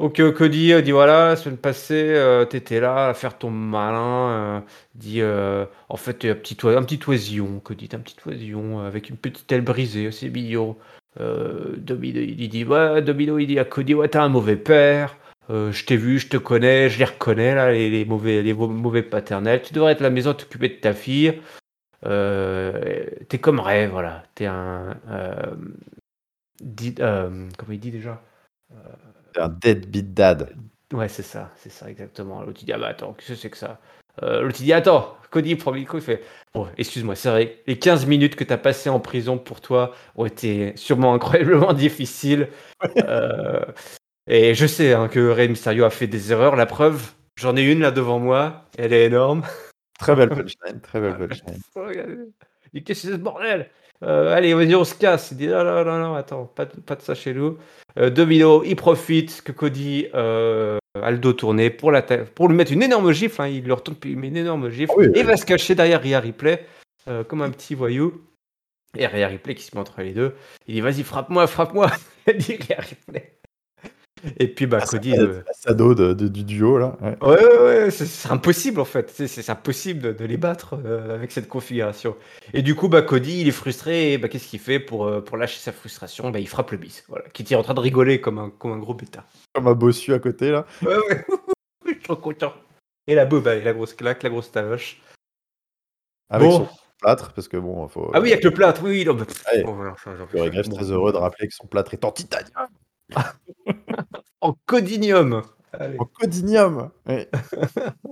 Donc euh, Cody euh, dit voilà, la semaine passée, euh, t'étais là à faire ton malin. dit en fait, un petit, un petit oisillon, Cody, un petit oisillon avec une petite aile brisée, c'est mignon. Domino, il dit ouais, Domino, il dit à Cody ouais, t'as un mauvais père. je t'ai vu, je te connais, je les reconnais là, les, mauvais, les mauvais paternels. Tu devrais être à la maison t'occuper de ta fille. t'es comme Ray, voilà. T'es un. comment il dit déjà? Un deadbeat dad. Ouais, c'est ça, c'est ça, exactement. L'autre dit, ah bah attends, qu'est-ce que c'est que ça? Euh, L'autre dit, attends, Cody prend le il fait, bon, excuse-moi, c'est vrai, les 15 minutes que tu as passées en prison pour toi ont été sûrement incroyablement difficiles. Euh, et je sais hein, que Rey Mysterio a fait des erreurs, la preuve, j'en ai une là devant moi, elle est énorme. Très belle punchline, très belle punchline. Il qu'est-ce que c'est ce bordel? Euh, Allez, vas-y, on se casse. Il dit, non, non, non, non attends, pas de, pas de ça chez nous. Euh, Domino, il profite que Cody euh, a le dos tourné pour, la pour lui mettre une énorme gifle. Hein, il leur retourne, puis il met une énorme gifle. Ah et va se cacher derrière Rhea Ripley, euh, comme un petit voyou. Et Rhea Ripley qui se met entre les deux. Il dit Vas-y, frappe-moi, frappe-moi. il dit Rhea Ripley. Et puis, bah, ah, Cody. Euh... Sado de, du duo, là. Ouais, ouais, ouais, c'est impossible, en fait. C'est impossible de, les battre euh, avec cette configuration. Et du coup, bah, Cody, il est frustré. Et bah, qu'est-ce qu'il fait pour, euh, pour lâcher sa frustration? Bah, Il frappe le bis. Voilà. Qui est en train de rigoler comme un, comme un gros bêta. Comme un bossu à côté, là. Ouais, ouais. Je suis trop content. Et la boue, bah, la grosse claque, la grosse taloche. Avec son plâtre, parce que bon, faut. Ah oui, avec le plâtre, oui. Non, bah, très heureux de rappeler que son plâtre est en titanium. en codinium. En codinium. Oui.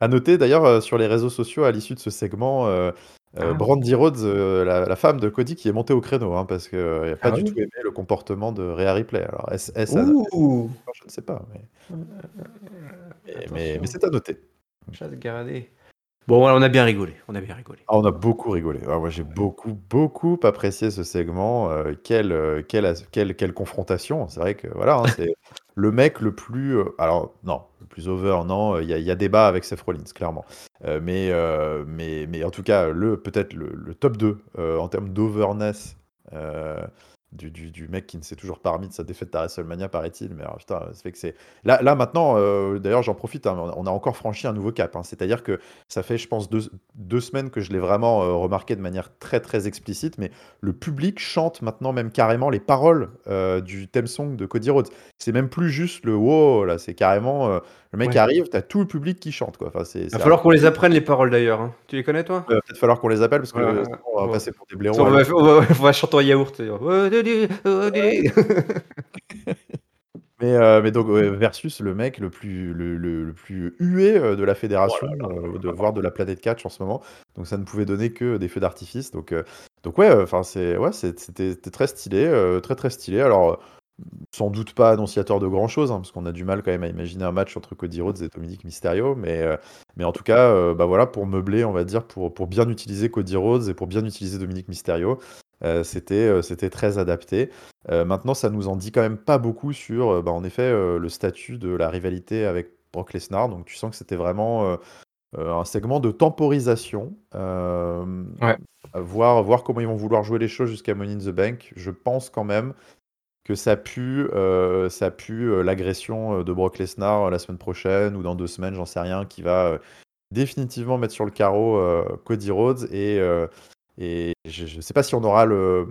à noter d'ailleurs euh, sur les réseaux sociaux à l'issue de ce segment, euh, euh, ah. Brandy Rhodes, la, femme de Cody, qui est montée au créneau, hein, parce qu'il n'a pas ah du tout aimé le comportement de Rhea Ripley. Alors, Je ne sais pas. Mais, mais, c'est à noter. Bon, on a bien rigolé. On a bien rigolé. Ah, on a beaucoup rigolé. Ah, moi, j'ai beaucoup, beaucoup apprécié ce segment. Euh, quelle, euh, quelle, quelle, confrontation. C'est vrai que voilà, hein, c'est le mec le plus. Euh, alors, non, le plus over, non. Il y, a- y a débat avec Seth Rollins, clairement. mais, mais, mais en tout cas, le, peut-être le, le top 2 en termes d'overness du, du, mec qui ne s'est toujours pas remis de sa défaite à WrestleMania, paraît-il. Mais putain, ça fait que c'est. Là, là maintenant, euh, d'ailleurs, j'en profite, hein, on a encore franchi un nouveau cap. Hein. C'est-à-dire que ça fait, je pense, deux, deux semaines que je l'ai vraiment euh, remarqué de manière très, très explicite. Mais le public chante maintenant même carrément les paroles euh, du theme song de Cody Rhodes. C'est même plus juste le wow, là, c'est carrément. le mec arrive, t'as tout le public qui chante. Quoi. Enfin, Il va falloir qu'on les apprenne, les paroles d'ailleurs. Hein. Tu les connais, toi? Il va peut-être falloir qu'on les appelle parce qu'on va passer pour des blaireaux. On va, on va chanter en yaourt. Mais, euh, mais donc versus le mec le plus le, le, plus hué euh, de la fédération, euh, de voir de la planète catch en ce moment. Donc ça ne pouvait donner que des feux d'artifice. Donc donc ouais, enfin c'est ouais c'était très stylé, très très stylé. Alors sans doute pas annonciateur de grand chose, hein, parce qu'on a du mal quand même à imaginer un match entre Cody Rhodes et Dominique Mysterio, mais, mais en tout cas, bah voilà, pour meubler, on va dire, pour, pour bien utiliser Cody Rhodes et pour bien utiliser Dominique Mysterio, euh, c'était, euh, c'était très adapté. Euh, maintenant, ça nous en dit quand même pas beaucoup sur, bah, en effet, le statut de la rivalité avec Brock Lesnar. Donc tu sens que c'était vraiment, un segment de temporisation. voir, voir comment ils vont vouloir jouer les choses jusqu'à Money in the Bank. Je pense quand même que ça pue, ça pue l'agression de Brock Lesnar la semaine prochaine ou dans deux semaines, j'en sais rien, qui va définitivement mettre sur le carreau Cody Rhodes et, et je ne sais pas si on aura le,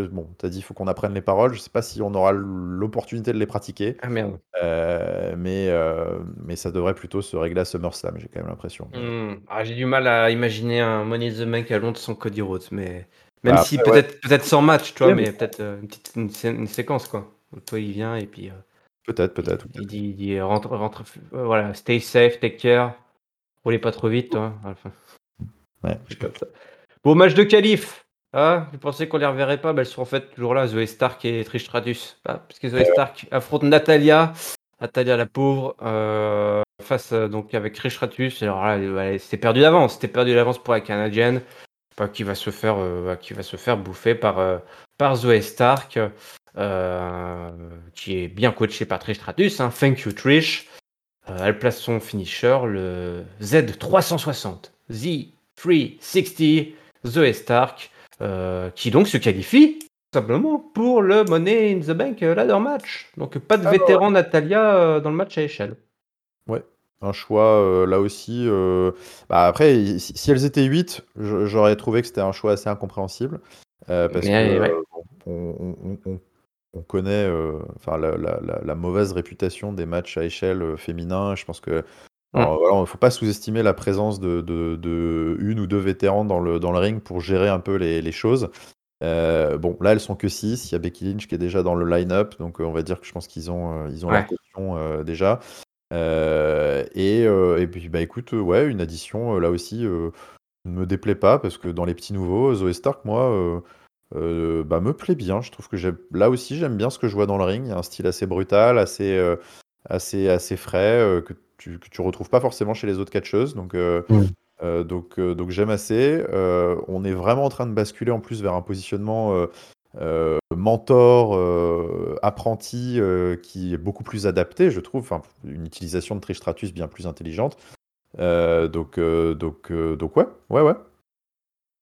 Bon, tu as dit il faut qu'on apprenne les paroles. Je sais pas si on aura l'opportunité de les pratiquer. Ah merde. Euh, mais, euh, mais ça devrait plutôt se régler à SummerSlam, j'ai quand même l'impression. Hmm. Ah, j'ai du mal à imaginer un Money the Bank à Londres sans Cody Rhodes, mais même bah, si peut-être peut-être sans match, tu vois, mais peut-être euh, une petite une, séquence quoi. toi il vient et puis. peut-être, peut-être. Il, dit, il dit rentre, rentre, voilà, stay safe, take care, roulez pas trop vite, toi. Ouais. Bon match de qualif. Ah, vous pensez qu'on les reverrait pas? Bah, Elles sont en fait toujours là, Zoé Stark et Trish Stratus. Bah, parce que Zoé Stark affronte Natalia. Natalia la pauvre, euh, face euh, donc avec Trish Stratus. Alors là, c'était perdu d'avance. C'était perdu d'avance pour la Canadienne. Qui va se faire, euh, qui va se faire bouffer par, par Zoé Stark, qui est bien coachée par Trish Stratus. Hein. Thank you Trish. elle place son finisher, le Z360. Z360. Zoé Stark. Euh, qui donc se qualifie simplement pour le Money in the Bank euh, ladder match. Donc pas de vétéran Natalia euh, dans le match à échelle. Ouais, un choix là aussi. Bah, après, si, elles étaient 8, j'aurais trouvé que c'était un choix assez incompréhensible. parce que on, connaît enfin la, mauvaise réputation des matchs à échelle féminin. Je pense que il ne faut pas sous-estimer la présence de, une ou deux vétérans dans le, dans le ring pour gérer un peu les, choses. Euh, bon, là, elles sont que 6. Il y a Becky Lynch qui est déjà dans le line-up, donc euh, on va dire que je pense qu'ils ont, euh, ils ont la caution déjà. et, et, puis, bah écoute, ouais, une addition là aussi ne me déplaît pas parce que dans les petits nouveaux, Zoé Stark, moi, bah, me plaît bien. Je trouve que là aussi, j'aime bien ce que je vois dans le ring. Il y a un style assez brutal, assez, assez, assez frais, que tu, que tu retrouves pas forcément chez les autres catcheuses. Donc, euh, mm. euh, donc, euh, donc j'aime assez. on est vraiment en train de basculer en plus vers un positionnement mentor, apprenti qui est beaucoup plus adapté, je trouve. Enfin, une utilisation de Trish Stratus bien plus intelligente. donc, donc, donc, ouais, ouais, ouais.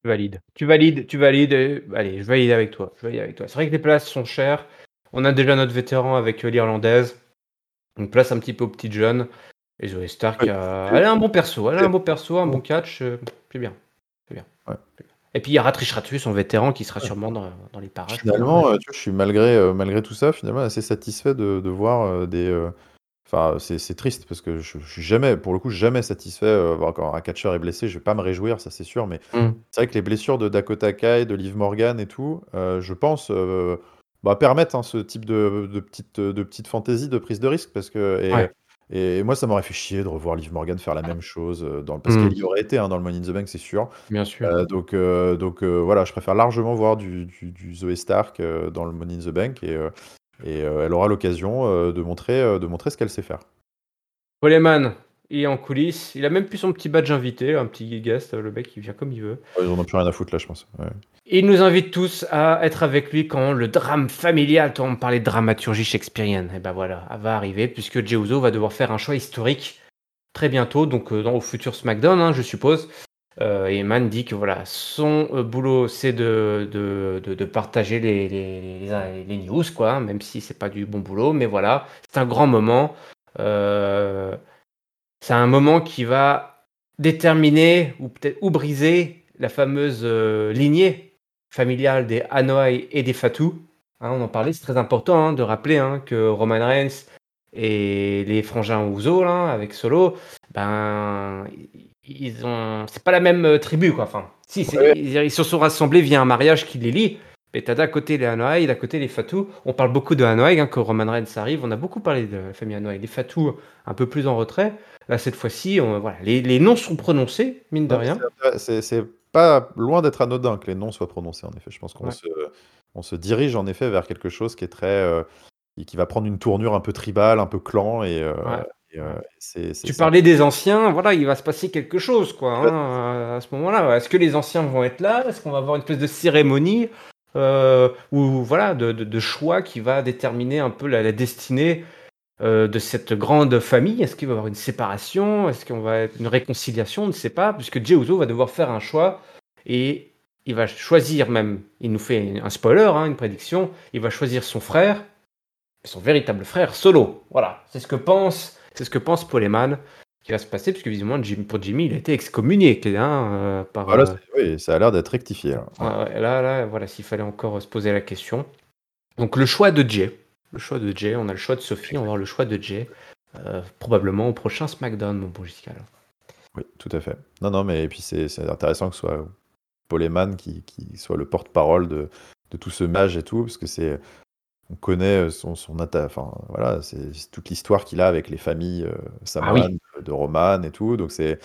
Tu valides. Tu valides, tu valides. Allez, je valide avec toi. Je valide avec toi. C'est vrai que les places sont chères. On a déjà notre vétéran avec l'Irlandaise. Une place un petit peu aux petites jeunes. Et Zoé Stark, elle a un bon perso, elle a un bon perso, un bon catch, euh, c'est bien. bien. Et puis il y aura Trish son vétéran, qui sera sûrement dans, les parages. Finalement, euh, je suis malgré, euh, malgré tout ça, finalement assez satisfait de, voir des. Enfin, c'est triste parce que je, suis jamais, pour le coup, jamais satisfait. quand un catcheur est blessé, je vais pas me réjouir, ça c'est sûr. Mais mm. c'est vrai que les blessures de Dakota Kai, de Liv Morgan et tout, je pense, bah, permettent hein, ce type de, de petite, de petite fantaisie, de prise de risque parce que. Et moi, ça m'aurait fait chier de revoir Liv Morgan faire la même chose, euh, dans parce mmh. qu'elle y aurait été, hein, dans le Money in the Bank, c'est sûr. Bien sûr. Euh, donc euh, donc voilà, je préfère largement voir du du Zoé Stark, dans le Money in the Bank et et elle aura l'occasion, de montrer, de montrer ce qu'elle sait faire. Coleman, il est en coulisses. Il a même plus son petit badge invité, un petit guest, le mec, il vient comme il veut. ils en ont plus rien à foutre là, je pense. Il nous invite tous à être avec lui quand le drame familial, on parlait de dramaturgie shakespearienne, et eh ben voilà, va arriver puisque Jey va devoir faire un choix historique très bientôt, donc euh, dans au futur SmackDown, hein, je suppose. Euh, et Man dit que voilà, son euh, boulot c'est de, de, partager les, les, les, news, quoi, même si c'est pas du bon boulot, mais voilà, c'est un grand moment. C'est un moment qui va déterminer ou peut-être ou briser la fameuse lignée familiale des Hanoi et des Fatou. Hein, on en parlait, c'est très important hein, de rappeler hein, que Roman Reigns et les frangins Ouzo, avec Solo, ben, ils ont, c'est pas la même euh, tribu, quoi. Enfin, si, ils, se sont rassemblés via un mariage qui les lie. Mais t'as d'un côté les Hanoi, d'un côté les Fatou. On parle beaucoup de Hanoi quand Roman Reigns arrive. On a beaucoup parlé de la famille Hanoi. Les Fatou, un peu plus en retrait. Là, cette fois-ci, voilà, les, noms sont prononcés, mine de rien. C'est pas loin d'être anodin que les noms soient prononcés, en effet. Je pense qu'on se, on se dirige en effet vers quelque chose qui est très. Euh, qui va prendre une tournure un peu tribale, un peu clan. Et, euh, euh, tu parlais des anciens, voilà, il va se passer quelque chose, quoi, hein, à ce moment-là. Est-ce que les anciens vont être là? Est-ce qu'on va avoir une espèce de cérémonie? Ou voilà, de, choix qui va déterminer un peu la, destinée de cette grande famille. Est-ce qu'il va y avoir une séparation? Est-ce qu'on va une réconciliation? On ne sait pas, puisque Jey va devoir faire un choix et il va choisir même, il nous fait un spoiler, hein, une prédiction, il va choisir son frère, son véritable frère, Solo. Voilà, c'est ce que pense, c'est ce que pense Paul Heyman qui va se passer, puisque visiblement pour Jimmy, il a été excommunié hein, euh, par. Euh, oui, ça a l'air d'être rectifié. Là, là, là voilà, s'il fallait encore se poser la question. Donc le choix de Jay, le choix de Jay, on a le choix de Sophie, on va avoir le choix de Jay, euh, probablement au prochain SmackDown, mon bon Jessica. Oui, tout à fait. Non, non, mais et puis c'est intéressant que ce soit Paul qui, qui soit le porte-parole de, de, tout ce mage et tout, parce que c'est. On connaît son, son enfin voilà, c'est toute l'histoire qu'il a avec les familles euh, ah de Roman et tout, donc c'est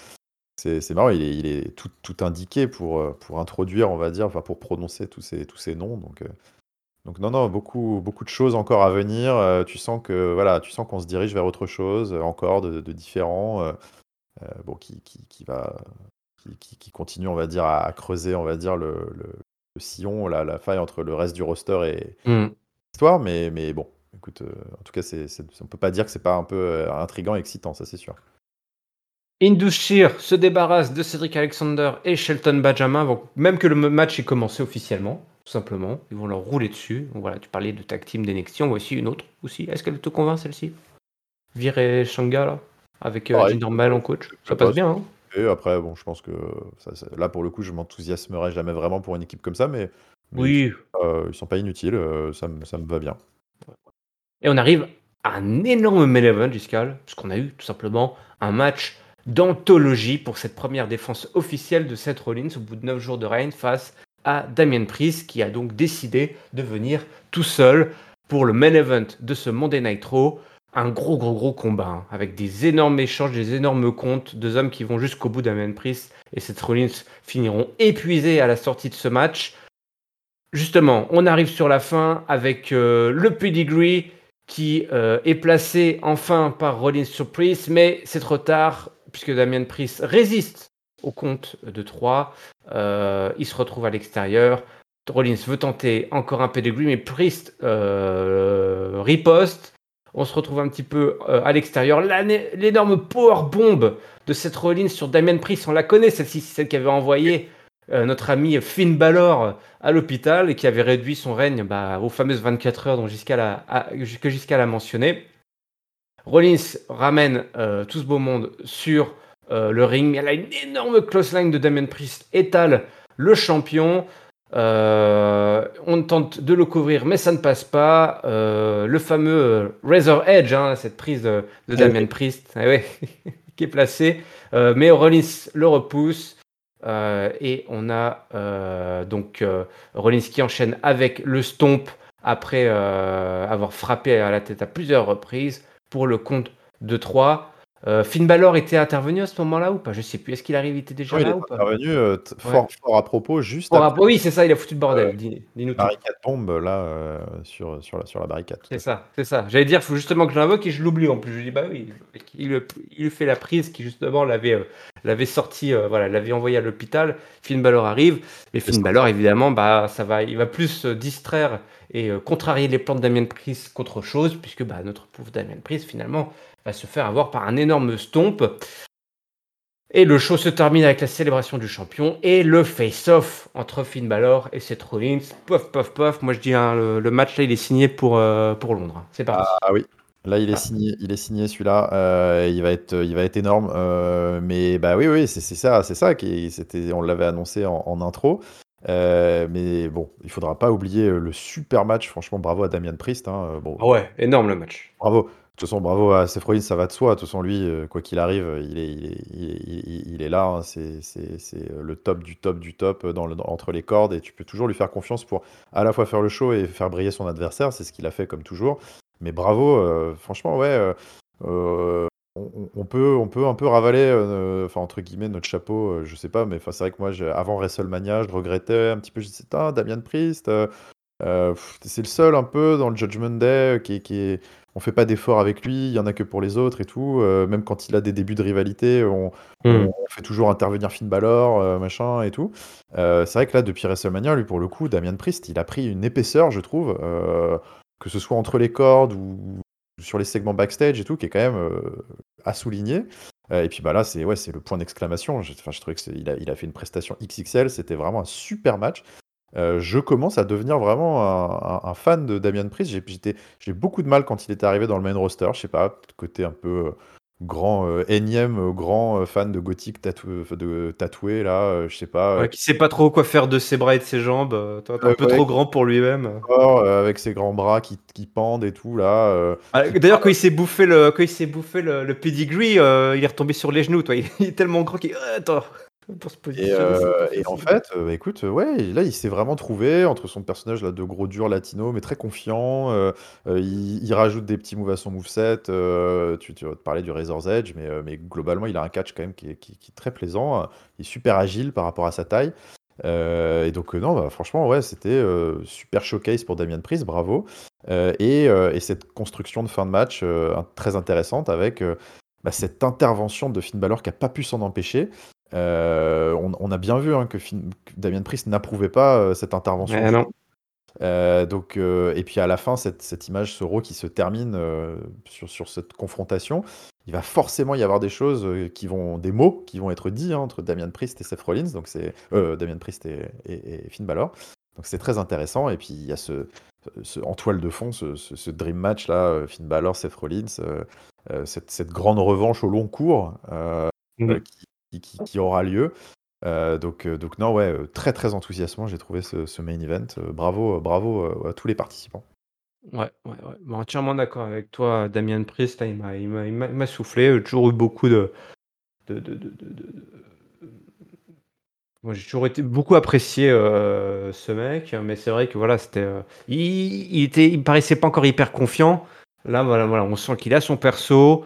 c'est marrant, il est, il est tout, tout, indiqué pour, euh, pour introduire, on va dire, enfin pour prononcer tous ces, tous ces noms. Donc, euh, donc non, non, beaucoup, beaucoup de choses encore à venir. tu sens que voilà, tu sens qu'on se dirige vers autre chose, encore de, de différent, bon, qui, qui, qui, va qui, continue, on va dire, à, creuser, on va dire, le, sillon, la, la, faille entre le reste du roster et mm. Mais, mais bon, écoute, euh, en tout cas, c'est, on peut pas dire que c'est pas un peu euh, intrigant, excitant, ça c'est sûr. Indus Shear se débarrasse de Cedric Alexander et Shelton Benjamin, même que le match ait commencé officiellement, tout simplement. Ils vont leur rouler dessus. Donc voilà, tu parlais de tag team d'NXT, on voit aussi une autre aussi. Est-ce qu'elle te convainc celle-ci? Virer Shanga là, avec euh, Jinder en coach. Ça passe bien, hein après, bon, je pense que là, pour le coup, je m'enthousiasmerai jamais vraiment pour une équipe comme ça, mais, Oui. ils sont pas inutiles, euh, ça me ça me va bien. Et on arrive à un énorme main event, Giscal, puisqu'on a eu tout simplement un match d'anthologie pour cette première défense officielle de Seth Rollins au bout de 9 jours de règne face à Damien Priest, qui a donc décidé de venir tout seul pour le main event de ce Monday Night Raw un gros, gros, gros combat, hein, avec des énormes échanges, des énormes comptes, deux hommes qui vont jusqu'au bout d'un Priest et Seth Rollins finiront épuisés à la sortie de ce match. Justement, on arrive sur la fin avec euh, le pedigree qui euh, est placé enfin par Rollins sur Priest, mais c'est trop tard puisque Damien Priest résiste au compte de 3. Euh, il se retrouve à l'extérieur. Rollins veut tenter encore un pedigree, mais Priest riposte on se retrouve un petit peu à l'extérieur. L'énorme power bomb de cette Rollins sur Damien Priest, on la connaît, celle-ci, celle qui avait envoyé euh, notre ami Finn Balor à l'hôpital et qui avait réduit son règne bah, aux fameuses 24 heures dont Giscard que Giscard a mentionné. Rollins ramène euh, tout ce beau monde sur le ring. Elle a une énorme close line de Damien Priest, étale le champion. Euh, on tente de le couvrir, mais ça ne passe pas. Euh, le fameux euh, Razor Edge, hein, cette prise de, de Damien Priest, ah qui est placée, mais Rollins le repousse. Et on a donc Rollins qui enchaîne avec le stomp après avoir frappé à la tête à plusieurs reprises pour le compte de 3. Euh, Finn Balor était intervenu à ce moment-là ou pas? Je sais plus. Est-ce qu'il arrive était déjà là il ou pas? intervenu euh, fort, à propos, juste Oui, c'est ça, il a foutu le bordel. Euh, Dis-nous barricade tombe là sur, sur, la, sur la barricade. C'est ça, c'est ça. J'allais dire, il faut justement que je l'invoque et je l'oublie en plus. Je dis, bah oui, il, il fait la prise qui justement l'avait l'avait sorti, voilà, l'avait envoyé à l'hôpital. Finn Balor arrive, mais Finn Balor, évidemment, bah, ça va, il va plus distraire et contrarier les plans de Damien Priest qu'autre chose, puisque bah, notre pauvre Damien Priest, finalement, va se faire avoir par un énorme stomp. Et le show se termine avec la célébration du champion et le face-off entre Finn Balor et Seth Rollins. Pof, pof, pof. Moi, je dis, hein, le, match, là, il est signé pour, euh, pour Londres. C'est parti. Ah oui. Là, il est ah. signé, il est signé celui-là. Euh, il va être, il va être énorme. Euh, mais bah oui, oui, c'est ça, c'est ça qui, c'était, on l'avait annoncé en, intro. mais bon, il faudra pas oublier le super match. Franchement, bravo à Damien Priest. Hein. Bon, ah ouais, énorme le match. Bravo. De toute façon, bravo à Seth ça va de soi. De toute façon, lui, euh, quoi qu'il arrive, il est, là. C'est, euh, le top du top du top euh, dans entre les cordes. Et tu peux toujours lui faire confiance pour à la fois faire le show et faire briller son adversaire. C'est ce qu'il a fait comme toujours. Mais bravo, franchement, ouais. on, peut, on peut un peu ravaler, enfin, entre guillemets, notre chapeau. je sais pas, mais c'est vrai que moi, avant WrestleMania, je regrettais un petit peu. Je disais, ah, Damien Priest. c'est le seul un peu dans le Judgment Day qui est on fait pas d'efforts avec lui, il y en a que pour les autres et tout. Euh, même quand il a des débuts de rivalité, on, hmm. fait toujours intervenir Finn Balor, euh, machin et tout. Euh, c'est vrai que là, depuis WrestleMania, lui pour le coup, Damien Priest, il a pris une épaisseur, je trouve, que ce soit entre les cordes ou sur les segments backstage et tout, qui est quand même à souligner. et puis bah là, c'est ouais, c'est le point d'exclamation. Enfin, je trouvais qu'il a, il a fait une prestation XXL. C'était vraiment un super match. Je commence à devenir vraiment un, fan de Damien Priest. J'ai beaucoup de mal quand il est arrivé dans le main roster. Je sais pas, côté un peu grand euh, énième euh, grand euh, fan de gothique de tatoué là, je sais pas. qui sait pas trop quoi faire de ses bras et de ses jambes, un peu trop grand pour lui-même. avec ses grands bras qui, qui pendent et tout là. Ah, d'ailleurs quand il s'est bouffé le quand il s'est bouffé le, pedigree, il est retombé sur les genoux, toi. Il, est tellement grand qu'il attends. Et, euh, en fait, euh, écoute, ouais, là, il s'est vraiment trouvé entre son personnage là, de gros dur latino, mais très confiant. Euh, il, rajoute des petits moves à son moveset. tu, tu vas te parler du Razor's Edge, mais, mais globalement, il a un catch quand même qui est, qui, est très plaisant. Il est super agile par rapport à sa taille. et donc, non, bah, franchement, ouais, c'était super showcase pour Damien Priest, bravo. Et, et, cette construction de fin de match très intéressante avec bah, cette intervention de Finn Balor qui n'a pas pu s'en empêcher. Euh, on, a bien vu hein, que, Damien Priest n'approuvait pas euh, cette intervention. Euh, donc, et puis à la fin, cette, image, ce raw qui se termine sur, cette confrontation, il va forcément y avoir des choses qui vont, des mots qui vont être dits hein, entre Damien Priest et Seth Rollins. Donc c'est Damien Priest et, Finn Balor. Donc c'est très intéressant. Et puis il y a ce, en toile de fond, ce, dream match là, Finn Balor, Seth Rollins, cette, grande revanche au long cours. Mmh. qui, qui, aura lieu. Euh, donc, euh, donc non, ouais, euh, très très enthousiasmant, j'ai trouvé ce, main event. bravo, bravo à tous les participants. Ouais, ouais, entièrement d'accord avec toi, Damien Priest. il m'a soufflé. J'ai toujours eu beaucoup de. de, de, de, Moi, j'ai toujours été beaucoup apprécié ce mec, mais c'est vrai que voilà, c'était. il, il, était, il me paraissait pas encore hyper confiant. Là, voilà, voilà, on sent qu'il a son perso.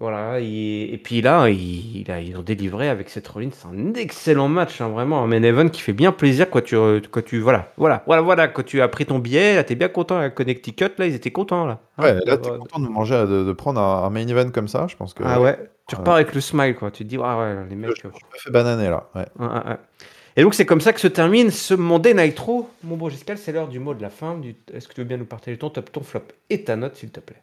Voilà, et puis là, il, a, ils ont délivré avec cette Rollins. C'est un excellent match, hein, vraiment. Un main event qui fait bien plaisir quand tu, quand tu. Voilà, voilà, voilà, voilà. Quand tu as pris ton billet, là, t'es bien content à Connecticut, là, ils étaient contents, là. Ouais, là, t'es content de manger, de, prendre un, main event comme ça, je pense que. Ah ouais, tu repars avec le smile, quoi. Tu te dis, ah ouais, les mecs. Je, je, fait bananer, là. Ouais. Et donc, c'est comme ça que se termine ce Monday Nitro. Mon beau Giscal, c'est l'heure du mot de la fin. Du... Est-ce que tu veux bien nous partager ton top, ton flop et ta note, s'il te plaît?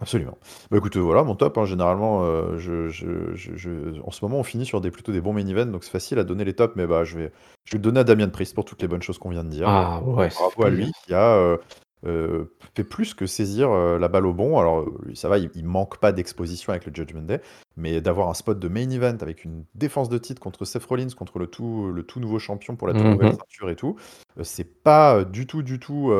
Absolument. Bah écoute, voilà, mon top, hein, généralement, euh, je, je, je, en ce moment, on finit sur des, plutôt des bons main events, donc c'est facile à donner les tops, mais bah, je, vais, je vais le donner à Damien Priest pour toutes les bonnes choses qu'on vient de dire. Ah ouais, Bravo à lui, qui a, euh, euh, fait plus que saisir euh, la balle au bon. Alors, ça va, il, manque pas d'exposition avec le Judgment Day, mais d'avoir un spot de main event avec une défense de titre contre Seth Rollins, contre le tout, le tout nouveau champion pour la toute nouvelle mhm. ceinture et tout, euh, c'est pas du tout, du tout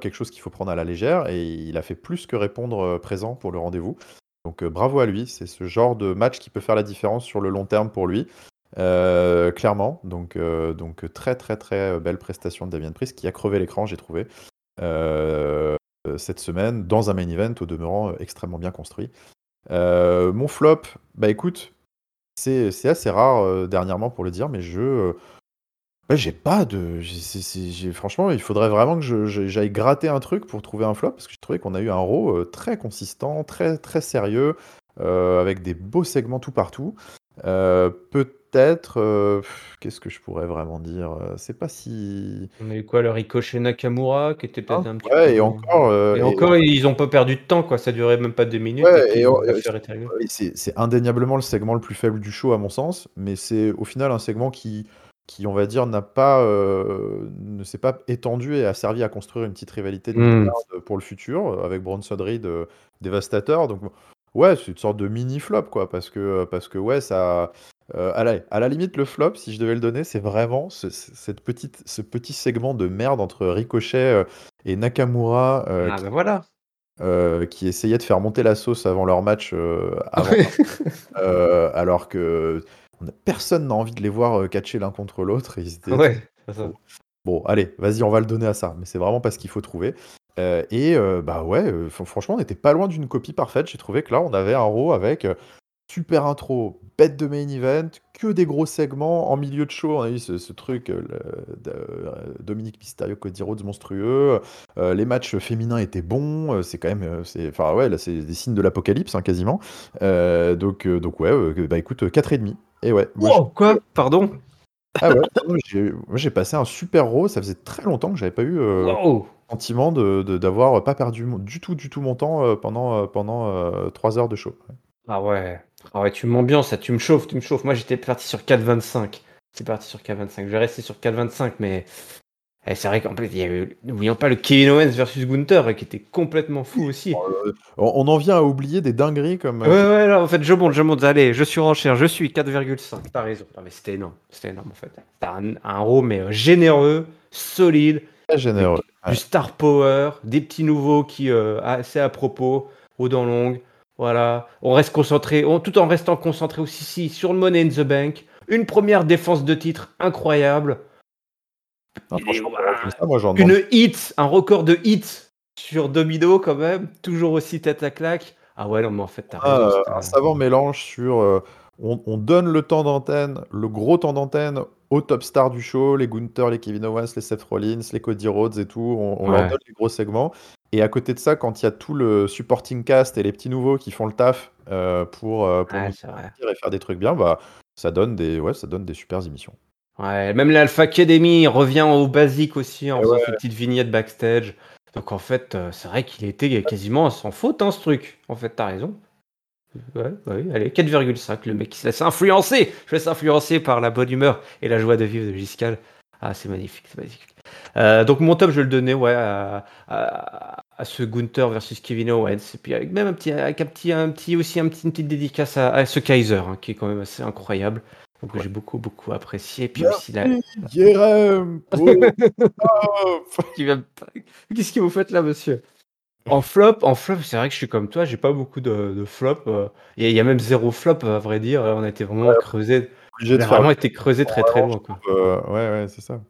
quelque chose qu'il faut prendre à la légère. Et il a fait plus que répondre présent pour le rendez-vous. Donc, bravo à lui. C'est ce genre de match qui peut faire la différence sur le long terme pour lui. clairement, donc, donc très très très belle prestation de Damien Priest qui a crevé l'écran, j'ai trouvé. Euh, cette semaine dans un main event au demeurant euh, extrêmement bien construit. Euh, mon flop, bah écoute, c'est assez rare dernièrement pour le dire, mais je bah, j'ai pas de. franchement, il faudrait vraiment que j'aille gratter un truc pour trouver un flop, parce que j'ai trouvé qu'on a eu un RAW très consistant, très, très sérieux, avec des beaux segments tout partout. Peut peut-être. Euh, qu'est-ce que je pourrais vraiment dire euh, C'est pas si. On a eu quoi, le Ricochet Nakamura, qui était peut-être ah, un petit ouais, et encore. Euh, et encore, ils ont pas perdu de temps, quoi. Ça durait même pas deux minutes. Ouais, et c'est indéniablement le segment le plus faible du show, à mon sens, mais c'est au final un segment qui, qui on va dire, n'a pas, ne s'est pas étendu et a servi à construire une petite rivalité de mmh. pour le futur avec Bronson Reed, dévastateur. Donc, ouais, c'est une sorte de mini flop, quoi, parce que, parce que ouais, ça, euh, à, la, limite, le flop, si je devais le donner, c'est vraiment ce, cette petite, ce petit segment de merde entre Ricochet euh, et Nakamura euh, ah, qui, voilà. qui essayait de faire monter la sauce avant leur match, alors que personne n'a envie de les voir catcher l'un contre l'autre. Ouais, bon, allez, vas-y, on va le donner à ça. Mais c'est vraiment pas ce qu'il faut trouver. Et bah ouais, franchement, on n'était pas loin d'une copie parfaite. J'ai trouvé que là, on avait un row avec super intro, bête de main event, que des gros segments en milieu de show. On a eu ce, truc, euh, de, euh, Dominique Mysterio, Cody Rhodes monstrueux. Euh, les matchs féminins étaient bons. c'est quand même, c'est, enfin ouais, là c'est des signes de l'apocalypse hein, quasiment. donc, donc ouais, bah écoute, 4,5. Et ouais. quoi? Pardon? Ah ouais, j'ai, moi passé un super row. Ça faisait très longtemps que j'avais pas eu sentiment de de d'avoir pas perdu du tout, du tout mon temps, heu, pendant, heu, pendant, heu, 3 heures de show. Ah ouais. Ah ouais, tu m'ambiances, tu me chauffes, tu me chauffes. Moi, j'étais parti sur 4,25. C'est parti sur 4,25. Je vais rester sur 4,25, mais eh, c'est vrai qu'en plus, il y a eu, n'oublions pas le Kevin Owens versus Gunther, qui était complètement fou aussi. Euh, on en vient à oublier des dingueries comme. Ouais, ouais, là, en fait, je monte, je monte. Allez, je suis renchère, je suis 4,5. T'as raison. Non, mais c'était énorme. C'était énorme, en fait. T'as un, un Raw, mais euh, généreux, solide. Très généreux. Du star power, des petits nouveaux qui, euh, assez à propos, aux dents longues. Voilà. On reste concentré, on, tout en restant concentré aussi si, sur le Money in the Bank. Une première défense de titre incroyable. Franchement, ça, moi, j'en Une hit, un record de hits sur Domino quand même, toujours aussi tête à claque. Ah ouais, non, mais en fait, t'as Ah, raison. un savant mélange sur, euh, on, on donne le temps d'antenne, le gros temps d'antenne aux top stars du show, les Gunther, les Kevin Owens, les Seth Rollins, les Cody Rhodes et tout. On, on leur donne les gros segments. Et à côté de ça, quand il y a tout le supporting cast et les petits nouveaux qui font le taf euh, pour, euh, pour Ouais, et faire des trucs bien, bah, ça donne des, ouais, ça donne des super émissions. Ouais, même l'Alpha Academy revient au basique aussi en faisant ses petites vignettes backstage. Donc en fait, euh, c'est vrai qu'il était quasiment sans faute, hein, ce truc. En fait, t'as raison. Ouais, ouais, allez, 4,5, le mec qui se laisse influencer. Je laisse influencer par la bonne humeur et la joie de vivre de Giscal. Ah, c'est magnifique, c'est magnifique. Euh, donc mon top, je vais le donnais ouais, à, à- à ce Gunther versus Kevin Owens. Et puis avec même un petit, avec un petit, un petit aussi un petit, une petite dédicace à, à ce Kaiser, hein, qui est quand même assez incroyable. Donc j'ai beaucoup, beaucoup apprécié. Et puis aussi la, qui vient de- Qu'est-ce que vous faites là, monsieur? En flop, en flop, c'est vrai que je suis comme toi, j'ai pas beaucoup de, de flop. euh, Il y, a- il y a même zéro flop, à vrai dire. On a été vraiment creusé. obligé On de a faire. vraiment été creusé très très loin. Quoi. euh, ouais, ouais, c'est ça.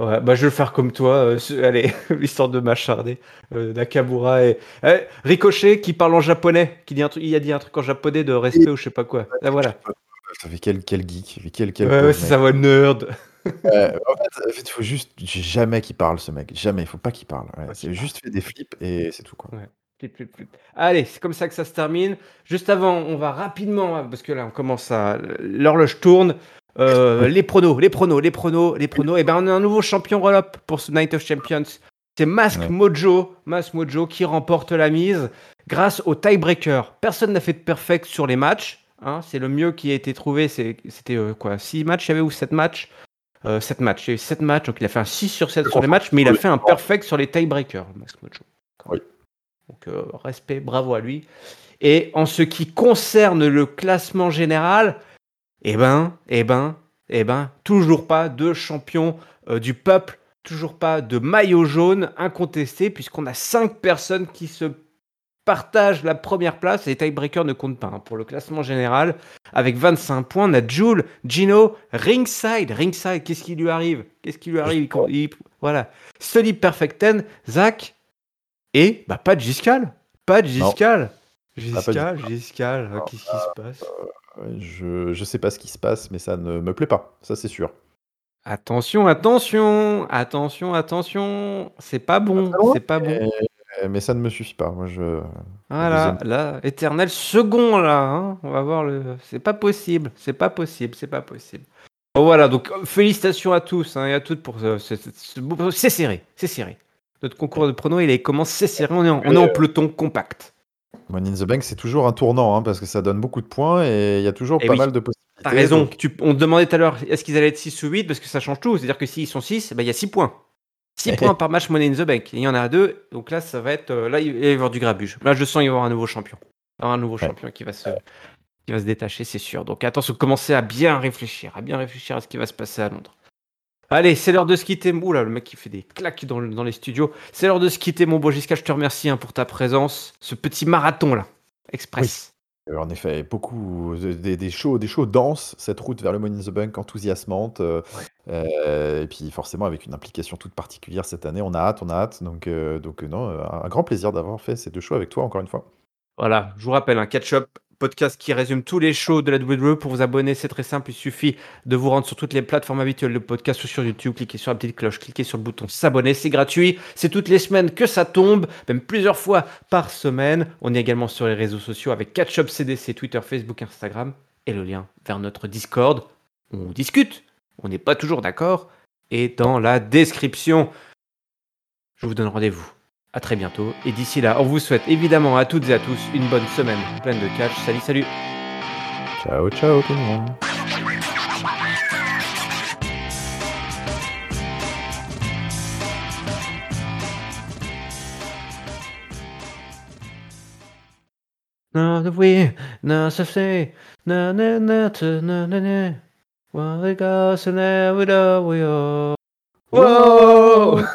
Ouais, bah je vais le faire comme toi. euh, ce- allez, l'histoire de m'acharner. Euh, Nakamura et Eh, Ricochet qui parle en japonais, qui dit un truc, il a dit un truc en japonais de respect ou je sais pas quoi. Ah, voilà. Ça fait quel, quel geek, quel, quel Ouais, pauvre ouais, c'est mec. ça, ouais, nerd. Euh, en fait, en fait, il faut juste jamais qu'il parle, ce mec. Jamais, il faut pas qu'il parle. Ouais, Pas c'est qu'il juste fait des flips et c'est tout quoi. Flip, flip, flip. Allez, c'est comme ça que ça se termine. Juste avant, on va rapidement, hein, parce que là, on commence à. L'horloge tourne. Euh, les pronos, les pronos, les pronos, les pronos. Et ben, on a un nouveau champion roll-up pour ce Night of Champions. C'est Mask Ouais. Mojo, Mask Mojo qui remporte la mise grâce au tiebreaker. Personne n'a fait de perfect sur les matchs. hein. c'est le mieux qui a été trouvé. C'est- C'était euh, quoi 6 matchs, il y avait ou 7 matchs? 7 matchs. Il y a eu 7 matchs, donc il a fait un 6 sur 7 sur les matchs, mais il a fait un perfect sur les tiebreakers. Oui. Donc euh, respect, bravo à lui. Et en ce qui concerne le classement général, eh ben, eh ben, eh ben, toujours pas de champion euh, du peuple, toujours pas de maillot jaune incontesté, puisqu'on a cinq personnes qui se partagent la première place. Les tiebreakers ne comptent pas hein, pour le classement général. Avec 25 points, on a Jules, Gino, Ringside. Ringside, qu'est-ce qui lui arrive? Qu'est-ce qui lui arrive? Il- il- Voilà. Solid Perfect 10, Zach, et bah, pas de Giscal. Pas de Giscal. Giscal, Giscal, euh, qu'est-ce qui se passe? Ouais, Je, je sais pas ce qui se passe, mais ça ne me plaît pas. Ça, c'est sûr. Attention, attention, attention, attention. C'est pas bon, loin, c'est pas bon? Mais, mais ça ne me suffit pas. Moi, je. Voilà, là, éternel second là. hein. On va voir le. C'est pas possible, c'est pas possible, c'est pas possible. Bon, voilà, donc euh, félicitations à tous hein, et à toutes pour ce- C'est serré, c'est serré. Notre concours de pronos, il est commence, c'est serré. On est en, on est en peloton compact. Money in the Bank, c'est toujours un tournant, hein, parce que ça donne beaucoup de points et il y a toujours Eh pas oui. mal de possibilités. T'as raison. donc- Tu- on te demandait tout à l'heure, est-ce qu'ils allaient être 6 ou 8 Parce que ça change tout. C'est-à-dire que s'ils sont 6, il y a 6 points. 6 points par match Money in the Bank. Il y en a deux. Donc là, ça va être. euh, là, il va y avoir du grabuge. Là, je sens qu'il va y avoir un nouveau champion. Il va y avoir un nouveau Ouais. champion qui va, se, qui va se détacher, c'est sûr. Donc attention, commencez à bien réfléchir. À bien réfléchir à ce qui va se passer à Londres. Allez, c'est l'heure de se quitter. Ouh là, le mec qui fait des claques dans, le- dans les studios. C'est l'heure de se quitter, mon beau Gisca. Je te remercie hein, pour ta présence. Ce petit marathon là. Express. Euh, En effet, beaucoup de- des, des shows, des shows denses, cette route vers le Money in the Bank enthousiasmante. euh, euh, et puis forcément avec une implication toute particulière cette année, on a hâte, on a hâte. Donc, donc non, un grand plaisir d'avoir fait ces deux shows avec toi encore une fois. Voilà, je vous rappelle, un catch-up podcast qui résume tous les shows de la WWE. Pour vous abonner, c'est très simple. Il suffit de vous rendre sur toutes les plateformes habituelles de podcast sur YouTube. Cliquez sur la petite cloche, cliquez sur le bouton s'abonner. C'est gratuit. C'est toutes les semaines que ça tombe, même plusieurs fois par semaine. On est également sur les réseaux sociaux avec Catch-up CDC, Twitter, Facebook, Instagram et le lien vers notre Discord. On discute. On n'est pas toujours d'accord. Et dans la description. Je vous donne rendez-vous à très bientôt. Et d'ici là, on vous souhaite évidemment à toutes et à tous une bonne semaine pleine de catch. Salut, salut. Ciao, ciao tout le monde. We, no, so say, no, no, no, no, no, no. Well, we go, so now we know we are. Whoa!